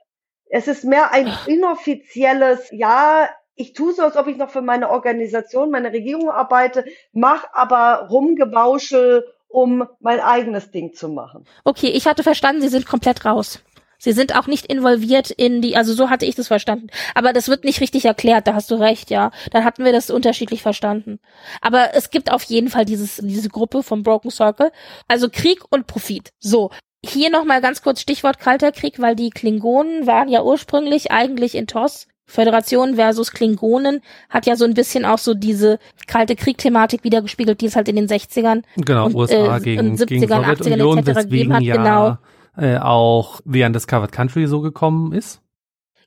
Es ist mehr ein inoffizielles, ja, ich tue so, als ob ich noch für meine Organisation, meine Regierung arbeite, mach aber Rumgebauschel, um mein eigenes Ding zu machen. okay, ich hatte verstanden, sie sind komplett raus. Sie sind auch nicht involviert in die, also so hatte ich das verstanden. Aber das wird nicht richtig erklärt, da hast du recht, ja. Dann hatten wir das unterschiedlich verstanden. Aber es gibt auf jeden Fall dieses, diese Gruppe vom Broken Circle. Also Krieg und Profit. So. Hier nochmal ganz kurz Stichwort Kalter Krieg, weil die Klingonen waren ja ursprünglich eigentlich in TOS. Föderation versus Klingonen hat ja so ein bisschen auch so diese kalte Krieg-Thematik wiedergespiegelt, die es halt in den 60ern Genau, Und, USA äh, gegen, und 70ern, gegen 80ern Sowjetunion, etc. gegeben hat, ja genau. Äh, auch The Undiscovered Country so gekommen ist.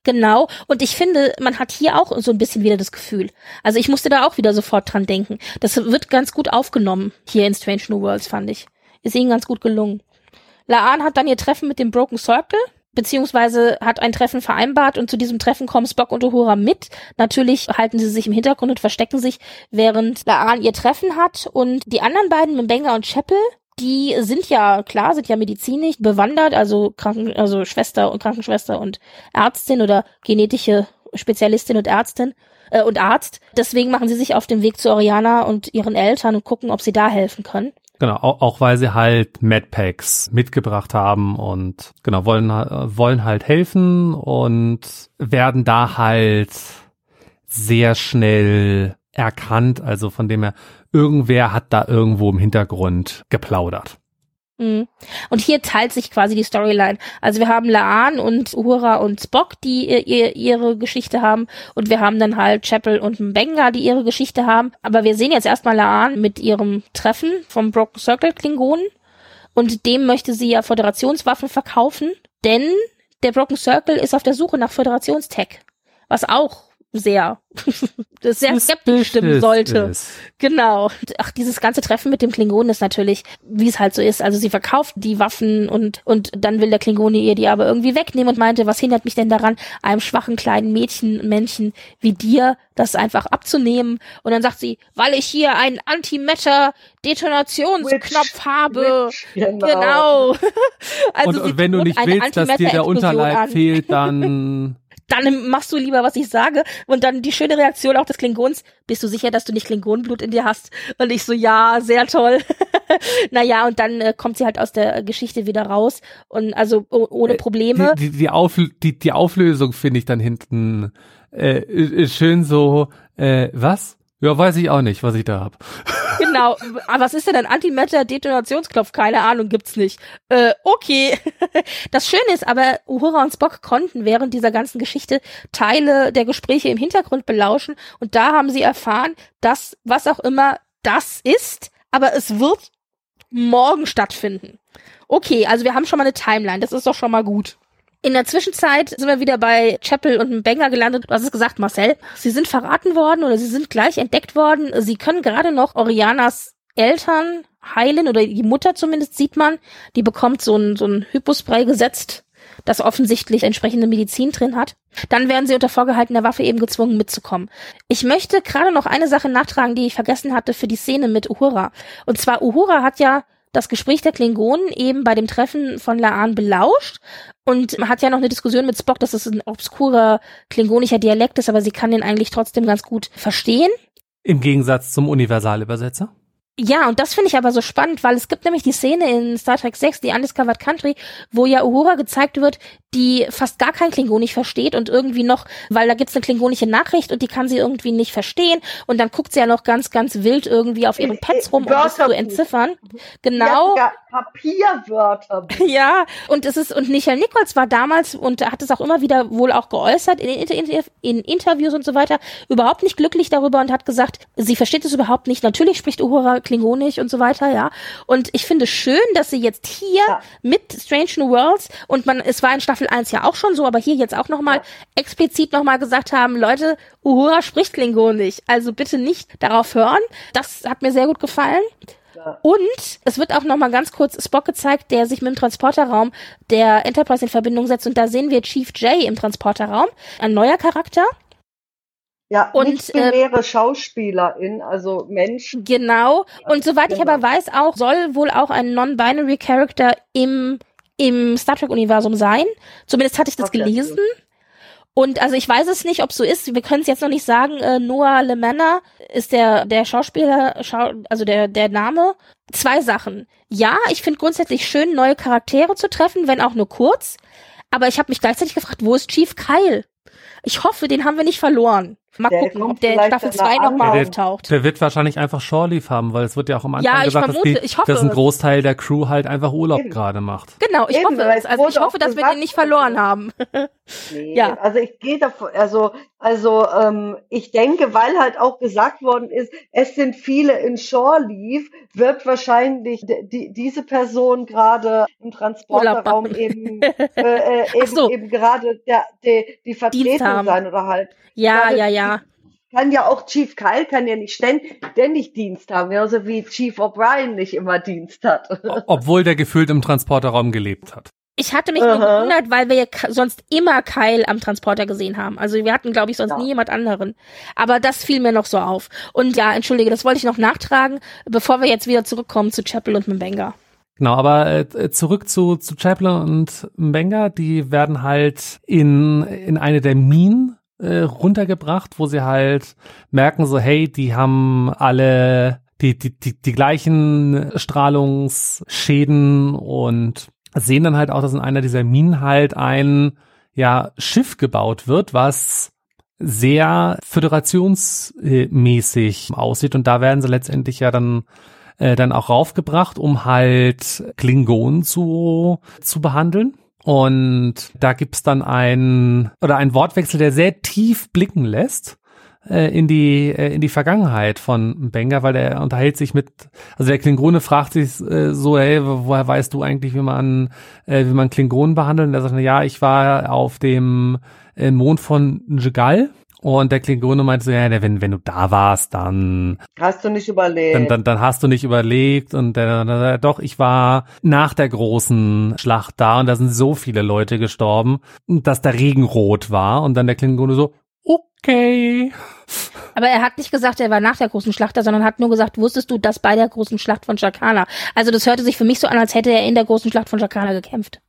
Genau. Und ich finde, man hat hier auch so ein bisschen wieder das Gefühl. Also ich musste da auch wieder sofort dran denken. Das wird ganz gut aufgenommen hier in Strange New Worlds, fand ich. Ist ihnen ganz gut gelungen. Laan hat dann ihr Treffen mit dem Broken Circle, beziehungsweise hat ein Treffen vereinbart und zu diesem Treffen kommen Spock und Uhura mit. Natürlich halten sie sich im Hintergrund und verstecken sich, während Laan ihr Treffen hat und die anderen beiden, Mbenga und Chapel, die sind ja, klar, sind ja medizinisch bewandert, also Kranken, also Schwester und Krankenschwester und Ärztin oder genetische Spezialistin und Ärztin äh, und Arzt. Deswegen machen sie sich auf den Weg zu Oriana und ihren Eltern und gucken, ob sie da helfen können. Genau, auch, auch weil sie halt Medpacks mitgebracht haben und genau, wollen, wollen halt helfen und werden da halt sehr schnell erkannt. Also von dem her, irgendwer hat da irgendwo im Hintergrund geplaudert. Mhm. Und hier teilt sich quasi die Storyline. Also wir haben Laan und Uhura und Spock, die ihr, ihre Geschichte haben. Und wir haben dann halt Chapel und Mbenga, die ihre Geschichte haben. Aber wir sehen jetzt erstmal Laan mit ihrem Treffen vom Broken Circle Klingonen. Und dem möchte sie ja Föderationswaffen verkaufen. Denn der Broken Circle ist auf der Suche nach Föderationstech. Was auch sehr, (laughs) sehr skeptisch stimmen sollte. Genau. Ach, dieses ganze Treffen mit dem Klingonen ist natürlich, wie es halt so ist. Also sie verkauft die Waffen und, und dann will der Klingone ihr die aber irgendwie wegnehmen und meinte, was hindert mich denn daran, einem schwachen kleinen Mädchen, Männchen wie dir das einfach abzunehmen? Und dann sagt sie, weil ich hier einen Antimatter-Detonationsknopf habe. Witch, genau. genau. (laughs) also und, und wenn du nicht willst, dass dir der Unterleib an. fehlt, dann (laughs) dann machst du lieber, was ich sage. Und dann die schöne Reaktion auch des Klingons. Bist du sicher, dass du nicht Klingonenblut in dir hast? Und ich so, ja, sehr toll. (laughs) naja, und dann äh, kommt sie halt aus der Geschichte wieder raus. Und also ohne äh, Probleme. Die, die, die, Auf, die, die Auflösung finde ich dann hinten äh, schön so, äh, was? Ja, weiß ich auch nicht, was ich da hab. (laughs) Genau. Aber was ist denn ein Antimatter-Detonationsknopf? Keine Ahnung, gibt's nicht. Äh, okay. (laughs) Das Schöne ist aber, Uhura und Spock konnten während dieser ganzen Geschichte Teile der Gespräche im Hintergrund belauschen und da haben sie erfahren, dass was auch immer das ist, aber es wird morgen stattfinden. Okay, also wir haben schon mal eine Timeline, das ist doch schon mal gut. In der Zwischenzeit sind wir wieder bei Chapel und Banger gelandet. Du hast es gesagt, Marcel. Sie sind verraten worden oder sie sind gleich entdeckt worden. Sie können gerade noch Orianas Eltern heilen oder die Mutter zumindest sieht man. Die bekommt so ein, so ein Hypospray gesetzt, das offensichtlich entsprechende Medizin drin hat. Dann werden sie unter vorgehaltener Waffe eben gezwungen mitzukommen. Ich möchte gerade noch eine Sache nachtragen, die ich vergessen hatte für die Szene mit Uhura. Und zwar Uhura hat ja das Gespräch der Klingonen eben bei dem Treffen von Laan belauscht und hat ja noch eine Diskussion mit Spock, dass es ein obskurer klingonischer Dialekt ist, aber sie kann den eigentlich trotzdem ganz gut verstehen. Im Gegensatz zum Universalübersetzer? Ja, und das finde ich aber so spannend, weil es gibt nämlich die Szene in Star Trek 6, die Undiscovered Country, wo ja Uhura gezeigt wird, die fast gar kein Klingonisch versteht und irgendwie noch, weil da gibt's eine klingonische Nachricht und die kann sie irgendwie nicht verstehen und dann guckt sie ja noch ganz, ganz wild irgendwie auf ihren Pads rum, um das zu entziffern. Genau. Ja, Papierwörter. (laughs) ja, und es ist, und Michael Nichols war damals und hat es auch immer wieder wohl auch geäußert in, in, in Interviews und so weiter, überhaupt nicht glücklich darüber und hat gesagt, sie versteht es überhaupt nicht. Natürlich spricht Uhura Klingonisch und so weiter, ja. Und ich finde schön, dass sie jetzt hier ja. mit Strange New Worlds und man, es war in Staffel 1 ja auch schon so, aber hier jetzt auch nochmal ja. explizit nochmal gesagt haben, Leute, Uhura spricht Klingonisch. Also bitte nicht darauf hören. Das hat mir sehr gut gefallen. Und es wird auch nochmal ganz kurz Spock gezeigt, der sich mit dem Transporterraum der Enterprise in Verbindung setzt. Und da sehen wir Chief J im Transporterraum. Ein neuer Charakter. Ja, und nicht binäre äh, Schauspielerin, also Mensch. Genau. Und soweit genau. ich aber weiß, auch soll wohl auch ein non-binary Character im im Star Trek Universum sein. Zumindest hatte ich das okay. gelesen. Und also ich weiß es nicht, ob so ist. Wir können es jetzt noch nicht sagen. Äh, Noah LeManna ist der der Schauspieler, Schau also der der Name. Zwei Sachen. Ja, ich finde grundsätzlich schön, neue Charaktere zu treffen, wenn auch nur kurz. Aber ich habe mich gleichzeitig gefragt, wo ist Chief Kyle? Ich hoffe, den haben wir nicht verloren. Mal der gucken, ob der in Staffel 2 nochmal auftaucht. Der wird wahrscheinlich einfach Shore haben, weil es wird ja auch am Anfang ja, gesagt, vermute, dass, die, dass, ein Großteil der Crew halt einfach Urlaub gerade macht. Genau, ich Eben, hoffe es. Also ich hoffe, dass wir den nicht verloren haben. (laughs) nee, ja. Also ich gehe davon, also, also ähm, ich denke, weil halt auch gesagt worden ist, es sind viele in Shore Leave, wird wahrscheinlich die, diese Person gerade im Transporterraum eben, (laughs) äh, äh, eben, so. eben gerade der, der, die Vertretung sein oder halt. Ja, ja, ja. Kann ja auch Chief Kyle kann ja nicht ständig Dienst haben, genauso wie Chief O'Brien nicht immer Dienst hat. Obwohl der gefühlt im Transporterraum gelebt hat. Ich hatte mich uh -huh. nur gewundert, weil wir ja sonst immer Kyle am Transporter gesehen haben. Also wir hatten, glaube ich, sonst ja. nie jemand anderen. Aber das fiel mir noch so auf. Und ja, entschuldige, das wollte ich noch nachtragen, bevor wir jetzt wieder zurückkommen zu Chapel und Mbenga. Genau, aber äh, zurück zu, zu Chapel und Mbenga, die werden halt in, in eine der Minen äh, runtergebracht, wo sie halt merken so, hey, die haben alle die, die, die, die gleichen Strahlungsschäden und sehen dann halt auch, dass in einer dieser Minen halt ein ja, Schiff gebaut wird, was sehr föderationsmäßig aussieht. Und da werden sie letztendlich ja dann äh, dann auch raufgebracht, um halt Klingonen zu, zu behandeln. Und da gibt's dann ein oder ein Wortwechsel, der sehr tief blicken lässt äh, in die äh, in die Vergangenheit von Benga, weil er unterhält sich mit, also der Klingone fragt sich äh, so, hey, woher weißt du eigentlich, wie man äh, wie man Klingonen behandelt? Und er sagt, ja, ich war auf dem äh, Mond von Njegal und der Klingone meinte so, ja, wenn, wenn du da warst, dann Hast du nicht überlegt. dann, dann, dann hast du nicht überlegt und der, der, der, doch, ich war nach der großen Schlacht da und da sind so viele Leute gestorben, dass der Regen rot war und dann der Klingone so, okay. Aber er hat nicht gesagt, er war nach der großen Schlacht da, sondern hat nur gesagt, wusstest du das bei der großen Schlacht von Chakana? Also das hörte sich für mich so an, als hätte er in der großen Schlacht von Chakana gekämpft.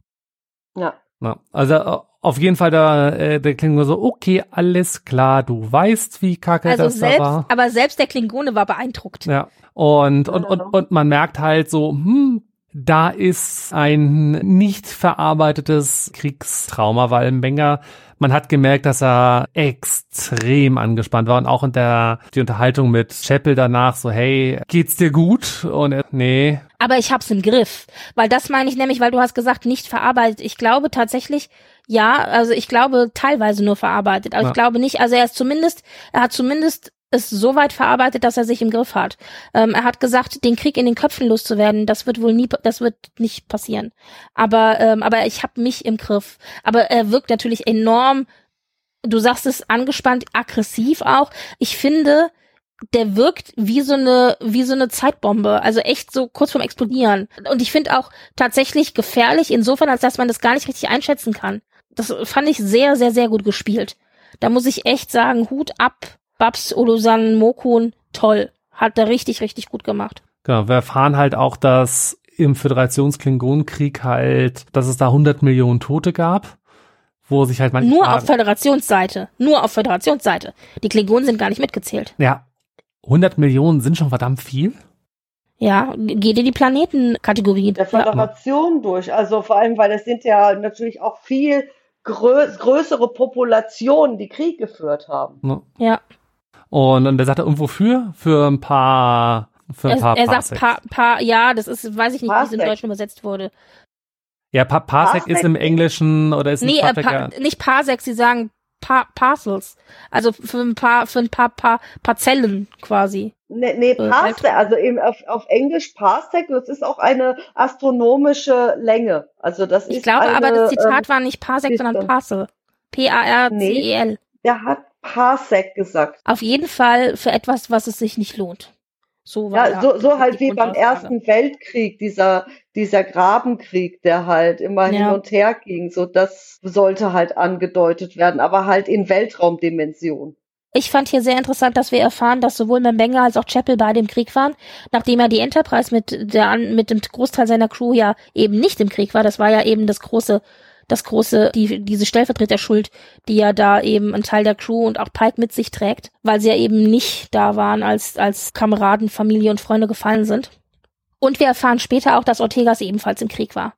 ja. Ja, also auf jeden Fall da äh, der Klingone so, okay, alles klar, du weißt, wie kacke Also das da selbst, war. aber selbst der Klingone war beeindruckt. Ja. Und, und, und, und man merkt halt so, hm, da ist ein nicht verarbeitetes Kriegstrauma, weil Menger, man hat gemerkt, dass er extrem angespannt war und auch in der, die Unterhaltung mit Chappell danach so, hey, geht's dir gut? Und er, nee, Aber ich hab's im Griff. Weil das meine ich nämlich, weil du hast gesagt, nicht verarbeitet. Ich glaube tatsächlich, ja, also ich glaube teilweise nur verarbeitet. Aber Ja. ich glaube nicht, also er ist zumindest, er hat zumindest es so weit verarbeitet, dass er sich im Griff hat. Ähm, er hat gesagt, den Krieg in den Köpfen loszuwerden, das wird wohl nie, das wird nicht passieren. Aber, ähm, aber ich habe mich im Griff. Aber er wirkt natürlich enorm, du sagst es angespannt, aggressiv auch. Ich finde, der wirkt wie so eine wie so eine Zeitbombe, also echt so kurz vorm explodieren. Und ich finde auch tatsächlich gefährlich insofern, als dass man das gar nicht richtig einschätzen kann. Das fand ich sehr sehr sehr gut gespielt. Da muss ich echt sagen, Hut ab, Babs Olosan Mokun, toll, hat er richtig richtig gut gemacht. Genau, wir erfahren halt auch, dass im Föderationsklingonenkrieg halt, dass es da 100 Millionen Tote gab, wo sich halt manche Nur fragen, auf Föderationsseite, nur auf Föderationsseite. Die Klingonen sind gar nicht mitgezählt. ja, 100 Millionen sind schon verdammt viel. Ja, geht in die Planetenkategorie. der Ja. Föderation durch. Also vor allem, weil es sind ja natürlich auch viel grö größere Populationen, die Krieg geführt haben. Ja. Und, der sagt er, und wofür? Für ein paar, für ein Er, paar er sagt Parsecs. pa, pa, ja, das ist, weiß ich nicht, wie es im. Deutschen übersetzt wurde. ja, pa Parsec Parsec. ist im Englischen oder ist Nee, nicht äh, Parsec, pa, nicht Parsec, sie sagen pa Parcels. Also für ein paar, für ein paar, paar Parzellen quasi. Nee, nee Äh, Parsec, also eben auf, auf Englisch Parsec, das ist auch eine astronomische Länge. Also das Ich ist glaube eine, aber, das Zitat ähm, war nicht Parsec, sondern Parcel. P-A-R-C-E-L. der hat Parsec gesagt. Auf jeden Fall für etwas, was es sich nicht lohnt. So war Ja, so, so halt wie beim. Ersten Weltkrieg, dieser, dieser Grabenkrieg, der halt immer hin Ja. und her ging. So, das sollte halt angedeutet werden, aber halt in Weltraumdimension. Ich fand hier sehr interessant, dass wir erfahren, dass sowohl Membenga als auch Chapel beide im Krieg waren, nachdem ja die Enterprise mit der mit dem Großteil seiner Crew ja eben nicht im Krieg war. Das war ja eben das große, das große, die diese Stellvertreterschuld, die ja da eben ein Teil der Crew und auch Pike mit sich trägt, weil sie ja eben nicht da waren, als als Kameraden, Familie und Freunde gefallen sind. Und wir erfahren später auch, dass Ortegas ebenfalls im Krieg war.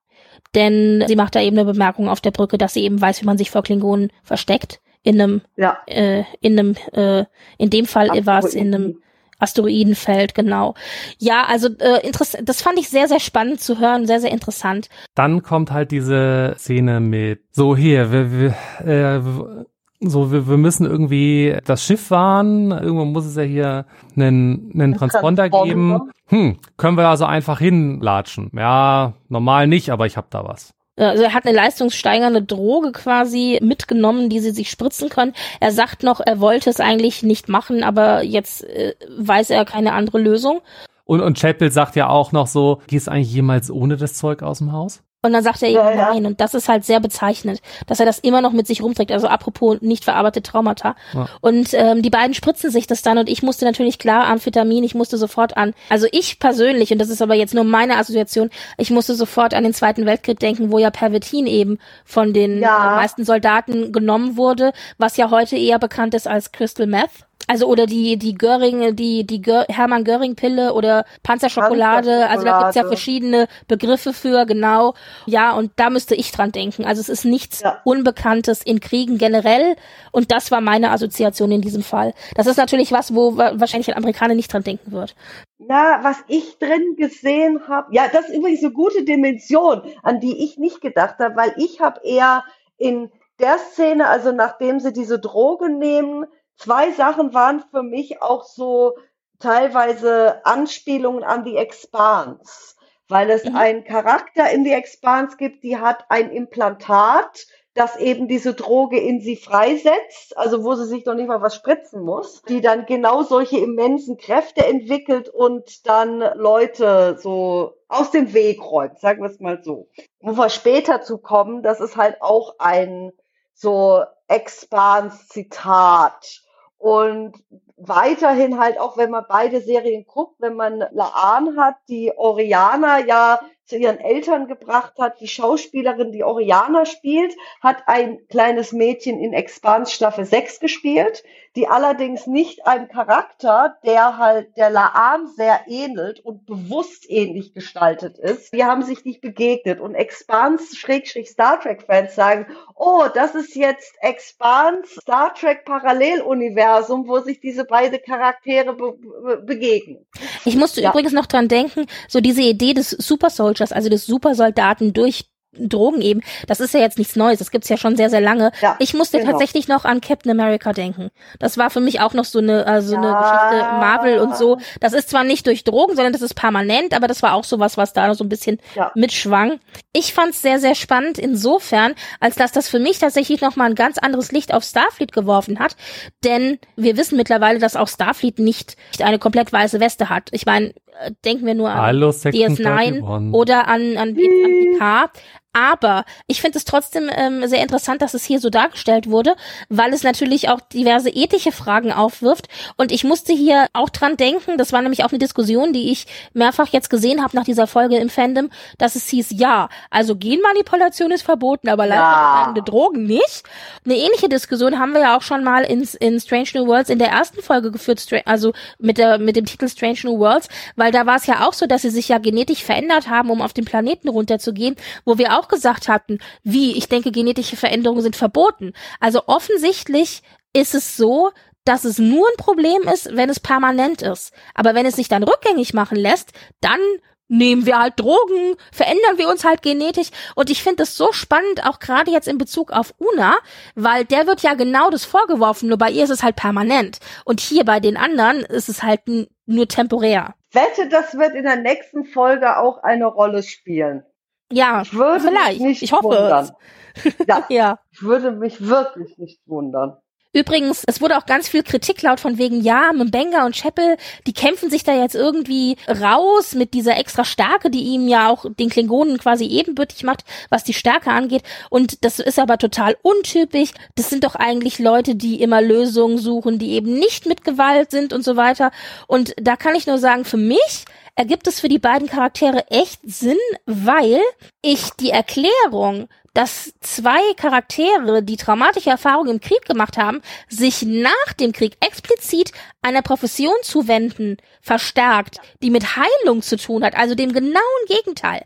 Denn sie macht da eben eine Bemerkung auf der Brücke, dass sie eben weiß, wie man sich vor Klingonen versteckt. In einem Ja. äh, in einem, äh, in dem Fall war es in einem Asteroidenfeld, genau. Ja, also äh, interessant, das fand ich sehr, sehr spannend zu hören, sehr, sehr interessant. Dann kommt halt diese Szene mit, so hier, wir, wir, äh, so, wir, wir müssen irgendwie das Schiff warnen, irgendwo muss es ja hier einen, einen Transponder, geben. Hm, können wir also einfach hinlatschen? Ja, normal nicht, aber ich hab da was. Also er hat eine leistungssteigernde Droge quasi mitgenommen, die sie sich spritzen können. Er sagt noch, er wollte es eigentlich nicht machen, aber jetzt äh, weiß er keine andere Lösung. Und, und Chapel sagt ja auch noch so, gehst eigentlich jemals ohne das Zeug aus dem Haus? Und dann sagt er eben Ja, ja. nein. Und das ist halt sehr bezeichnend, dass er das immer noch mit sich rumträgt. Also apropos nicht verarbeitete Traumata. Ja. Und ähm, die beiden spritzen sich das dann und ich musste natürlich klar Amphetamin, ich musste sofort an. Also ich persönlich, und das ist aber jetzt nur meine Assoziation, ich musste sofort an den Zweiten Weltkrieg denken, wo ja Pervitin eben von den Ja. meisten Soldaten genommen wurde, was ja heute eher bekannt ist als Crystal Meth. Also oder die die Göring, die die Gör Hermann Göring Pille oder Panzerschokolade, Panzerschokolade. also da gibt's ja verschiedene Begriffe für, genau. Ja, und da müsste ich dran denken. Also es ist nichts ja. Unbekanntes in Kriegen generell und das war meine Assoziation in diesem Fall. Das ist natürlich was, wo wahrscheinlich ein Amerikaner nicht dran denken wird. Na, was ich drin gesehen habe, ja, das ist übrigens eine gute Dimension, an die ich nicht gedacht habe, weil ich habe eher in der Szene, also nachdem sie diese Droge nehmen, zwei Sachen waren für mich auch so teilweise Anspielungen an die Expanse, weil es mhm. einen Charakter in die Expanse gibt, die hat ein Implantat, das eben diese Droge in sie freisetzt, also wo sie sich noch nicht mal was spritzen muss, die dann genau solche immensen Kräfte entwickelt und dann Leute so aus dem Weg räumt, sagen wir es mal so. Um wir später zu kommen, das ist halt auch ein so Expans-Zitat. Und weiterhin halt auch, wenn man beide Serien guckt, wenn man Laan hat, die Oriana ja zu ihren Eltern gebracht hat. Die Schauspielerin, die Oriana spielt, hat ein kleines Mädchen in Expans Staffel 6 gespielt, die allerdings nicht einem Charakter, der halt der Laan sehr ähnelt und bewusst ähnlich gestaltet ist. Die haben sich nicht begegnet und Expans Schrägstrich Star Trek Fans sagen, oh, das ist jetzt Expans Star Trek Paralleluniversum, wo sich diese beiden Charaktere be be begegnen. Ich musste ja. übrigens noch dran denken, so diese Idee des Super Soldiers, also des Supersoldaten durch Drogen eben, das ist ja jetzt nichts Neues, das gibt's ja schon sehr, sehr lange. Ja, ich musste genau. tatsächlich noch an Captain America denken. Das war für mich auch noch so eine, also ja. eine Geschichte Marvel und so. Das ist zwar nicht durch Drogen, sondern das ist permanent, aber das war auch sowas, was da so ein bisschen ja. mitschwang. Ich fand's sehr, sehr spannend insofern, als dass das für mich tatsächlich nochmal ein ganz anderes Licht auf Starfleet geworfen hat, denn wir wissen mittlerweile, dass auch Starfleet nicht eine komplett weiße Weste hat. Ich meine, äh, denken wir nur an Hallo, DS9 oder an, an, an PK. Aber ich finde es trotzdem ähm, sehr interessant, dass es hier so dargestellt wurde, weil es natürlich auch diverse ethische Fragen aufwirft. Und ich musste hier auch dran denken, das war nämlich auch eine Diskussion, die ich mehrfach jetzt gesehen habe nach dieser Folge im Fandom, dass es hieß, ja, also Genmanipulation ist verboten, aber ja. Drogen nicht. Eine ähnliche Diskussion haben wir ja auch schon mal in, in Strange New Worlds in der ersten Folge geführt, also mit, der, mit dem Titel Strange New Worlds, weil da war es ja auch so, dass sie sich ja genetisch verändert haben, um auf den Planeten runterzugehen, wo wir auch auch gesagt hatten, wie, ich denke, genetische Veränderungen sind verboten. Also offensichtlich ist es so, dass es nur ein Problem ist, wenn es permanent ist. Aber wenn es sich dann rückgängig machen lässt, dann nehmen wir halt Drogen, verändern wir uns halt genetisch. Und ich finde das so spannend, auch gerade jetzt in Bezug auf Una, weil der wird ja genau das vorgeworfen, nur bei ihr ist es halt permanent. Und hier bei den anderen ist es halt nur temporär. Wette, das wird in der nächsten Folge auch eine Rolle spielen. Ja, ich würde vielleicht. Mich nicht ich hoffe wundern. es. Ja, (laughs) ja. Ich würde mich wirklich nicht wundern. Übrigens, es wurde auch ganz viel Kritik laut von wegen, ja, Mbenga und Chapel, die kämpfen sich da jetzt irgendwie raus mit dieser extra Stärke, die ihm ja auch den Klingonen quasi ebenbürtig macht, was die Stärke angeht. Und das ist aber total untypisch. Das sind doch eigentlich Leute, die immer Lösungen suchen, die eben nicht mit Gewalt sind und so weiter. Und da kann ich nur sagen, für mich ergibt es für die beiden Charaktere echt Sinn, weil ich die Erklärung, dass zwei Charaktere, die traumatische Erfahrungen im Krieg gemacht haben, sich nach dem Krieg explizit einer Profession zuwenden, verstärkt, die mit Heilung zu tun hat, also dem genauen Gegenteil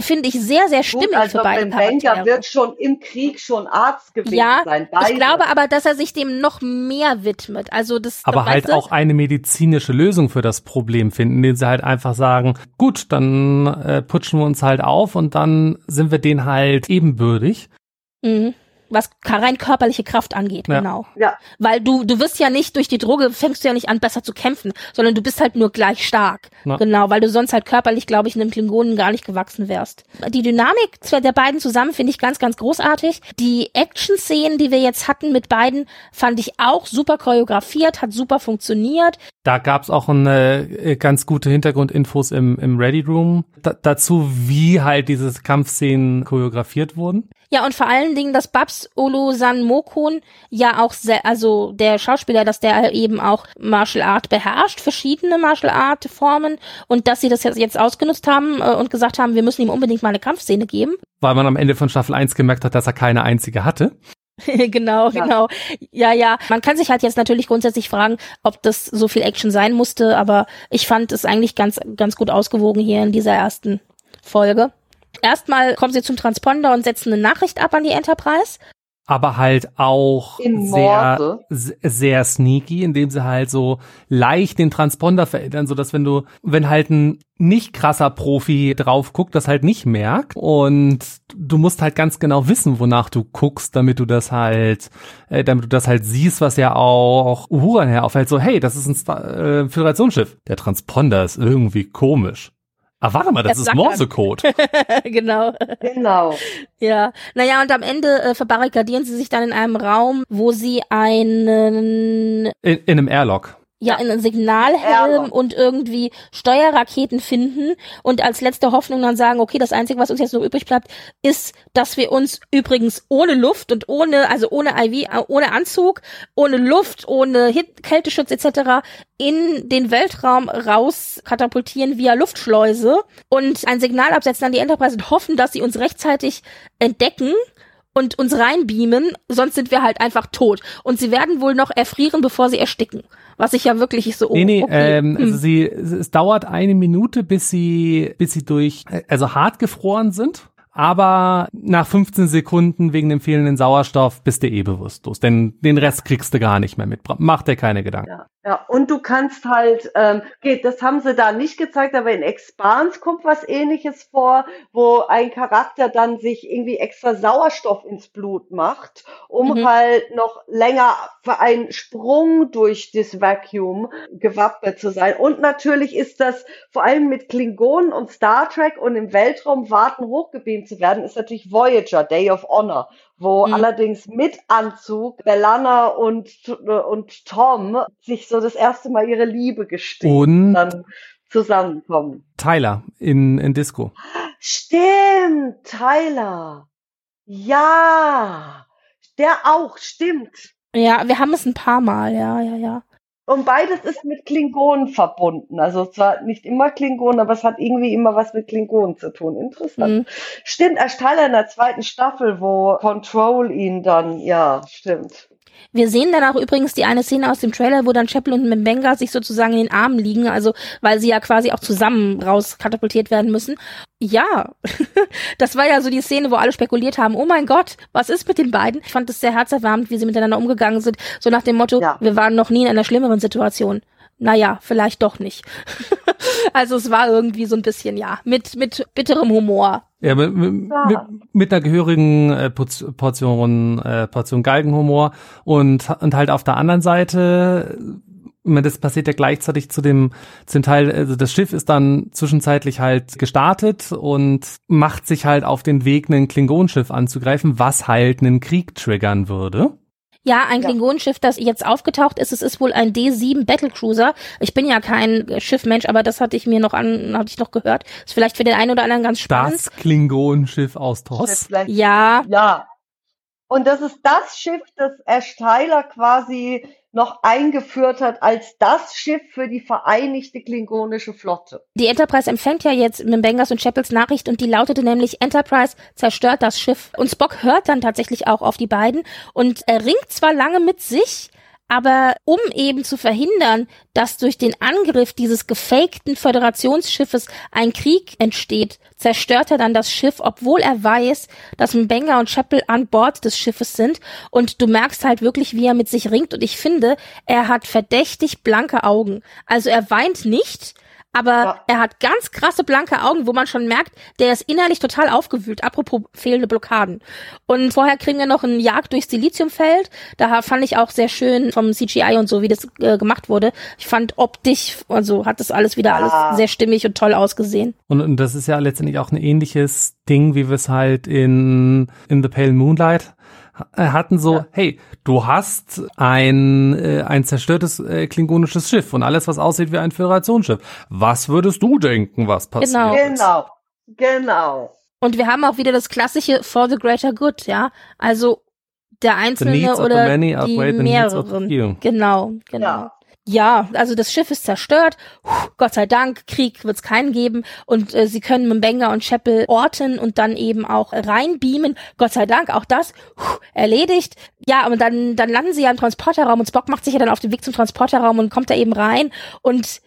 finde ich sehr, sehr stimmig Gut, also für beide Charaktere. wird schon im Krieg schon Arzt gewesen ja, sein. Beide. Ich glaube aber, dass er sich dem noch mehr widmet. Also das. Aber halt auch eine medizinische Lösung für das Problem finden, indem sie halt einfach sagen, gut, dann äh, putschen wir uns halt auf und dann sind wir denen halt ebenbürtig. Mhm was rein körperliche Kraft angeht, ja. genau. Ja. Weil du, du wirst ja nicht durch die Droge, fängst du ja nicht an, besser zu kämpfen, sondern du bist halt nur gleich stark. Ja. Genau, weil du sonst halt körperlich, glaube ich, in einem Klingonen gar nicht gewachsen wärst. Die Dynamik der beiden zusammen finde ich ganz, ganz großartig. Die Action-Szenen, die wir jetzt hatten mit beiden, fand ich auch super choreografiert, hat super funktioniert. Da gab's auch eine äh, ganz gute Hintergrundinfos im, im Ready Room da, dazu, wie halt diese Kampfszenen choreografiert wurden. Ja, und vor allen Dingen, dass Babs Olusan Mokun ja auch sehr, also der Schauspieler, dass der eben auch Martial Art beherrscht, verschiedene Martial Art Formen und dass sie das jetzt ausgenutzt haben äh, und gesagt haben, wir müssen ihm unbedingt mal eine Kampfszene geben. Weil man am Ende von Staffel 1 gemerkt hat, dass er keine einzige hatte. (laughs) genau, Ja. genau. Ja, ja. Man kann sich halt jetzt natürlich grundsätzlich fragen, ob das so viel Action sein musste, aber ich fand es eigentlich ganz, ganz gut ausgewogen hier in dieser ersten Folge. Erstmal kommen sie zum Transponder und setzen eine Nachricht ab an die Enterprise. aber halt auch sehr, sehr sneaky, indem sie halt so leicht den Transponder verändern, so dass wenn du, wenn halt ein nicht krasser Profi drauf guckt, das halt nicht merkt und du musst halt ganz genau wissen, wonach du guckst, damit du das halt, äh, damit du das halt siehst, was ja auch Uhura her auffällt, so hey, das ist ein Sta äh, Föderationsschiff. Der Transponder ist irgendwie komisch. Ah, warte mal, das ist Morsecode. (laughs) genau. Genau. Ja. Naja, und am Ende äh, verbarrikadieren sie sich dann in einem Raum, wo sie einen In, in einem Airlock. Ja, einen Signalhelm Airlock. und irgendwie Steuerraketen finden und als letzte Hoffnung dann sagen, okay, das Einzige, was uns jetzt noch übrig bleibt, ist, dass wir uns übrigens ohne Luft und ohne, also ohne IV, äh, ohne Anzug, ohne Luft, ohne Hit Kälteschutz etc. in den Weltraum raus katapultieren via Luftschleuse und ein Signal absetzen an die Enterprise und hoffen, dass sie uns rechtzeitig entdecken und uns reinbeamen, sonst sind wir halt einfach tot. Und sie werden wohl noch erfrieren, bevor sie ersticken. Was ich ja wirklich so, oh, Nee, nee, okay. ähm, hm. also sie, es, es dauert eine Minute, bis sie, bis sie durch, also hart gefroren sind. Aber nach 15 Sekunden wegen dem fehlenden Sauerstoff bist du eh bewusstlos. Denn den Rest kriegst du gar nicht mehr mit. Mach dir keine Gedanken. Ja, ja. Und du kannst halt, ähm, geht, das haben sie da nicht gezeigt, aber in Expans kommt was ähnliches vor, wo ein Charakter dann sich irgendwie extra Sauerstoff ins Blut macht, um Mhm. halt noch länger für einen Sprung durch das Vacuum gewappnet zu sein. Und natürlich ist das vor allem mit Klingonen und Star Trek und im Weltraum warten, hochgebeamt zu werden, ist natürlich Voyager, Day of Honor, wo Mhm. allerdings mit Anzug Bellana und, und Tom sich so das erste Mal ihre Liebe gestehen, Und dann zusammenkommen. Tyler in, in Disco. Stimmt, Tyler. Ja, der auch, stimmt. Ja, wir haben es ein paar Mal, ja, ja, ja. Und beides ist mit Klingonen verbunden. Also zwar nicht immer Klingonen, aber es hat irgendwie immer was mit Klingonen zu tun. Interessant. Mhm. Stimmt, erst Tyler in der zweiten Staffel, wo Control ihn dann, ja, stimmt. Wir sehen dann auch übrigens die eine Szene aus dem Trailer, wo dann Chapel und Mbenga sich sozusagen in den Armen liegen, also weil sie ja quasi auch zusammen rauskatapultiert werden müssen. Ja, (laughs) das war ja so die Szene, wo alle spekuliert haben, oh mein Gott, was ist mit den beiden? Ich fand es sehr herzerwärmend, wie sie miteinander umgegangen sind, so nach dem Motto, Ja. wir waren noch nie in einer schlimmeren Situation. Naja, vielleicht doch nicht. (laughs) also es war irgendwie so ein bisschen, ja, mit, mit bitterem Humor. Ja, mit, mit, Ja. mit, einer gehörigen äh, Portion, äh, Portion Galgenhumor und, und halt auf der anderen Seite, das passiert ja gleichzeitig zu dem, zum Teil, also das Schiff ist dann zwischenzeitlich halt gestartet und macht sich halt auf den Weg, ein Klingonenschiff anzugreifen, was halt einen Krieg triggern würde. Ja, ein Ja. Klingonenschiff, das jetzt aufgetaucht ist, es ist wohl ein D7 Battlecruiser. Ich bin ja kein äh, Schiffmensch, aber das hatte ich mir noch an, hatte ich noch gehört. Ist vielleicht für den einen oder anderen ganz spannend. Das Klingonenschiff aus Toss. Ja, Ja. Und das ist das Schiff, das Ash Tyler quasi noch eingeführt hat als das Schiff für die vereinigte klingonische Flotte. die Enterprise empfängt ja jetzt Mbengas und Chapels Nachricht und die lautete nämlich Enterprise zerstört das Schiff. Und Spock hört dann tatsächlich auch auf die beiden und er ringt zwar lange mit sich, aber um eben zu verhindern, dass durch den Angriff dieses gefakten Föderationsschiffes ein Krieg entsteht, zerstört er dann das Schiff, obwohl er weiß, dass Mbenga und Chapel an Bord des Schiffes sind. Und du merkst halt wirklich, wie er mit sich ringt. Und ich finde, er hat verdächtig blanke Augen. Also er weint nicht, aber Ja. er hat ganz krasse blanke Augen, wo man schon merkt, der ist innerlich total aufgewühlt. Apropos fehlende Blockaden. Und vorher kriegen wir noch einen Jagd durchs Siliziumfeld. Da fand ich auch sehr schön vom CGI und so, wie das äh, gemacht wurde. Ich fand optisch, also hat das alles wieder Ja. alles sehr stimmig und toll ausgesehen. Und, und das ist ja letztendlich auch ein ähnliches Ding, wie wir es halt in, in The Pale Moonlight hatten. So, Ja. hey, du hast ein, äh, ein zerstörtes äh, klingonisches Schiff und alles, was aussieht wie ein Föderationsschiff. Was würdest du denken, was passiert Genau. ist? Genau. Genau. Und wir haben auch wieder das klassische for the greater good, ja. Also der The Einzelne needs of the oder many die outweigh the needs of the mehreren. few. Genau, genau. Ja. Ja, also das Schiff ist zerstört. Puh, Gott sei Dank, Krieg wird es keinen geben. Und äh, sie können Mbenga und Chapel orten und dann eben auch reinbeamen. Gott sei Dank, auch das puh, erledigt. Ja, und dann, dann landen sie ja im Transporterraum und Spock macht sich ja dann auf den Weg zum Transporterraum und kommt da eben rein. Und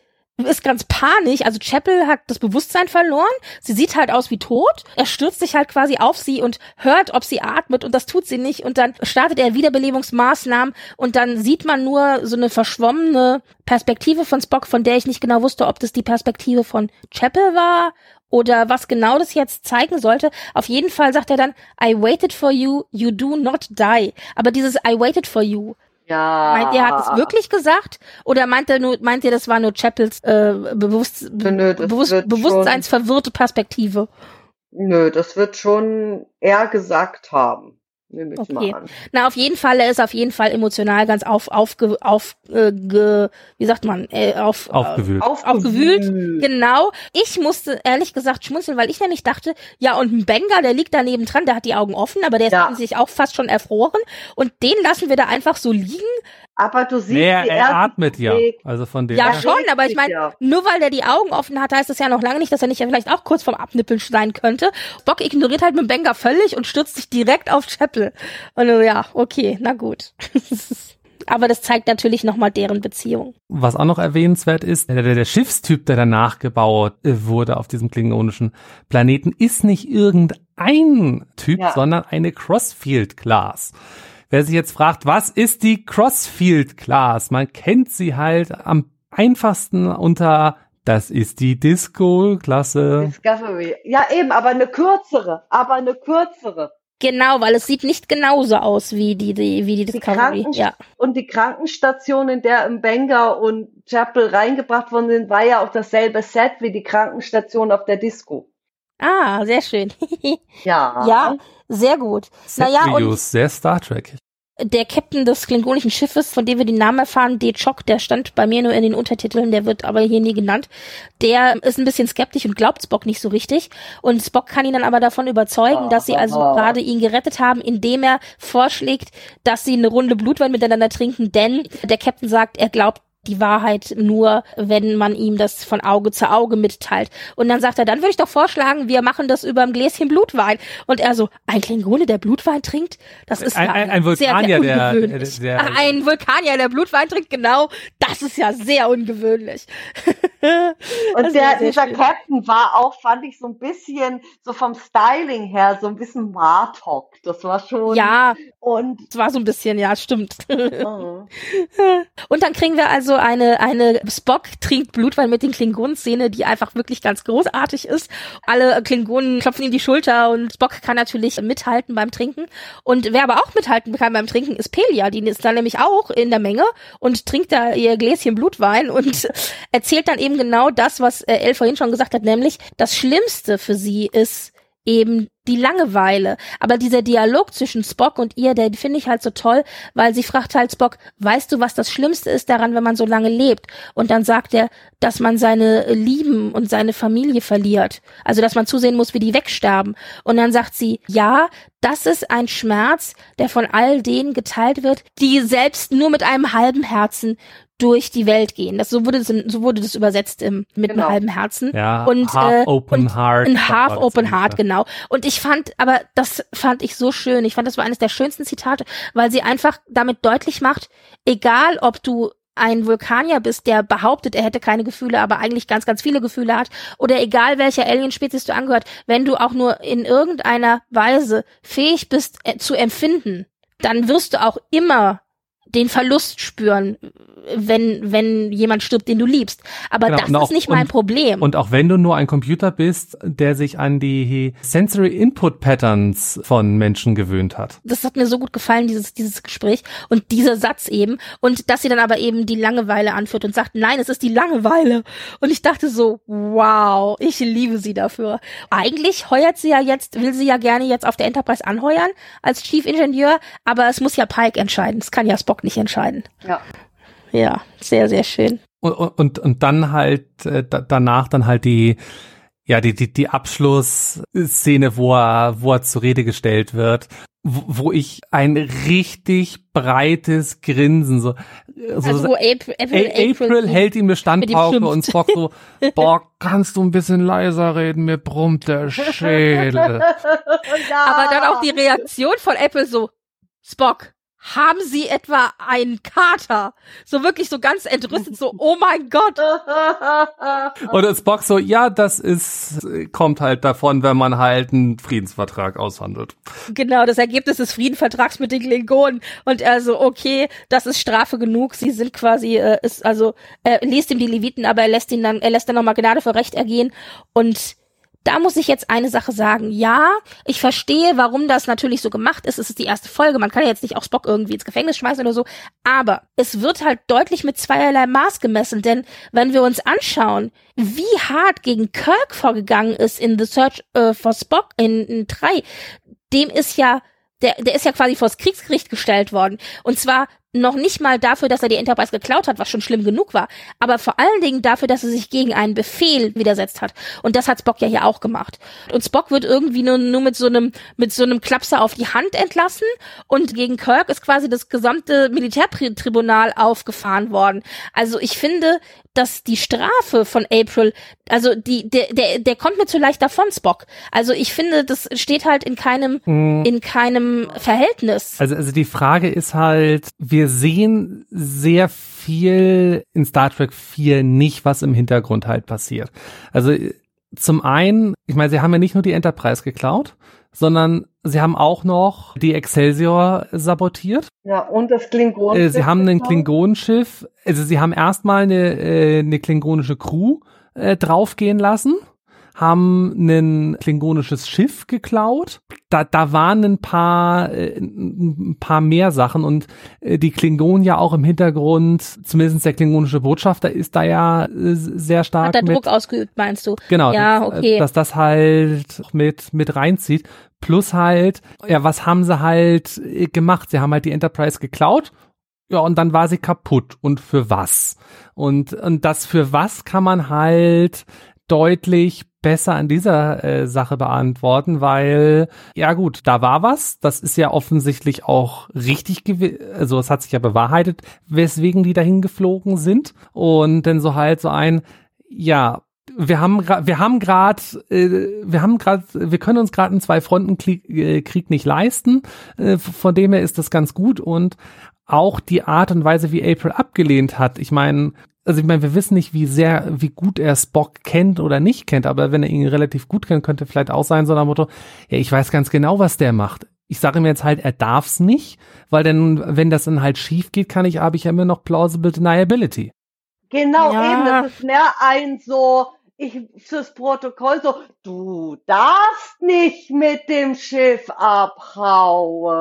ist ganz panisch. Also Chapel hat das Bewusstsein verloren. Sie sieht halt aus wie tot. Er stürzt sich halt quasi auf sie und hört, ob sie atmet und das tut sie nicht. Und dann startet er Wiederbelebungsmaßnahmen und dann sieht man nur so eine verschwommene Perspektive von Spock, von der ich nicht genau wusste, ob das die Perspektive von Chapel war oder was genau das jetzt zeigen sollte. Auf jeden Fall sagt er dann, I waited for you, you do not die. Aber dieses I waited for you, Ja. Meint ihr, hat es wirklich gesagt? Oder meint er nur, meint ihr, das war nur Chapels äh, bewusst, Nö, bewusst, bewusstseinsverwirrte Perspektive? Nö, das wird schon er gesagt haben. Okay. Na, auf jeden Fall, er ist auf jeden Fall emotional ganz auf, auf, auf, äh, ge, wie sagt man, äh, auf, Aufgewühlt. Aufgewühlt. Genau. Ich musste ehrlich gesagt schmunzeln, weil ich nämlich dachte, ja, und ein Benga, der liegt daneben dran, der hat die Augen offen, aber der ist Ja. offensichtlich auch fast schon erfroren. Und den lassen wir da einfach so liegen. Aber du siehst, Nee, er, wie er atmet ja. Also von dem. Ja, Ja, schon, aber ich meine, ja. nur weil der die Augen offen hat, heißt das ja noch lange nicht, dass er nicht vielleicht auch kurz vorm Abnippeln sein könnte. Bock ignoriert halt mit Benga völlig und stürzt sich direkt auf Chapel. Und ja, okay, na gut. (laughs) aber das zeigt natürlich nochmal deren Beziehung. Was auch noch erwähnenswert ist, der, der, der Schiffstyp, der danach gebaut äh, wurde auf diesem klingonischen Planeten, ist nicht irgendein Typ, Ja. sondern eine Crossfield-Class. Wer sich jetzt fragt, was ist die Crossfield-Class? Man kennt sie halt am einfachsten unter, das ist die Disco-Klasse. Discovery. Ja, eben, aber eine kürzere, aber eine kürzere. Genau, weil es sieht nicht genauso aus wie die, die wie die Discovery. Kranken- Ja. Und die Krankenstation, in der im Banger und Chapel reingebracht worden sind, war ja auch dasselbe Set wie die Krankenstation auf der Disco. Ah, sehr schön. (laughs) Ja. ja, sehr gut. Naja, und sehr Star Trek. der Captain des klingonischen Schiffes, von dem wir den Namen erfahren, Dechok, der stand bei mir nur in den Untertiteln, der wird aber hier nie genannt. Der ist ein bisschen skeptisch und glaubt Spock nicht so richtig. Und Spock kann ihn dann aber davon überzeugen, dass sie also Ah. gerade ihn gerettet haben, indem er vorschlägt, dass sie eine Runde Blutwein miteinander trinken, denn der Captain sagt, er glaubt die Wahrheit nur, wenn man ihm das von Auge zu Auge mitteilt. Und dann sagt er, dann würde ich doch vorschlagen, wir machen das über ein Gläschen Blutwein. Und er so, ein Klingone, der Blutwein trinkt? Das ist Ein- ja ein- ein sehr, sehr Vulkanier, der- ungewöhnlich. der- der- Ach, (laughs) ein Vulkanier, der Blutwein trinkt, genau. Das ist ja sehr ungewöhnlich. (laughs) Und Das der, sehr dieser schön. Captain war auch, fand ich, so ein bisschen, so vom Styling her, so ein bisschen Martok. Das war schon. Ja, Und. es war so ein bisschen, ja, stimmt. Mhm. (laughs) Und dann kriegen wir also eine, eine Spock trinkt Blutwein mit den Klingonen-Szene, die einfach wirklich ganz großartig ist. Alle Klingonen klopfen ihm die Schulter und Spock kann natürlich mithalten beim Trinken. Und wer aber auch mithalten kann beim Trinken, ist Pelia. Die ist dann nämlich auch in der Menge und trinkt da ihr Gläschen Blutwein und (laughs) erzählt dann eben genau das, was äh, El vorhin schon gesagt hat, nämlich das Schlimmste für sie ist eben die Langeweile. Aber dieser Dialog zwischen Spock und ihr, der finde ich halt so toll, weil sie fragt halt Spock, weißt du, was das Schlimmste ist daran, wenn man so lange lebt? Und dann sagt er, dass man seine Lieben und seine Familie verliert. Also, dass man zusehen muss, wie die wegsterben. Und dann sagt sie, ja, das ist ein Schmerz, der von all denen geteilt wird, die selbst nur mit einem halben Herzen durch die Welt gehen. Das, so wurde das, so wurde das übersetzt im, mit Genau. einem halben Herzen. Ja, Und, half äh, open und heart. Ein Half Open. Heart, genau. Und ich fand, aber das fand ich so schön. Ich fand, das war eines der schönsten Zitate, weil sie einfach damit deutlich macht, egal ob du ein Vulkanier bist, der behauptet, er hätte keine Gefühle, aber eigentlich ganz, ganz viele Gefühle hat, oder egal welcher Alienspezies du angehört, wenn du auch nur in irgendeiner Weise fähig bist äh, zu empfinden, dann wirst du auch immer den Verlust spüren, wenn, wenn jemand stirbt, den du liebst. Aber Genau, das auch- ist nicht mein und- Problem. Und auch wenn du nur ein Computer bist, der sich an die Sensory Input Patterns von Menschen gewöhnt hat. das hat mir so gut gefallen, dieses, dieses Gespräch und dieser Satz eben. Und dass sie dann aber eben die Langeweile anführt und sagt, nein, es ist die Langeweile. Und ich dachte so, wow, ich liebe sie dafür. Eigentlich heuert sie ja jetzt, will sie ja gerne jetzt auf der Enterprise anheuern als Chief Ingenieur, aber es muss ja Pike entscheiden. Das kann ja Spock nicht entscheiden. Ja. Ja, sehr, sehr schön. Und, und, und dann halt äh, da, danach dann halt die ja die die die Abschlussszene, wo er wo er zur Rede gestellt wird wo ich ein richtig breites Grinsen so, so also wo April, April, April, April hält ihm eine Standpauke und Spock so, (laughs) boah, kannst du ein bisschen leiser reden, mir brummt der Schädel. ja. (laughs) Aber dann auch die Reaktion von April so, Spock, haben Sie etwa einen Kater? So wirklich so ganz entrüstet, so, oh mein Gott. (laughs) Und Spock so, ja, das ist, kommt halt davon, wenn man halt einen Friedensvertrag aushandelt. Genau, das Ergebnis des Friedensvertrags mit den Klingonen. Und er so, okay, das ist Strafe genug. Sie sind quasi, äh, ist, also, er liest ihm die Leviten, aber er lässt ihn dann, er lässt dann nochmal Gnade vor Recht ergehen. Und da muss ich jetzt eine Sache sagen. Ja, ich verstehe, warum das natürlich so gemacht ist. Es ist die erste Folge. Man kann ja jetzt nicht auch Spock irgendwie ins Gefängnis schmeißen oder so. Aber es wird halt deutlich mit zweierlei Maß gemessen. Denn wenn wir uns anschauen, wie hart gegen Kirk vorgegangen ist in The Search uh, for Spock in, in 3, dem ist ja der, der ist ja quasi vors Kriegsgericht gestellt worden. Und zwar noch nicht mal dafür, dass er die Enterprise geklaut hat, was schon schlimm genug war, aber vor allen Dingen dafür, dass er sich gegen einen Befehl widersetzt hat. Und das hat Spock ja hier auch gemacht. Und Spock wird irgendwie nur, nur mit so einem, mit so einem Klapser auf die Hand entlassen und gegen Kirk ist quasi das gesamte Militärtribunal aufgefahren worden. Also ich finde, dass die Strafe von April, also die, der, der, der kommt mir zu leicht davon, Spock. Also ich finde, das steht halt in keinem, mhm. in keinem Verhältnis. Also, also die Frage ist halt, wir sehen sehr viel in Star Trek 4 nicht, was im Hintergrund halt passiert. Also zum einen, ich meine, sie haben ja nicht nur die Enterprise geklaut, sondern sie haben auch noch die Excelsior sabotiert. Ja, und das Klingonenschiff. Äh, sie haben ein Klingonenschiff, also sie haben erstmal eine, äh, eine klingonische Crew äh, draufgehen lassen haben ein klingonisches Schiff geklaut. Da, da waren ein paar, äh, ein paar mehr Sachen und äh, die Klingonen ja auch im Hintergrund, zumindest der klingonische Botschafter ist da ja äh, sehr stark. Hat da Druck ausgeübt, meinst du? Genau. Ja, okay. Dass das halt mit, mit reinzieht. Plus halt, ja, was haben sie halt gemacht? Sie haben halt die Enterprise geklaut ja, und dann war sie kaputt. Und für was? Und, und das für was kann man halt deutlich besser an dieser äh, Sache beantworten, weil ja gut, da war was, das ist ja offensichtlich auch richtig gewesen, also es hat sich ja bewahrheitet, weswegen die dahin geflogen sind. Und dann so halt so ein ja, wir haben wir haben gerade äh, wir haben gerade wir können uns gerade einen zwei Fronten äh, Krieg nicht leisten. Äh, von dem her ist das ganz gut. Und auch die Art und Weise wie April abgelehnt hat ich meine also ich meine, wir wissen nicht, wie sehr, wie gut er Spock kennt oder nicht kennt, aber wenn er ihn relativ gut kennt, könnte vielleicht auch sein, so ein Motto, ja, ich weiß ganz genau, was der macht. Ich sage ihm jetzt halt, er darf's nicht, weil dann, wenn das dann halt schief geht, kann ich, habe ich ja immer noch plausible deniability. Genau, ja. eben, das ist mehr ein so, ich fürs Protokoll so, du darfst nicht mit dem Schiff abhauen.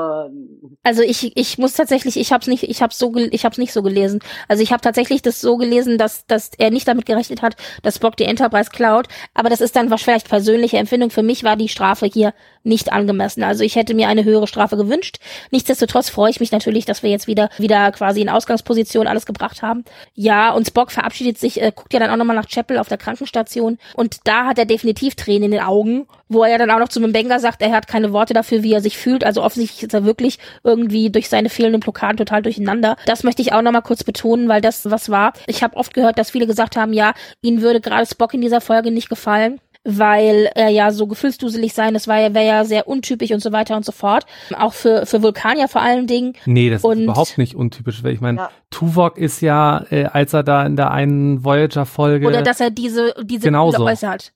Also ich ich muss tatsächlich, ich hab's nicht, ich hab's so ich hab's nicht so gelesen. Also ich habe tatsächlich das so gelesen, dass dass er nicht damit gerechnet hat, dass Spock die Enterprise klaut, aber das ist dann vielleicht persönliche Empfindung für mich war die Strafe hier nicht angemessen. Also ich hätte mir eine höhere Strafe gewünscht. Nichtsdestotrotz freue ich mich natürlich, dass wir jetzt wieder wieder quasi in Ausgangsposition alles gebracht haben. Ja, und Spock verabschiedet sich, äh, guckt ja dann auch nochmal nach Chapel auf der Krankenstation. Und da hat er definitiv Tränen in den Augen, wo er ja dann auch noch zu Mbenga sagt, er hat keine Worte dafür, wie er sich fühlt. Also offensichtlich ist er wirklich irgendwie durch seine fehlenden Blockaden total durcheinander. Das möchte ich auch nochmal kurz betonen, weil das was war. Ich habe oft gehört, dass viele gesagt haben, ja, ihnen würde gerade Spock in dieser Folge nicht gefallen weil er ja so gefühlsduselig sein, das war ja, wäre ja sehr untypisch und so weiter und so fort. Auch für, für Vulkanier vor allen Dingen. Nee, das und ist überhaupt nicht untypisch, weil ich meine, ja. Tuvok ist ja, äh, als er da in der einen Voyager-Folge. Oder dass er diese, diese genauso. äußert.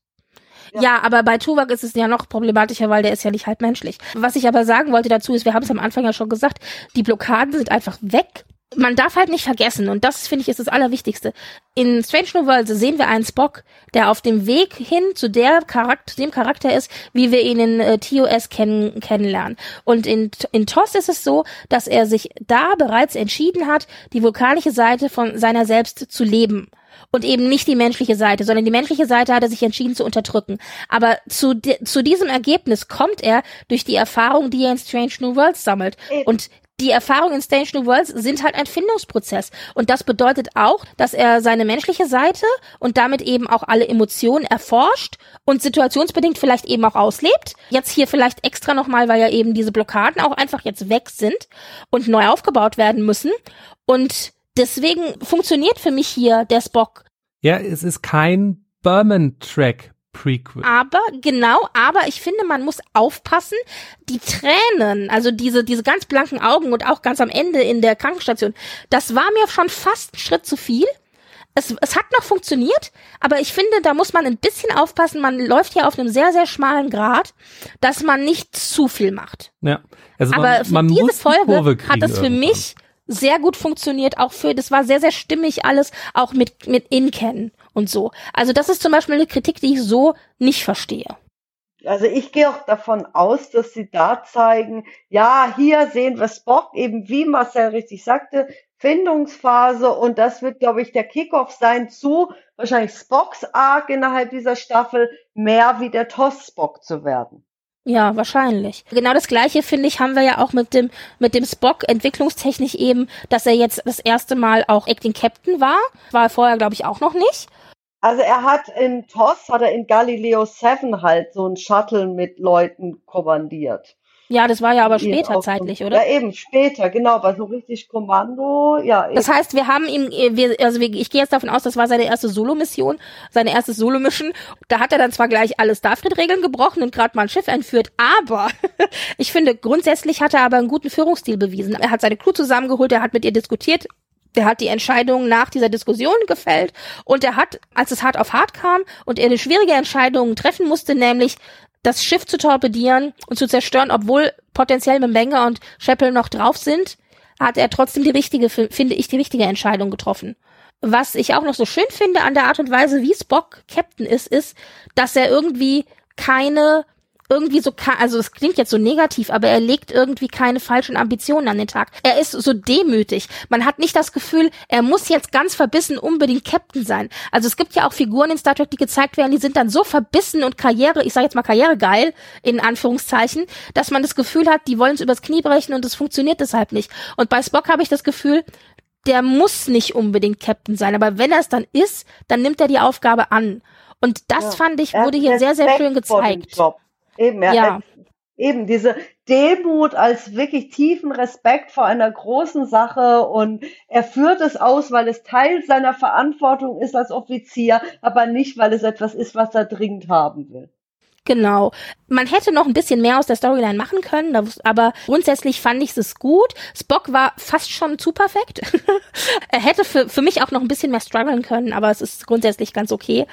Ja. ja, aber bei Tuvok ist es ja noch problematischer, weil der ist ja nicht halb menschlich. Was ich aber sagen wollte dazu ist, wir haben es am Anfang ja schon gesagt, die Blockaden sind einfach weg man darf halt nicht vergessen, und das finde ich ist das Allerwichtigste. In Strange New Worlds sehen wir einen Spock, der auf dem Weg hin zu der Charakter, dem Charakter ist, wie wir ihn in äh, TOS kennen, kennenlernen. Und in, in TOS ist es so, dass er sich da bereits entschieden hat, die vulkanische Seite von seiner selbst zu leben und eben nicht die menschliche Seite, sondern die menschliche Seite hat er sich entschieden zu unterdrücken. Aber zu, zu diesem Ergebnis kommt er durch die Erfahrung, die er in Strange New Worlds sammelt. Und die Erfahrungen in Strange New Worlds sind halt ein Findungsprozess. Und das bedeutet auch, dass er seine menschliche Seite und damit eben auch alle Emotionen erforscht und situationsbedingt vielleicht eben auch auslebt. Jetzt hier vielleicht extra nochmal, weil ja eben diese Blockaden auch einfach jetzt weg sind und neu aufgebaut werden müssen. Und deswegen funktioniert für mich hier der Spock. Ja, es ist kein Berman-Track Prequel. Aber, genau, aber ich finde, man muss aufpassen, die Tränen, also diese, diese ganz blanken Augen und auch ganz am Ende in der Krankenstation, das war mir schon fast ein Schritt zu viel. Es, es hat noch funktioniert, aber ich finde, da muss man ein bisschen aufpassen. Man läuft hier auf einem sehr, sehr schmalen Grad, dass man nicht zu viel macht. Ja, also aber man, für man diese die Folge Kurve hat das für irgendwann. mich sehr gut funktioniert, auch für, das war sehr, sehr stimmig alles, auch mit, mit In-Kennen und so. Also das ist zum Beispiel eine Kritik, die ich so nicht verstehe. Also ich gehe auch davon aus, dass sie da zeigen, ja, hier sehen wir Spock eben, wie Marcel richtig sagte, Findungsphase und das wird, glaube ich, der Kickoff sein zu wahrscheinlich Spocks Arc innerhalb dieser Staffel, mehr wie der Toss Spock zu werden. Ja, wahrscheinlich. Genau das gleiche, finde ich, haben wir ja auch mit dem, mit dem Spock entwicklungstechnisch eben, dass er jetzt das erste Mal auch Acting Captain war. War er vorher, glaube ich, auch noch nicht. Also er hat in TOS, hat er in Galileo 7 halt so ein Shuttle mit Leuten kommandiert. Ja, das war ja aber später zeitlich, oder? Ja, eben, später, genau, aber so richtig Kommando, ja. Das heißt, wir haben ihm, wir, also wir, ich gehe jetzt davon aus, das war seine erste Solo-Mission, seine erste Solo-Mission. Da hat er dann zwar gleich alle Starfleet-Regeln gebrochen und gerade mal ein Schiff entführt, aber (laughs) ich finde, grundsätzlich hat er aber einen guten Führungsstil bewiesen. Er hat seine Crew zusammengeholt, er hat mit ihr diskutiert, der hat die Entscheidung nach dieser Diskussion gefällt und er hat, als es hart auf hart kam und er eine schwierige Entscheidung treffen musste, nämlich das Schiff zu torpedieren und zu zerstören, obwohl potenziell Membenga und Sheppel noch drauf sind, hat er trotzdem die richtige, finde ich, die richtige Entscheidung getroffen. Was ich auch noch so schön finde an der Art und Weise, wie Spock Captain ist, ist, dass er irgendwie keine irgendwie so, also es klingt jetzt so negativ, aber er legt irgendwie keine falschen Ambitionen an den Tag. Er ist so demütig. Man hat nicht das Gefühl, er muss jetzt ganz verbissen unbedingt Captain sein. Also es gibt ja auch Figuren in Star Trek, die gezeigt werden, die sind dann so verbissen und Karriere, ich sage jetzt mal Karrieregeil, in Anführungszeichen, dass man das Gefühl hat, die wollen es übers Knie brechen und es funktioniert deshalb nicht. Und bei Spock habe ich das Gefühl, der muss nicht unbedingt Captain sein, aber wenn er es dann ist, dann nimmt er die Aufgabe an. Und das Ja. fand ich, wurde hier sehr, sehr schön gezeigt. Job. Eben, er Ja. hat eben diese Demut als wirklich tiefen Respekt vor einer großen Sache und er führt es aus, weil es Teil seiner Verantwortung ist als Offizier, aber nicht, weil es etwas ist, was er dringend haben will. Genau. Man hätte noch ein bisschen mehr aus der Storyline machen können, aber grundsätzlich fand ich es gut. Spock war fast schon zu perfekt. (laughs) er hätte für, für mich auch noch ein bisschen mehr strugglen können, aber es ist grundsätzlich ganz okay.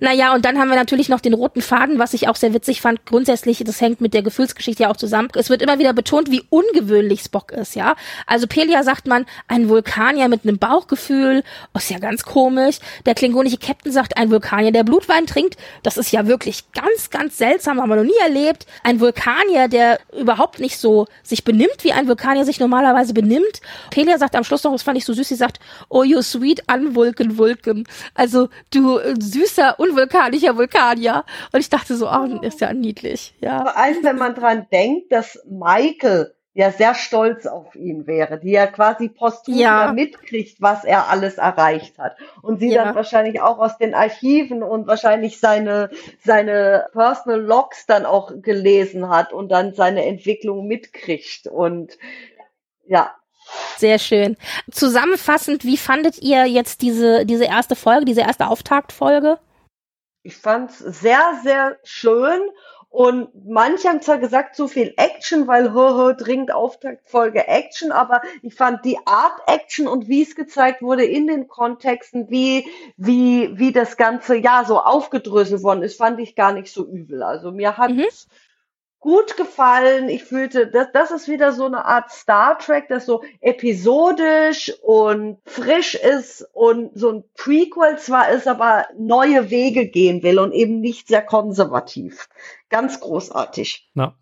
Naja, und dann haben wir natürlich noch den roten Faden, was ich auch sehr witzig fand. Grundsätzlich, das hängt mit der Gefühlsgeschichte ja auch zusammen. Es wird immer wieder betont, wie ungewöhnlich Spock ist, ja. Also Pelia sagt man, ein Vulkanier mit einem Bauchgefühl, oh, ist ja ganz komisch. Der klingonische Captain sagt, ein Vulkanier, der Blutwein trinkt. Das ist ja wirklich ganz, ganz seltsam, haben wir noch nie erlebt. Ein Vulkanier, der überhaupt nicht so sich benimmt, wie ein Vulkanier sich normalerweise benimmt. Pelia sagt am Schluss noch, das fand ich so süß, sie sagt, oh, you sweet unvulcan Vulcan. Also, du äh, süßer, unvulkanischer Vulkanier. Und ich dachte so, oh, ist ja niedlich, ja. Vor allem, wenn man dran denkt, dass Michael ja sehr stolz auf ihn wäre, die ja quasi posthum Ja. mitkriegt, was er alles erreicht hat. Und sie Ja. dann wahrscheinlich auch aus den Archiven und wahrscheinlich seine, seine Personal Logs dann auch gelesen hat und dann seine Entwicklung mitkriegt. Und ja, Sehr schön. Zusammenfassend, wie fandet ihr jetzt diese, diese erste Folge, diese erste Auftaktfolge? ich fand's sehr, sehr schön. Und manche haben zwar gesagt, zu viel Action, weil hö, hö, dringend Auftaktfolge Action, aber ich fand die Art Action und wie es gezeigt wurde in den Kontexten, wie, wie, wie das Ganze ja so aufgedröselt worden ist, fand ich gar nicht so übel. Also mir hat Mhm. Gut gefallen. Ich fühlte, das, das ist wieder so eine Art Star Trek, das so episodisch und frisch ist und so ein Prequel zwar ist, aber neue Wege gehen will und eben nicht sehr konservativ. Ganz großartig. Ja,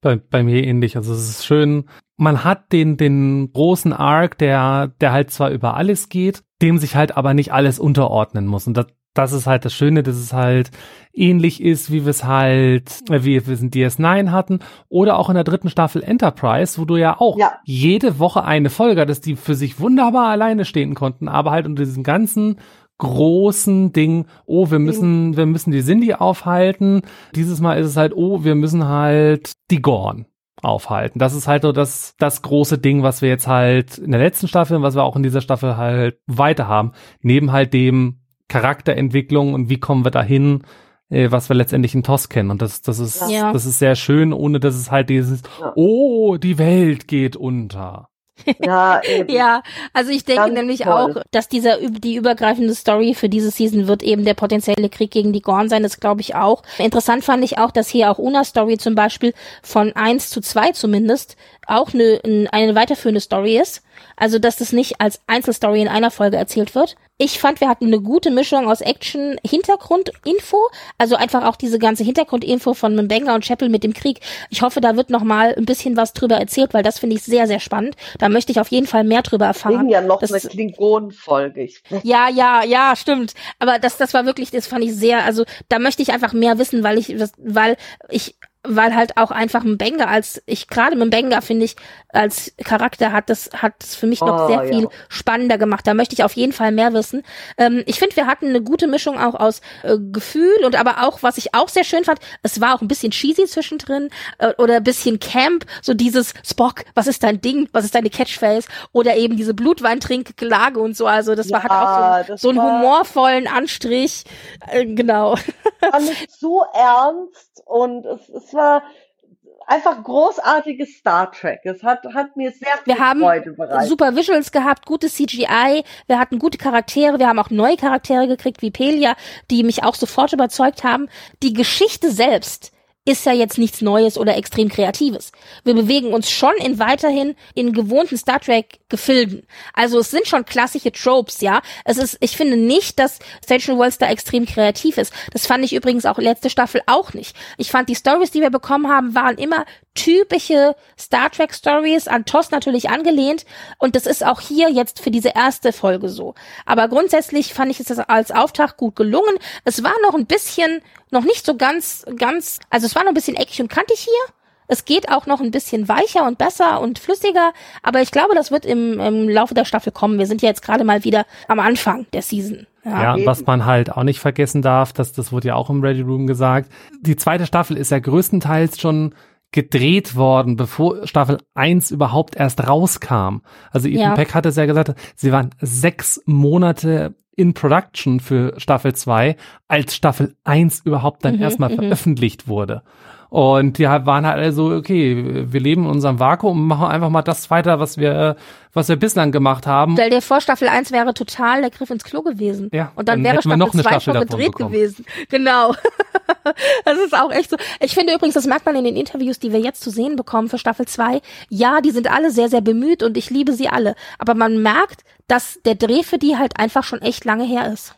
bei, bei mir ähnlich. Also es ist schön. Man hat den, den großen Arc, der, der halt zwar über alles geht, dem sich halt aber nicht alles unterordnen muss. Und das, das ist halt das Schöne, dass es halt ähnlich ist, wie wir es halt, äh, wie wir es in DS9 hatten oder auch in der dritten Staffel Enterprise, wo du ja auch Ja. jede Woche eine Folge hattest, die für sich wunderbar alleine stehen konnten, aber halt unter diesem ganzen großen Ding, oh, wir müssen, wir müssen die Cindy aufhalten. Dieses Mal ist es halt, oh, wir müssen halt die Gorn aufhalten. Das ist halt so das, das große Ding, was wir jetzt halt in der letzten Staffel und was wir auch in dieser Staffel halt weiter haben. Neben halt dem Charakterentwicklung und wie kommen wir dahin, äh, was wir letztendlich in TOS kennen. Und das, das ist, Ja. das ist sehr schön, ohne dass es halt dieses, Ja. oh, die Welt geht unter. (laughs) Ja. Ja, also ich denke Ganz nämlich toll. auch, dass dieser die übergreifende Story für diese Season wird eben der potenzielle Krieg gegen die Gorn sein, das glaube ich auch. Interessant fand ich auch, dass hier auch Una Story zum Beispiel von eins zu zwei zumindest auch eine, eine weiterführende Story ist. Also, dass das nicht als Einzelstory in einer Folge erzählt wird. Ich fand, wir hatten eine gute Mischung aus Action, Hintergrundinfo, also einfach auch diese ganze Hintergrundinfo von Mbenga und Chapel mit dem Krieg. Ich hoffe, da wird noch mal ein bisschen was drüber erzählt, weil das finde ich sehr, sehr spannend. Da möchte ich auf jeden Fall mehr drüber Wir erfahren. kriegen ja noch Das- eine Klingonenfolge. Ja, ja, ja, stimmt. Aber das, das war wirklich, das fand ich sehr, also da möchte ich einfach mehr wissen, weil ich, weil ich, weil halt auch einfach Mbenga als, ich gerade Mbenga finde ich, als Charakter hat das, hat es für mich noch Oh, sehr ja. viel spannender gemacht. Da möchte ich auf jeden Fall mehr wissen. Ähm, ich finde, wir hatten eine gute Mischung auch aus äh, Gefühl und aber auch, was ich auch sehr schön fand, es war auch ein bisschen cheesy zwischendrin äh, oder ein bisschen Camp, so dieses Spock, was ist dein Ding, was ist deine Catchphrase oder eben diese Blutweintrinkgelage und so. Also das war halt auch so, Ja, ein- so einen humorvollen Anstrich. Äh, genau. war nicht zu ernst und es, es war einfach großartiges Star Trek. Es hat, hat mir sehr viel Wir haben Freude bereitet. super Visuals gehabt, gutes CGI, wir hatten gute Charaktere, wir haben auch neue Charaktere gekriegt wie Pelia, die mich auch sofort überzeugt haben. Die Geschichte selbst ist ja jetzt nichts Neues oder extrem Kreatives. Wir bewegen uns schon in weiterhin in gewohnten Star Trek Gefilden. Also es sind schon klassische Tropes, ja. Es ist, ich finde nicht, dass Station Worlds da extrem kreativ ist. Das fand ich übrigens auch letzte Staffel auch nicht. Ich fand die Stories, die wir bekommen haben, waren immer typische Star Trek Stories, an TOS natürlich angelehnt. Und das ist auch hier jetzt für diese erste Folge so. Aber grundsätzlich fand ich es als Auftakt gut gelungen. Es war noch ein bisschen, noch nicht so ganz, ganz, also es war noch ein bisschen eckig und kantig hier. Es geht auch noch ein bisschen weicher und besser und flüssiger, aber ich glaube, das wird im, im Laufe der Staffel kommen. Wir sind ja jetzt gerade mal wieder am Anfang der Season. Ja, eben. was man halt auch nicht vergessen darf, das, das wurde ja auch im Ready Room gesagt, die zweite Staffel ist ja größtenteils schon gedreht worden, bevor Staffel 1 überhaupt erst rauskam. Also Ethan Ja. Peck hatte es ja gesagt, sie waren sechs Monate in Production für Staffel 2, als Staffel 1 überhaupt dann Mhm, erstmal mhm. veröffentlicht wurde. Und die halt- waren halt alle so, okay, wir leben in unserem Vakuum und machen einfach mal das weiter, was wir, was wir bislang gemacht haben. Stell dir vor, Staffel 1 wäre total der Griff ins Klo gewesen. Ja, Und dann, dann wäre Staffel noch eine 2 Staffel schon gedreht bekommen. gewesen. (laughs) Genau. (laughs) das ist auch echt so. Ich finde übrigens, das merkt man in den Interviews, die wir jetzt zu sehen bekommen für Staffel 2. Ja, die sind alle sehr, sehr bemüht und ich liebe sie alle. Aber man merkt, dass der Dreh für die halt einfach schon echt lange her ist.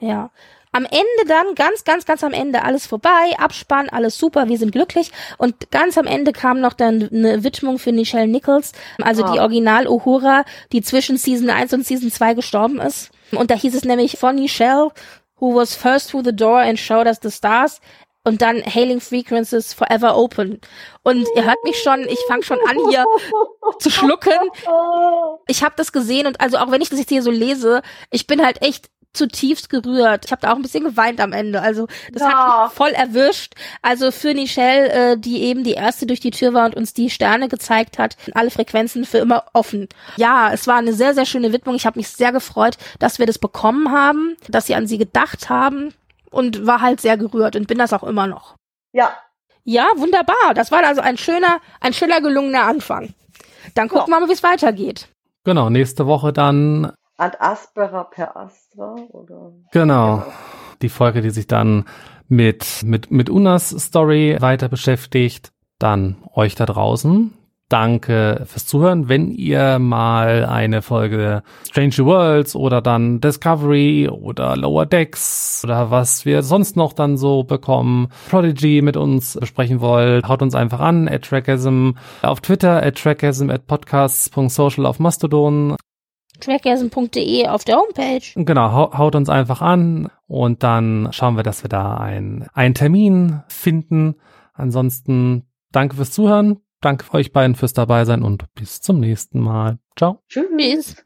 Ja. Am Ende dann, ganz, ganz, ganz am Ende, alles vorbei, Abspann, alles super, wir sind glücklich. Und ganz am Ende kam noch dann eine Widmung für Nichelle Nichols, also die Ah. Original Uhura, die zwischen Season 1 und Season 2 gestorben ist. Und da hieß es nämlich von Nichelle, who was first through the door and showed us the stars. Und dann Hailing Frequencies Forever Open. Und ihr hört mich schon, ich fange schon an hier (laughs) zu schlucken ich habe das gesehen und also auch wenn ich das jetzt hier so lese, ich bin halt echt zutiefst gerührt. Ich habe da auch ein bisschen geweint am Ende. Also das Ja. hat mich voll erwischt. Also für Nichelle, äh, die eben die erste durch die Tür war und uns die Sterne gezeigt hat, alle Frequenzen für immer offen. Ja, es war eine sehr, sehr schöne Widmung. Ich habe mich sehr gefreut, dass wir das bekommen haben, dass sie an sie gedacht haben und war halt sehr gerührt und bin das auch immer noch. ja, Ja, wunderbar. Das war also ein schöner, ein schöner gelungener Anfang. Dann gucken wir mal, wie es weitergeht. Genau, nächste Woche dann Ad Aspera per Astra oder Genau. Die Folge, die sich dann mit, mit, mit Unas Story weiter beschäftigt. Dann euch da draußen. Danke fürs Zuhören. Wenn ihr mal eine Folge Strange Worlds oder dann Discovery oder Lower Decks oder was wir sonst noch dann so bekommen, Prodigy mit uns besprechen wollt, haut uns einfach an, at Trackasm auf Twitter, at Trackasm, at podcasts.social auf Mastodon trackgasm.de auf der Homepage. Genau, hau- haut uns einfach an Und dann schauen wir, dass wir da ein, einen Termin finden. Ansonsten danke fürs Zuhören. Danke euch beiden fürs dabei sein und bis zum nächsten Mal. Ciao. Tschüss.